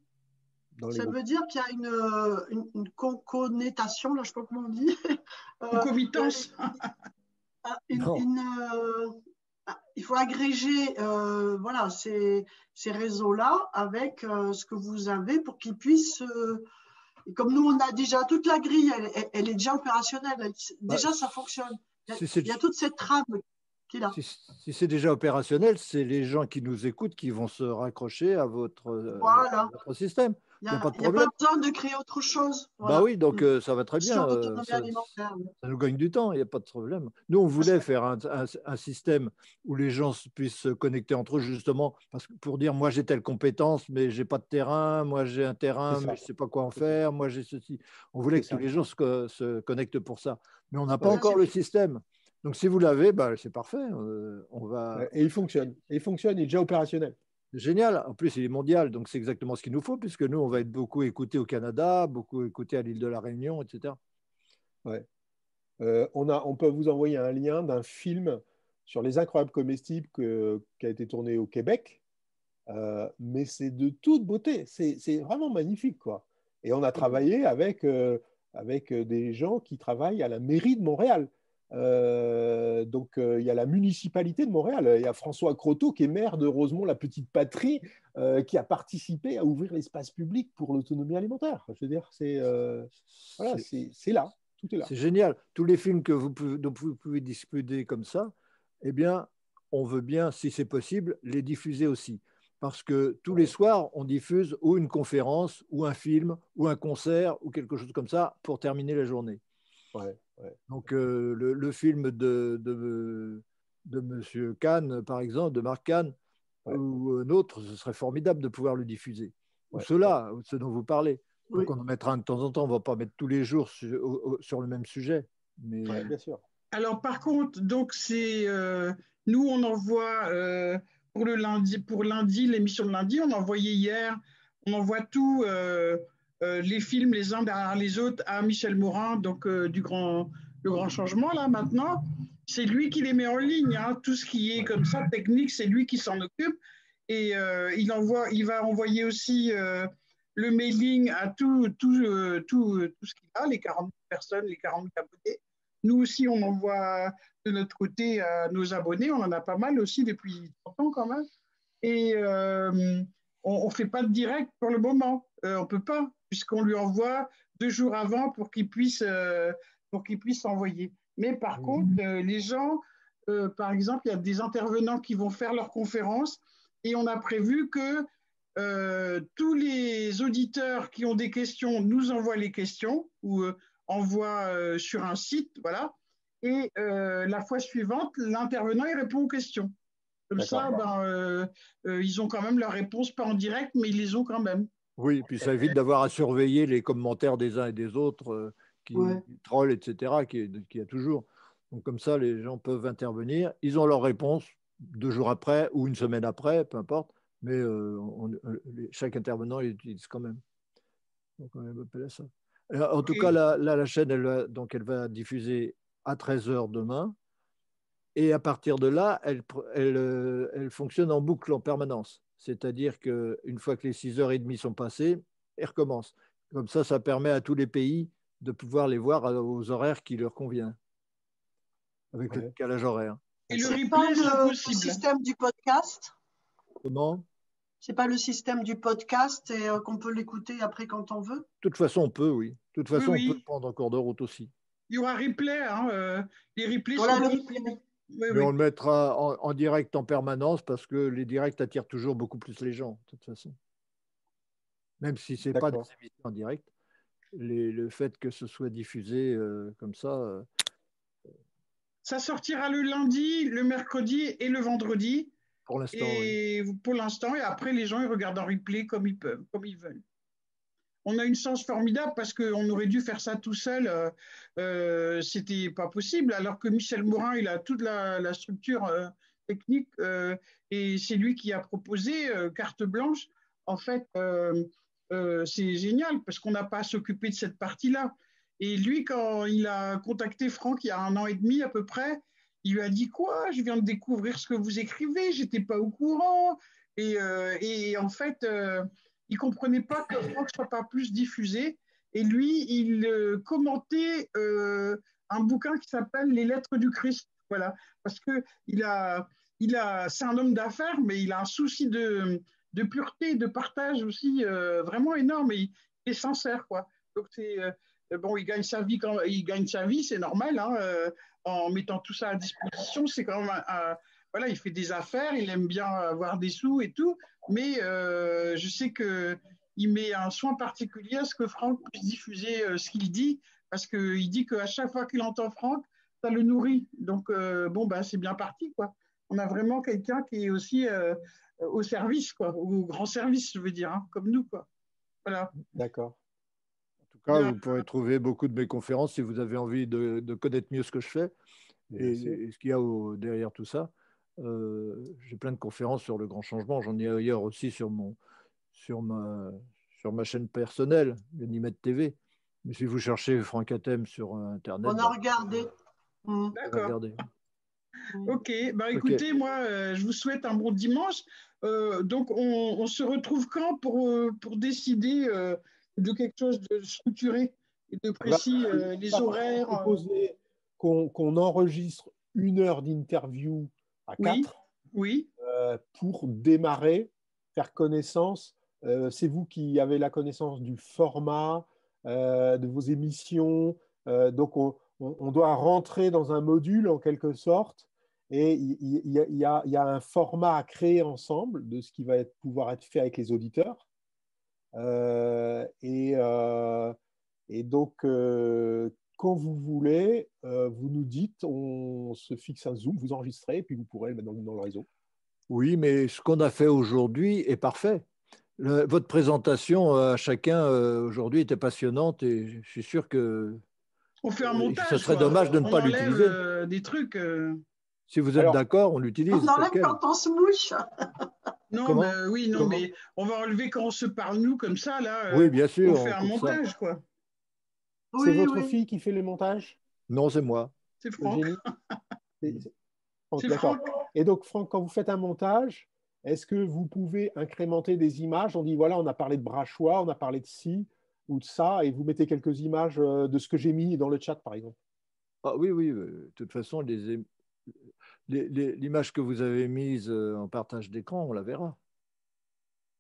ça veut dire qu'il y a une, euh, une, là, je ne sais pas comment on dit. Euh, Concomitance. Euh, il faut agréger voilà, ces, ces réseaux-là avec ce que vous avez pour qu'ils puissent. comme nous, on a déjà toute la grille, elle, elle est déjà opérationnelle. Déjà, ça fonctionne. Il y, a, toute cette trame qui est là. Si, si c'est déjà opérationnel, c'est les gens qui nous écoutent qui vont se raccrocher à votre, voilà. à votre système. Il n'y a, pas, besoin de créer autre chose. Bah oui, donc euh, ça va très bien. Euh, ça, nous gagne du temps, il n'y a pas de problème. Nous, on voulait faire un, un, système où les gens puissent se connecter entre eux, justement, parce que pour dire moi j'ai telle compétence, mais j'ai pas de terrain, moi j'ai un terrain, mais je ne sais pas quoi en faire, moi j'ai ceci. On voulait que tous les gens se, se, connectent pour ça. Mais on n'a pas encore le système. Donc si vous l'avez, bah, c'est parfait. Euh, on va... Et il fonctionne. Et il fonctionne, il est déjà opérationnel. Génial. En plus, il est mondial, donc c'est exactement ce qu'il nous faut, puisque nous, on va être beaucoup écoutés au Canada, beaucoup écoutés à l'île de la Réunion, etc. Ouais. Euh, on, a, on peut vous envoyer un lien d'un film sur les incroyables comestibles qui a été tourné au Québec. mais c'est de toute beauté. C'est vraiment magnifique, quoi. Et on a travaillé avec, avec des gens qui travaillent à la mairie de Montréal. Euh, donc, euh, il y a la municipalité de Montréal. Il y a François Croteau, qui est maire de Rosemont, la petite patrie, euh, qui a participé à ouvrir l'espace public pour l'autonomie alimentaire. Je veux dire, c'est voilà, c'est là. Tout est là. C'est génial. Tous les films que vous pouvez, dont vous pouvez discuter comme ça, eh bien, on veut bien, si c'est possible, les diffuser aussi. Parce que tous les soirs, on diffuse ou une conférence, ou un film, ou un concert, ou quelque chose comme ça pour terminer la journée. Ouais. Donc euh, le, film de, de, de M. Kahn, par exemple, de Marc Kahn, ou un autre, ce serait formidable de pouvoir le diffuser. Ou cela, ce dont vous parlez. Donc on en mettra un de temps en temps, on ne va pas mettre tous les jours sur, le même sujet. Mais... bien sûr. Alors par contre, donc c'est euh, nous on envoie euh, pour le lundi, pour lundi l'émission de lundi, on a envoyé hier, on envoie tout euh, les films les uns derrière les autres à Michel Morin, donc euh, du grand, le grand changement là maintenant. C'est lui qui les met en ligne. Hein. Tout ce qui est comme ça technique, c'est lui qui s'en occupe. Et euh, il, envoie, il va envoyer aussi le mailing à tout, tout, tout, tout ce qu'il a, les 40 personnes, les 40 abonnés. Nous aussi, on envoie de notre côté à nos abonnés. On en a pas mal aussi depuis 30 ans quand même. Et on ne fait pas de direct pour le moment. on ne peut pas puisqu'on lui envoie deux jours avant pour qu'il puisse, euh, pour qu'il puisse envoyer. Mais par mhm. contre, euh, les gens, euh, par exemple, il y a des intervenants qui vont faire leur conférence et on a prévu que tous les auditeurs qui ont des questions nous envoient les questions ou envoient sur un site, voilà. Et la fois suivante, l'intervenant il répond aux questions. Comme ça, ben, ils ont quand même leur réponse, pas en direct, mais ils les ont quand même. Oui, puis ça évite d'avoir à surveiller les commentaires des uns et des autres euh, qui, trollent, etc., qui, qui y a toujours. Donc comme ça, les gens peuvent intervenir. Ils ont leur réponse deux jours après ou une semaine après, peu importe, mais euh, euh, chaque intervenant l'utilise quand même. Donc on appelle ça. En tout cas, la, la, chaîne, elle va, donc elle va diffuser à 13h demain. Et à partir de là, elle, elle, elle fonctionne en boucle en permanence c'est-à-dire qu'une fois que les 6h30 sont passées, elles recommencent. Comme ça, ça permet à tous les pays de pouvoir les voir aux horaires qui leur convient, avec le décalage horaire. Et le replay, le, système du podcast? Comment? C'est pas le système du podcast et euh, qu'on peut l'écouter après quand on veut? De toute façon, on peut, oui. De toute façon, on peut prendre en cours de route aussi. Il y aura replay, hein, euh, les replays voilà, le replay. Mais on le mettra en, direct en permanence parce que les directs attirent toujours beaucoup plus les gens, de toute façon. Même si ce n'est pas des émissions en direct, le fait que ce soit diffusé euh, comme ça. Euh, ça sortira le lundi, le mercredi et le vendredi. Pour l'instant. Et pour l'instant, et après, les gens ils regardent en replay comme ils peuvent, comme ils veulent on a une chance formidable parce qu'on aurait dû faire ça tout seul. Euh, euh, C'était pas possible. Alors que Michel Morin, il a toute la, structure euh, technique euh, et c'est lui qui a proposé carte blanche. En fait, c'est génial parce qu'on n'a pas à s'occuper de cette partie-là. Et lui, quand il a contacté Franck il y a un an et demi à peu près, il lui a dit quoi Je viens de découvrir ce que vous écrivez, j'étais pas au courant. Et en fait il comprenait pas que Franck soit pas plus diffusé. Et lui, il euh, commentait euh, un bouquin qui s'appelle Les Lettres du Christ. Voilà, parce que il a, il a, c'est un homme d'affaires, mais il a un souci de, de pureté, de partage aussi euh, vraiment énorme. Et il est sincère, quoi. Donc c'est bon, il gagne sa vie quand il gagne sa vie, c'est normal, hein, en mettant tout ça à disposition. C'est quand même voilà, il fait des affaires, il aime bien avoir des sous et tout, mais euh, je sais que il met un soin particulier à ce que Franck puisse diffuser euh, ce qu'il dit, parce qu'il dit qu'à chaque fois qu'il entend Franck, ça le nourrit. Donc, euh, bon, ben, c'est bien parti, quoi. On a vraiment quelqu'un qui est aussi au service, quoi, au grand service, je veux dire, hein, comme nous, quoi. Voilà. D'accord. En tout cas, vous pourrez trouver beaucoup de mes conférences si vous avez envie de, connaître mieux ce que je fais et, ce qu'il y a derrière tout ça. Euh, j'ai plein de conférences sur le grand changement. J'en ai ailleurs aussi sur, mon, sur, ma, sur ma chaîne personnelle, Ganymede TV. Mais si vous cherchez Franck Atem sur Internet. On a regardé. D'accord. Ok, bah écoutez, moi, euh, je vous souhaite un bon dimanche. donc, on, se retrouve quand pour, pour décider de quelque chose de structuré et de précis, les horaires Qu'on enregistre une heure d'interview à quatre oui. pour démarrer, faire connaissance. C'est vous qui avez la connaissance du format, de vos émissions. donc, on, on, doit rentrer dans un module en quelque sorte et il, y, a, un format à créer ensemble de ce qui va pouvoir être fait avec les auditeurs. Euh, euh, et, donc, euh, quand vous voulez, vous nous dites, on se fixe un Zoom, vous enregistrez, et puis vous pourrez le mettre dans, le réseau. Oui, mais ce qu'on a fait aujourd'hui est parfait. votre présentation à chacun aujourd'hui était passionnante et je suis sûr que on fait un montage. Ce serait dommage de ne pas l'utiliser. Euh, des trucs. Euh. Si vous êtes d'accord, on l'utilise. On enlève quand on se mouche. non, mais, oui, non, mais on va enlever quand on se parle nous comme ça là. Euh, oui, bien sûr. On fait un montage, quoi. C'est votre fille qui fait le montage? Non, c'est moi. C'est Franck. C'est Franck. Et donc, Franck, quand vous faites un montage, est-ce que vous pouvez incrémenter des images? On dit voilà, on a parlé de brachois, on a parlé de ci ou de ça, et vous mettez quelques images euh, de ce que j'ai mis dans le chat, par exemple. Ah, oui, oui, euh, de toute façon, l'image les, que vous avez mise euh, en partage d'écran, on la verra.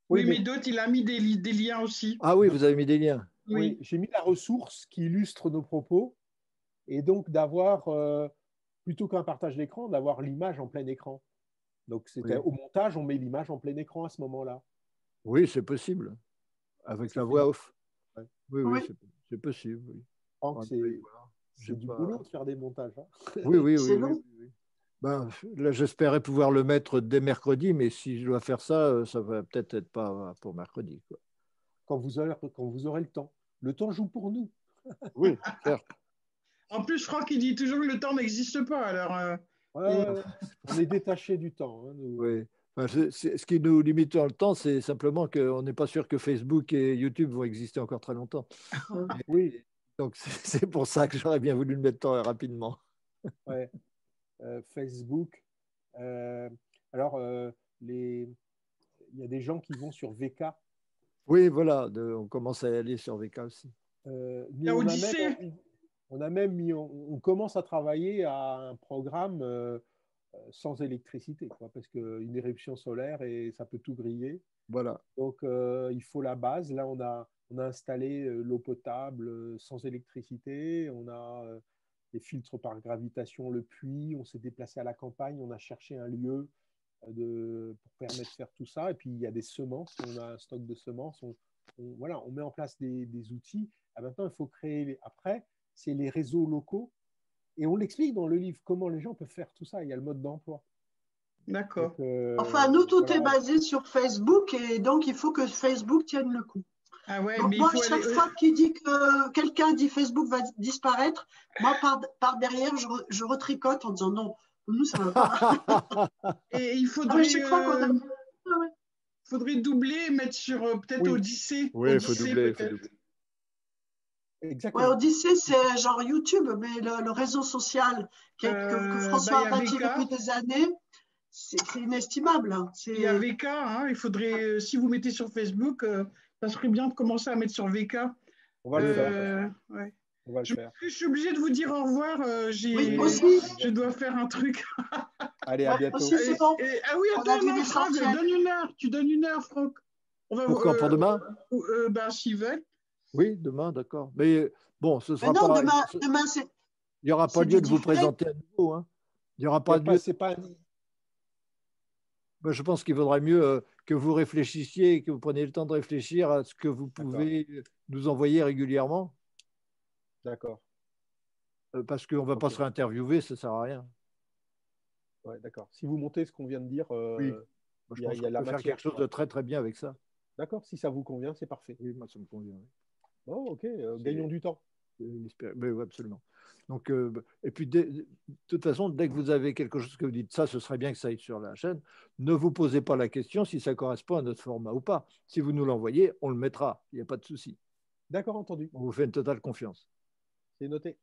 Oui, mais, d'autres, il a mis des, des, liens aussi. Ah oui, vous avez mis des liens. Oui, j'ai mis la ressource qui illustre nos propos, et donc d'avoir, plutôt qu'un partage d'écran, d'avoir l'image en plein écran. Donc c'était au montage, on met l'image en plein écran à ce moment-là. Oui, c'est possible, avec la voix off. Oui, oui, c'est possible. c'est du boulot de faire des montages. Hein. Oui, oui, oui. Ben, là, j'espérais pouvoir le mettre dès mercredi, mais si je dois faire ça, euh, ça va peut-être être pas pour mercredi. Quoi. Quand, vous aurez, quand vous aurez le temps. Le temps joue pour nous. oui, certes. En plus, Franck, il dit toujours que le temps n'existe pas. Alors, euh, on est détaché du temps. Hein, Oui ce qui nous limite dans le temps, c'est simplement qu'on n'est pas sûr que Facebook et YouTube vont exister encore très longtemps. oui. Donc c'est pour ça que j'aurais bien voulu le mettre rapidement. Ouais. Euh, Facebook. Euh, alors, euh, les... il y a des gens qui vont sur VK. Oui, voilà, on commence à aller sur VK aussi. on, a même, mis, on, commence à travailler à un programme euh, sans électricité, quoi, parce qu'une éruption solaire et ça peut tout griller. Voilà. Donc euh, il faut la base. Là, on a, on a installé euh, l'eau potable sans électricité. On a des filtres par gravitation, le puits. On s'est déplacé à la campagne. On a cherché un lieu de, pour permettre de faire tout ça. Et puis il y a des semences. On a un stock de semences. On, voilà, on met en place des, des outils. Ah, maintenant, il faut créer. Après, c'est les réseaux locaux et on l'explique dans le livre comment les gens peuvent faire tout ça. Il y a le mode d'emploi. D'accord. Euh, enfin, nous, tout est basé sur Facebook et donc il faut que Facebook tienne le coup. Ah ouais, mais moi, chaque fois qu'il dit que quelqu'un dit Facebook va disparaître, moi, par, derrière, je, retricote en disant non, nous, ça va pas. et il faudrait. Euh, faudrait doubler, mettre sur euh, peut-être Odyssée. Oui, il faut doubler. Exactement. Ouais, Odyssée, c'est genre YouTube, mais le, réseau social que, euh, François bah, a bâti depuis des années, c'est inestimable. Hein. Il y a VK, hein, il faudrait, euh, si vous mettez sur Facebook, euh, ça serait bien de commencer à mettre sur VK. On va le faire. Ouais. On va le je, faire. je, suis obligée de vous dire au revoir. oui, aussi. Je dois faire un truc. Allez, à bientôt. Aussi, bon. ah oui, attends, non, Franck, donne une heure. Tu donnes une heure, Franck. On va, Pourquoi, pour demain ben, S'ils veulent. Oui, demain, d'accord. Mais bon, ce sera non, pas. Demain, demain c'est. Il n'y aura pas lieu de vous présenter à nouveau. Hein. Il n'y aura pas lieu. C'est pas. Ben, je pense qu'il vaudrait mieux euh, que vous réfléchissiez, que vous preniez le temps de réfléchir à ce que vous pouvez nous envoyer régulièrement. D'accord. Euh, parce qu'on ne va pas se réinterviewer, ça ne sert à rien. Ouais, d'accord. Si vous montez ce qu'on vient de dire, euh, oui. je pense qu'on peut faire quelque chose de très très bien avec ça. D'accord, si ça vous convient, c'est parfait. Oui, moi ça me convient. Oh, ok, euh, gagnons du temps. Oui, absolument. Donc, euh, et puis, de, toute façon, dès que vous avez quelque chose que vous dites, ça, ce serait bien que ça aille sur la chaîne, ne vous posez pas la question si ça correspond à notre format ou pas. Si vous nous l'envoyez, on le mettra, il n'y a pas de souci. D'accord, entendu. On vous fait une totale confiance. C'est noté.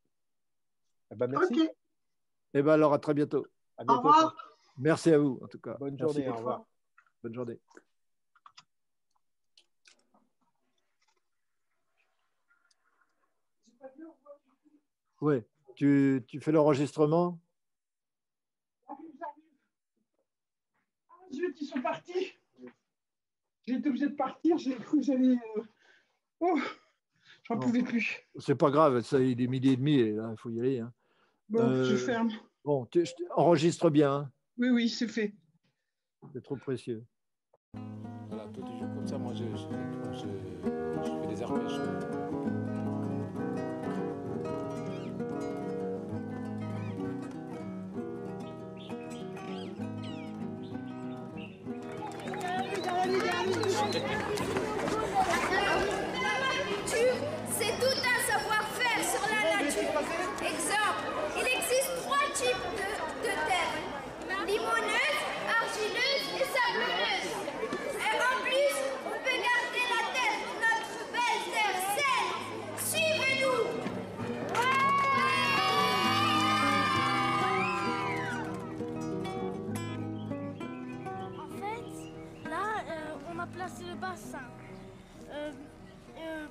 Eh ben, merci. Et eh ben, alors, à très bientôt. À bientôt. Au revoir. Merci à vous, en tout cas. Bonne journée, au revoir. Bonne journée. Oui, tu, tu fais l'enregistrement? Ah, zut, ils sont partis. J'ai été obligé de partir, j'ai cru que j'allais. euh, Oh, j'en pouvais plus. C'est pas grave, ça, il est midi et demi et là, il faut y aller. hein. Bon, je Euh, ferme. Bon, tu, je- enregistre bien, hein, Oui, oui, c'est fait. c'est trop précieux. Voilà, tous les jours comme ça, moi, je, je, je- je fais des arpèges. De, de terre. Limonneuse, argileuse et sablonneuse. Et en plus, on peut garder la terre, notre belle terre saine. Suivez-nous. En fait, là, euh, on a placé le bassin. Euh, euh,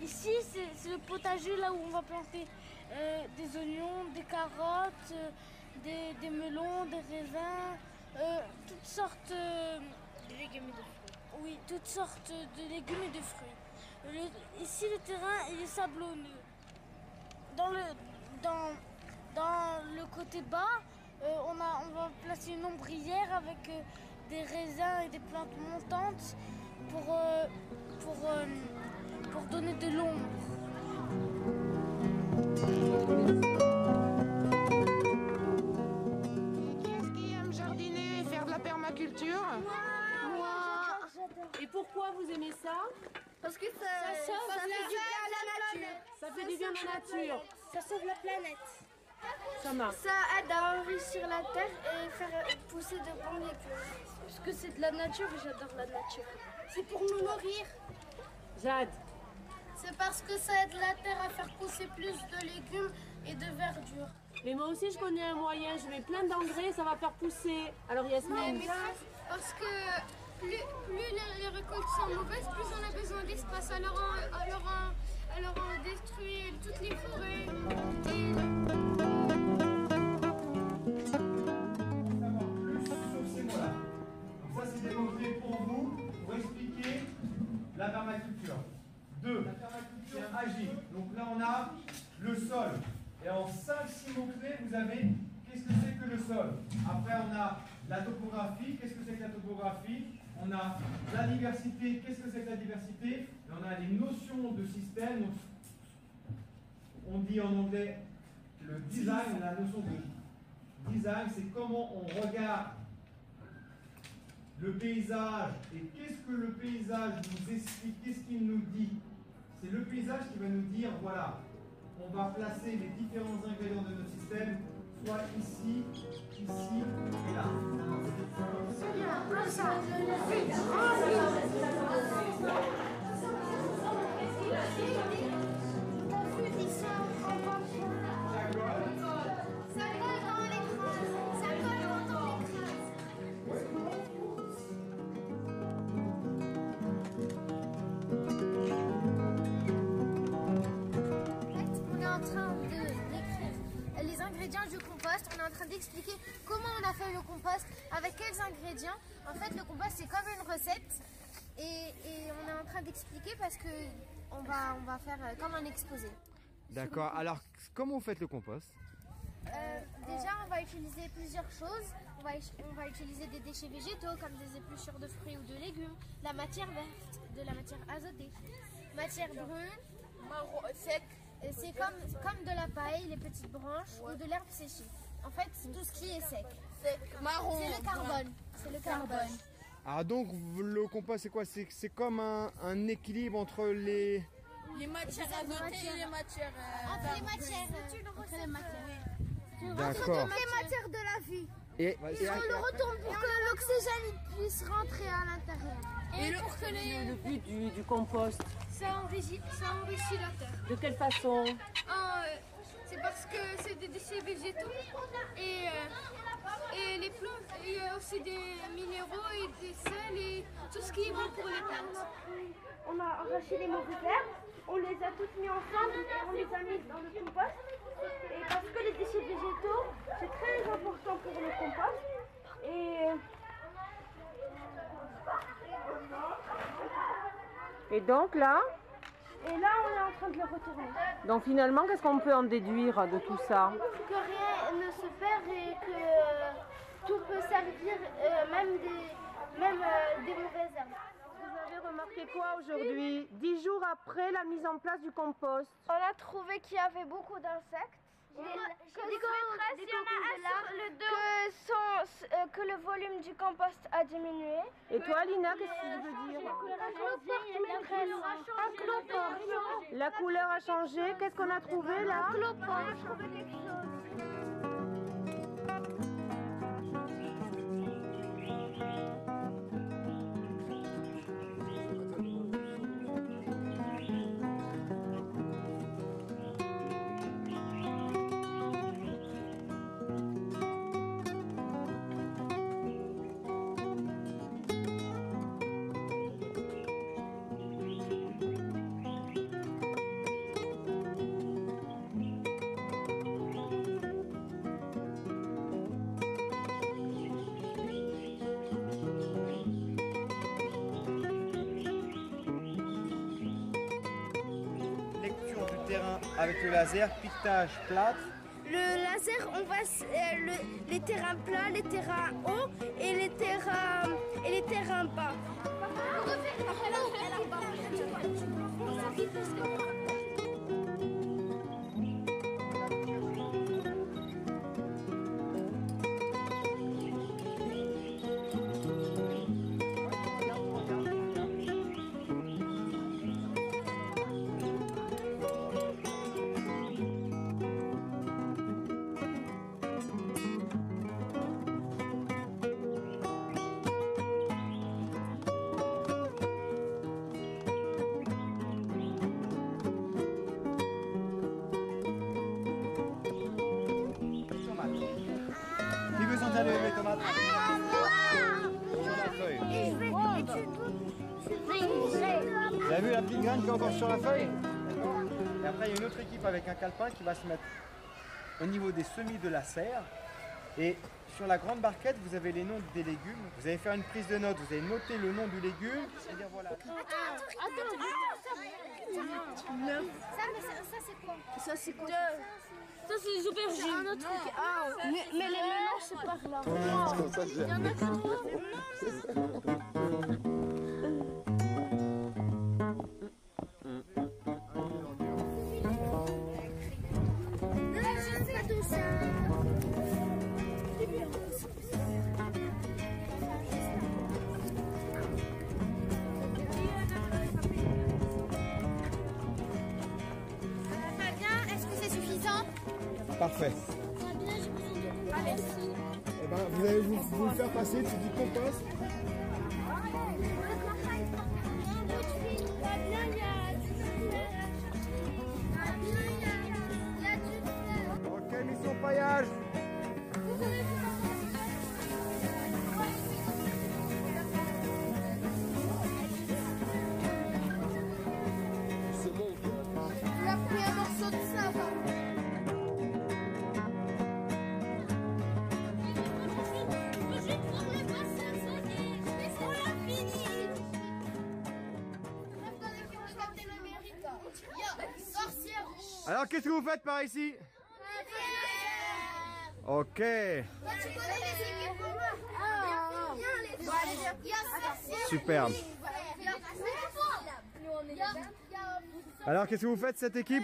ici, c'est le potager là où on va planter euh, des oignons, des carottes, euh, des, melons, des raisins, euh, toutes sortes de légumes et de fruits. Oui, toutes sortes de légumes et de fruits. Ici, le terrain est sablonneux. Dans le, dans, dans le côté bas, on, a, on va placer une ombrière avec des raisins et des plantes montantes pour, pour, pour donner de l'ombre. Qui aime jardiner et faire de la permaculture Et pourquoi vous aimez ça? Parce que ça, ça, fait du bien à la nature. Ça fait du bien à la nature. Ça sauve la planète. Ça marche. Ça aide à enrichir la terre et faire pousser de bons légumes. Puisque c'est de la nature et j'adore la nature. C'est pour nous nourrir. Jade, C'est parce que ça aide la terre à faire pousser plus de légumes et de verdure. mais moi aussi je connais un moyen. Je mets plein d'engrais, ça va faire pousser. Alors Yasmine, Parce que plus, plus les, les récoltes sont mauvaises, plus on a besoin d'espace. Alors on, alors, on, alors on détruit toutes les forêts. Et- savoir plus sur ces mots-là. Donc ça, c'est des mots-clés pour vous, pour expliquer la permaculture. Deux, la permaculture agile. Donc là, on a le sol. Et en 5-6 mots-clés, vous avez qu'est-ce que c'est que le sol. Après, on a la topographie. Qu'est-ce que c'est que la topographie? On a la diversité. Qu'est-ce que c'est que la diversité? Et on a les notions de système. On dit en anglais le design, la notion de design, c'est comment on regarde le paysage et qu'est-ce que le paysage nous explique, qu'est-ce qu'il nous dit? C'est le paysage qui va nous dire, voilà, on va placer les différents ingrédients de notre système, soit ici, ici et là. Ingrédients du compost. On est en train d'expliquer comment on a fait le compost, avec quels ingrédients. En fait, le compost, c'est comme une recette. Et, et on est en train d'expliquer parce que on va, on va faire euh, comme un exposé. D'accord. Alors, comment vous faites le compost? Euh, déjà, on va utiliser plusieurs choses. On va, on va utiliser des déchets végétaux comme des épluchures de fruits ou de légumes, la matière verte, de la matière azotée, matière brune, marron sec. Et C'est comme, comme de la paille, les petites branches ou de l'herbe séchée. En fait, c'est tout ce qui est sec. C'est marron. C'est le carbone. C'est le carbone. Ah donc le compost c'est quoi? C'est c'est comme un, un équilibre entre les... Les matières azotées et les matières. entre les matières. Entre les matières. D'accord. Entre les matières de la vie. Et, et- On le retourne pour que l'oxygène puisse rentrer à l'intérieur. Et, pour que les... le but du, du compost, Ça enrichit, ça enrichit la terre. de quelle façon? Ah, euh, c'est parce que c'est des déchets végétaux et, euh, et les plantes, il y a aussi des minéraux et des sels tout ce qui est bon pour les plantes. On a arraché les mauvaises herbes, on les a toutes mis ensemble et on les a mis dans le compost. Et parce que les déchets végétaux, c'est très important pour le compost. Et Et donc là, Et là, on est en train de le retourner. donc finalement, qu'est-ce qu'on peut en déduire de tout ça Que rien ne se perd et que euh, tout peut servir, euh, même des, même, euh, des mauvaises herbes. Vous avez remarqué quoi aujourd'hui? Dix jours après la mise en place du compost. On a trouvé qu'il y avait beaucoup d'insectes. Que, le que, son- euh, que le volume du compost a diminué. Et toi, Lina, qu'est-ce que tu veux dire Un cloporte. La couleur a changé. Qu'est-ce qu'on a trouvé là Un cloporte. Laser, piquetage plâtre. Le laser, on va euh, le- les terrains plats, les terrains hauts et les terrains et les terrains bas. Qui sur la feuille Et après, il y a une autre équipe avec un calepin qui va se mettre au niveau des semis de la serre. Et sur la grande barquette, vous avez les noms des légumes. Vous allez faire une prise de note, vous allez noter le nom du légume et dire voilà. Ça, mais ça, ça, c'est quoi Ça, c'est quoi Ça, c'est les aubergines. C'est un autre truc. Ah, mais, mais les mélanges, c'est par là. Il y en a que Parfait. Eh ben, vous allez vous, vous le faire passer, tu dis compost. Alors, qu'est-ce que vous faites par ici Ok. Superbe. Alors, qu'est-ce que vous faites cette équipe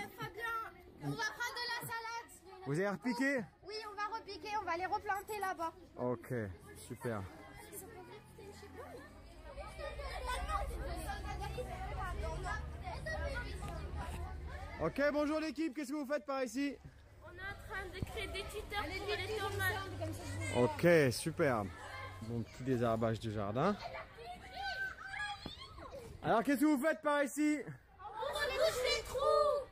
On va prendre de la salade. Vous avez repiqué Oui, on va repiquer, on va les replanter là-bas. Ok, super. Ok, bonjour l'équipe, qu'est-ce que vous faites par ici On est en train de créer des tuteurs pour les tomates. Ok, super. Bon petit désherbage du jardin. Alors qu'est-ce que vous faites par ici On rebouche les trous.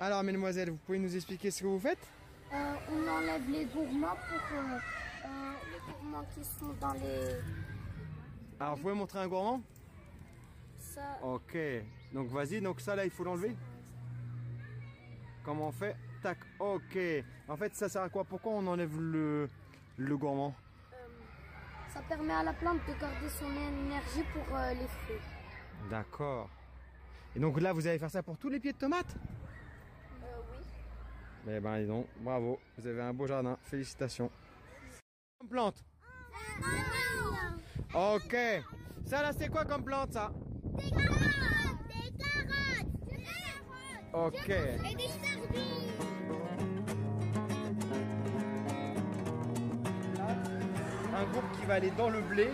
Alors mesdemoiselles, vous pouvez nous expliquer ce que vous faites Euh, on enlève les gourmands pour euh, euh, les gourmands qui sont dans les Alors, vous pouvez montrer un gourmand Ça, Ok. Donc, vas-y. Donc, ça, là, il faut l'enlever. Comment on fait? Tac. Ok. En fait, ça sert à quoi? Pourquoi on enlève le, le gourmand? Ça permet à la plante de garder son énergie pour euh, les fruits. D'accord. Et donc là, vous allez faire ça pour tous les pieds de tomates Euh, oui. Eh ben, dis donc, bravo. Vous avez un beau jardin. Félicitations. Comme plante? Ok. Ça, là, c'est quoi comme plante, ça Des carottes Des carottes Des carottes Ok. Un groupe qui va aller dans le blé.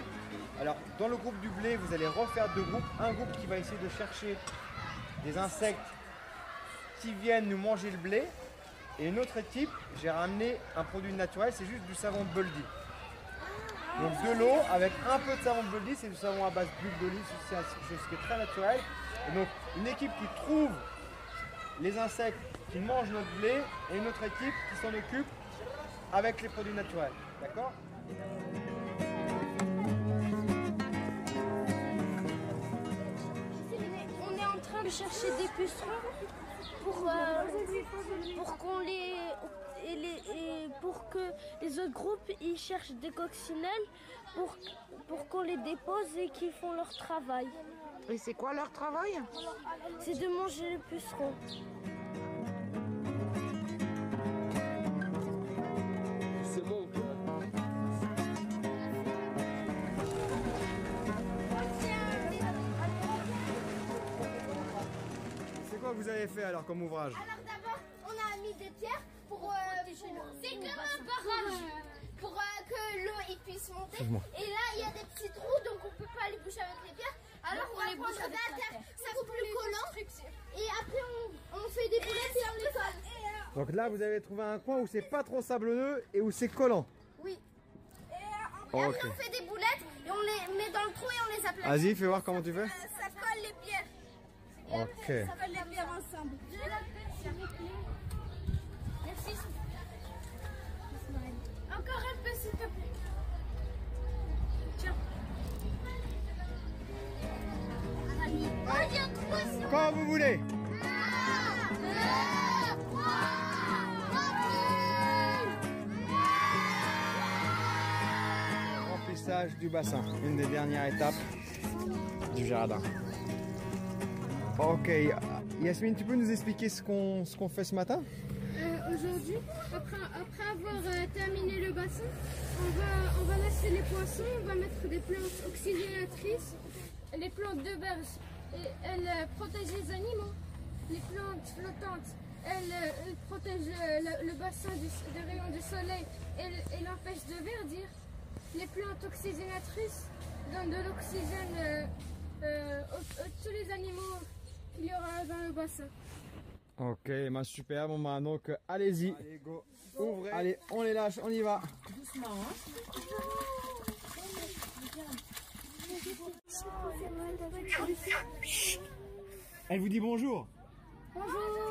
Alors, dans le groupe du blé, vous allez refaire deux groupes. Un groupe qui va essayer de chercher des insectes qui viennent nous manger le blé. Et une autre équipe, j'ai ramené un produit naturel, c'est juste du savon de Boldy. Donc de l'eau avec un peu de savon de Boldy, c'est du savon à base d'huile d'olive, c'est quelque chose qui est très naturel. Et donc une équipe qui trouve les insectes qui mangent notre blé et une autre équipe qui s'en occupe avec les produits naturels. D'accord? On est en train de chercher des pucerons pour, euh, pour qu'on les pour que les autres groupes ils cherchent des coccinelles pour pour qu'on les dépose et qu'ils font leur travail. Et c'est quoi leur travail C'est de manger les pucerons. C'est mon cœur. C'est quoi que vous avez fait alors comme ouvrage Alors d'abord, on a mis des pierres pour... euh, pour- C'est comme un barrage pour euh, que l'eau il puisse monter. Et là, il y a des petits trous, donc on peut pas les boucher avec les pierres. Alors on, les bouche avec la terre. Ça coupe le collant. Et après, on, on fait des boulettes et on les colle. Donc là, vous avez trouvé un coin où c'est pas trop sablonneux et où c'est collant. Oui. Et après, Ok. on fait des boulettes et on les met dans le trou et on les aplatit. Vas-y, fais voir comment tu fais. Euh, Ça colle les pierres. Ok. Ça colle les pierres ensemble. Quand vous voulez. Remplissage du bassin, une des dernières étapes du jardin. Ok, Yasmine, tu peux nous expliquer ce qu'on fait ce matin? Euh, Aujourd'hui, après, après avoir euh, terminé le bassin, on va, on va les poissons, on va mettre des plantes oxygénatrices. Les plantes de berge, et elles euh, protègent les animaux. Les plantes flottantes, elles, euh, elles protègent euh, le, le bassin du, des rayons du soleil et, l'empêchent de verdir. Les plantes oxygénatrices donnent de l'oxygène euh, euh, aux- à tous les animaux qu'il y aura dans le bassin. Ok, super, bon bah donc allez-y. Allez, go. Ouvrez. Allez, on les lâche, on y va. Doucement, hein Elle vous dit bonjour. Bonjour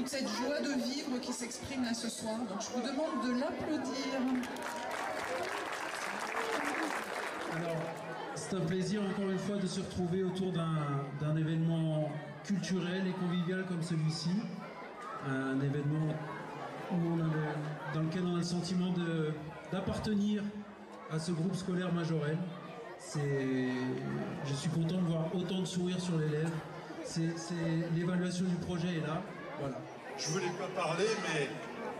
toute cette joie de vivre qui s'exprime là ce soir. Donc je vous demande de l'applaudir. Alors, c'est un plaisir encore une fois de se retrouver autour d'un événement culturel et convivial comme celui-ci. Un événement dans lequel on a le sentiment d'appartenir à ce groupe scolaire majorel. Je suis content de voir autant de sourires sur les lèvres. L'évaluation du projet est là. Voilà. Je voulais pas parler, mais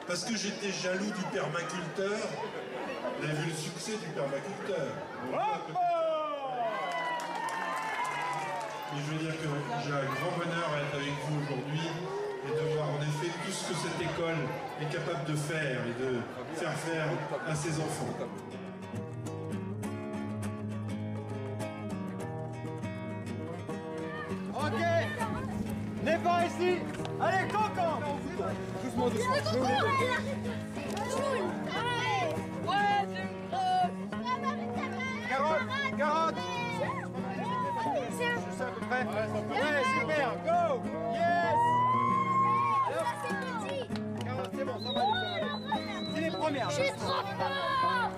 parce que j'étais jaloux du permaculteur, vous avez vu le succès du permaculteur. Mais je veux dire que j'ai un grand bonheur à être avec vous aujourd'hui et de voir en effet tout ce que cette école est capable de faire et de faire faire à ses enfants. Ok N'est pas ici. Allez, cancan Doucement, doucement. Carotte Carotte. Je sais à peu près. Ouais, super Go. Yes. Carotte, c'est bon, ça va. C'est les premières. Je suis trop fort.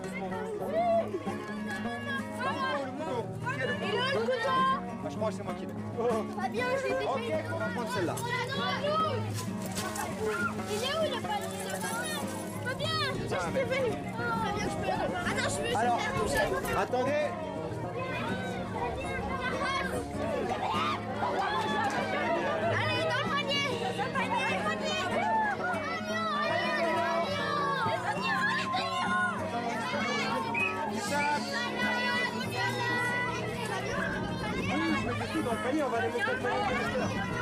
Le couteau C'est moi qui l'ai. Fabien, je l'ai Ok, défait. on va prendre celle-là. Il est où le panier Fabien, je Ah. Fabien, je peux. Attends, je veux Alors, attendez. Je mets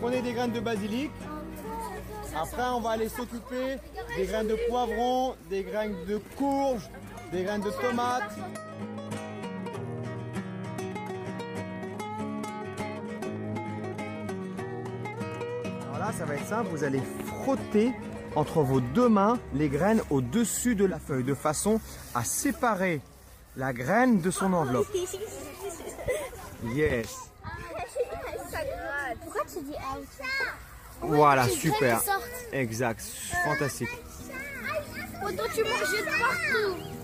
prenez des graines de basilic. Après, on va aller s'occuper des graines de poivron, des graines de courge, des graines de tomates. Alors là, ça va être simple. Vous allez frotter entre vos deux mains les graines au-dessus de la feuille de façon à séparer la graine de son enveloppe. Yes. Pourquoi tu dis out Voilà, super. Exact, fantastique. Autant tu manges de partout.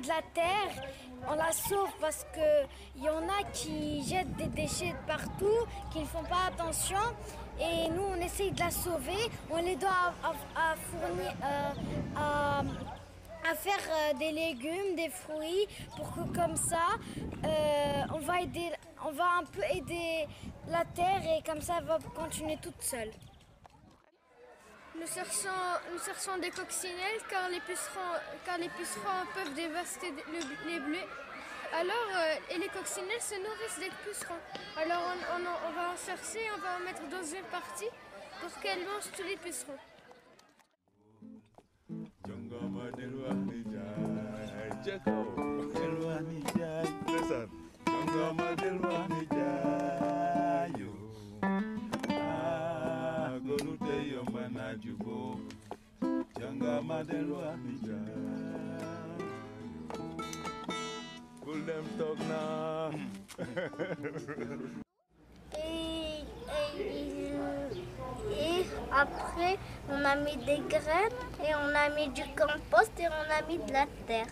Aide la terre, on la sauve parce qu'il y en a qui jettent des déchets de partout, qui ne font pas attention. Et nous, on essaye de la sauver. On les doit à, fournir, euh, à, à faire euh, des légumes, des fruits, pour que comme ça, euh, on, va aider, on va un peu aider la terre et comme ça, elle va continuer toute seule. Nous cherchons, nous cherchons des coccinelles car les pucerons, car les pucerons peuvent dévaster le- les blés. Alors, euh, et les coccinelles se nourrissent des pucerons. Alors, on va en chercher, on va en mettre dans une partie pour qu'elles mangent tous les pucerons. Et, après, on a mis des graines et on a mis du compost et on a mis de la terre.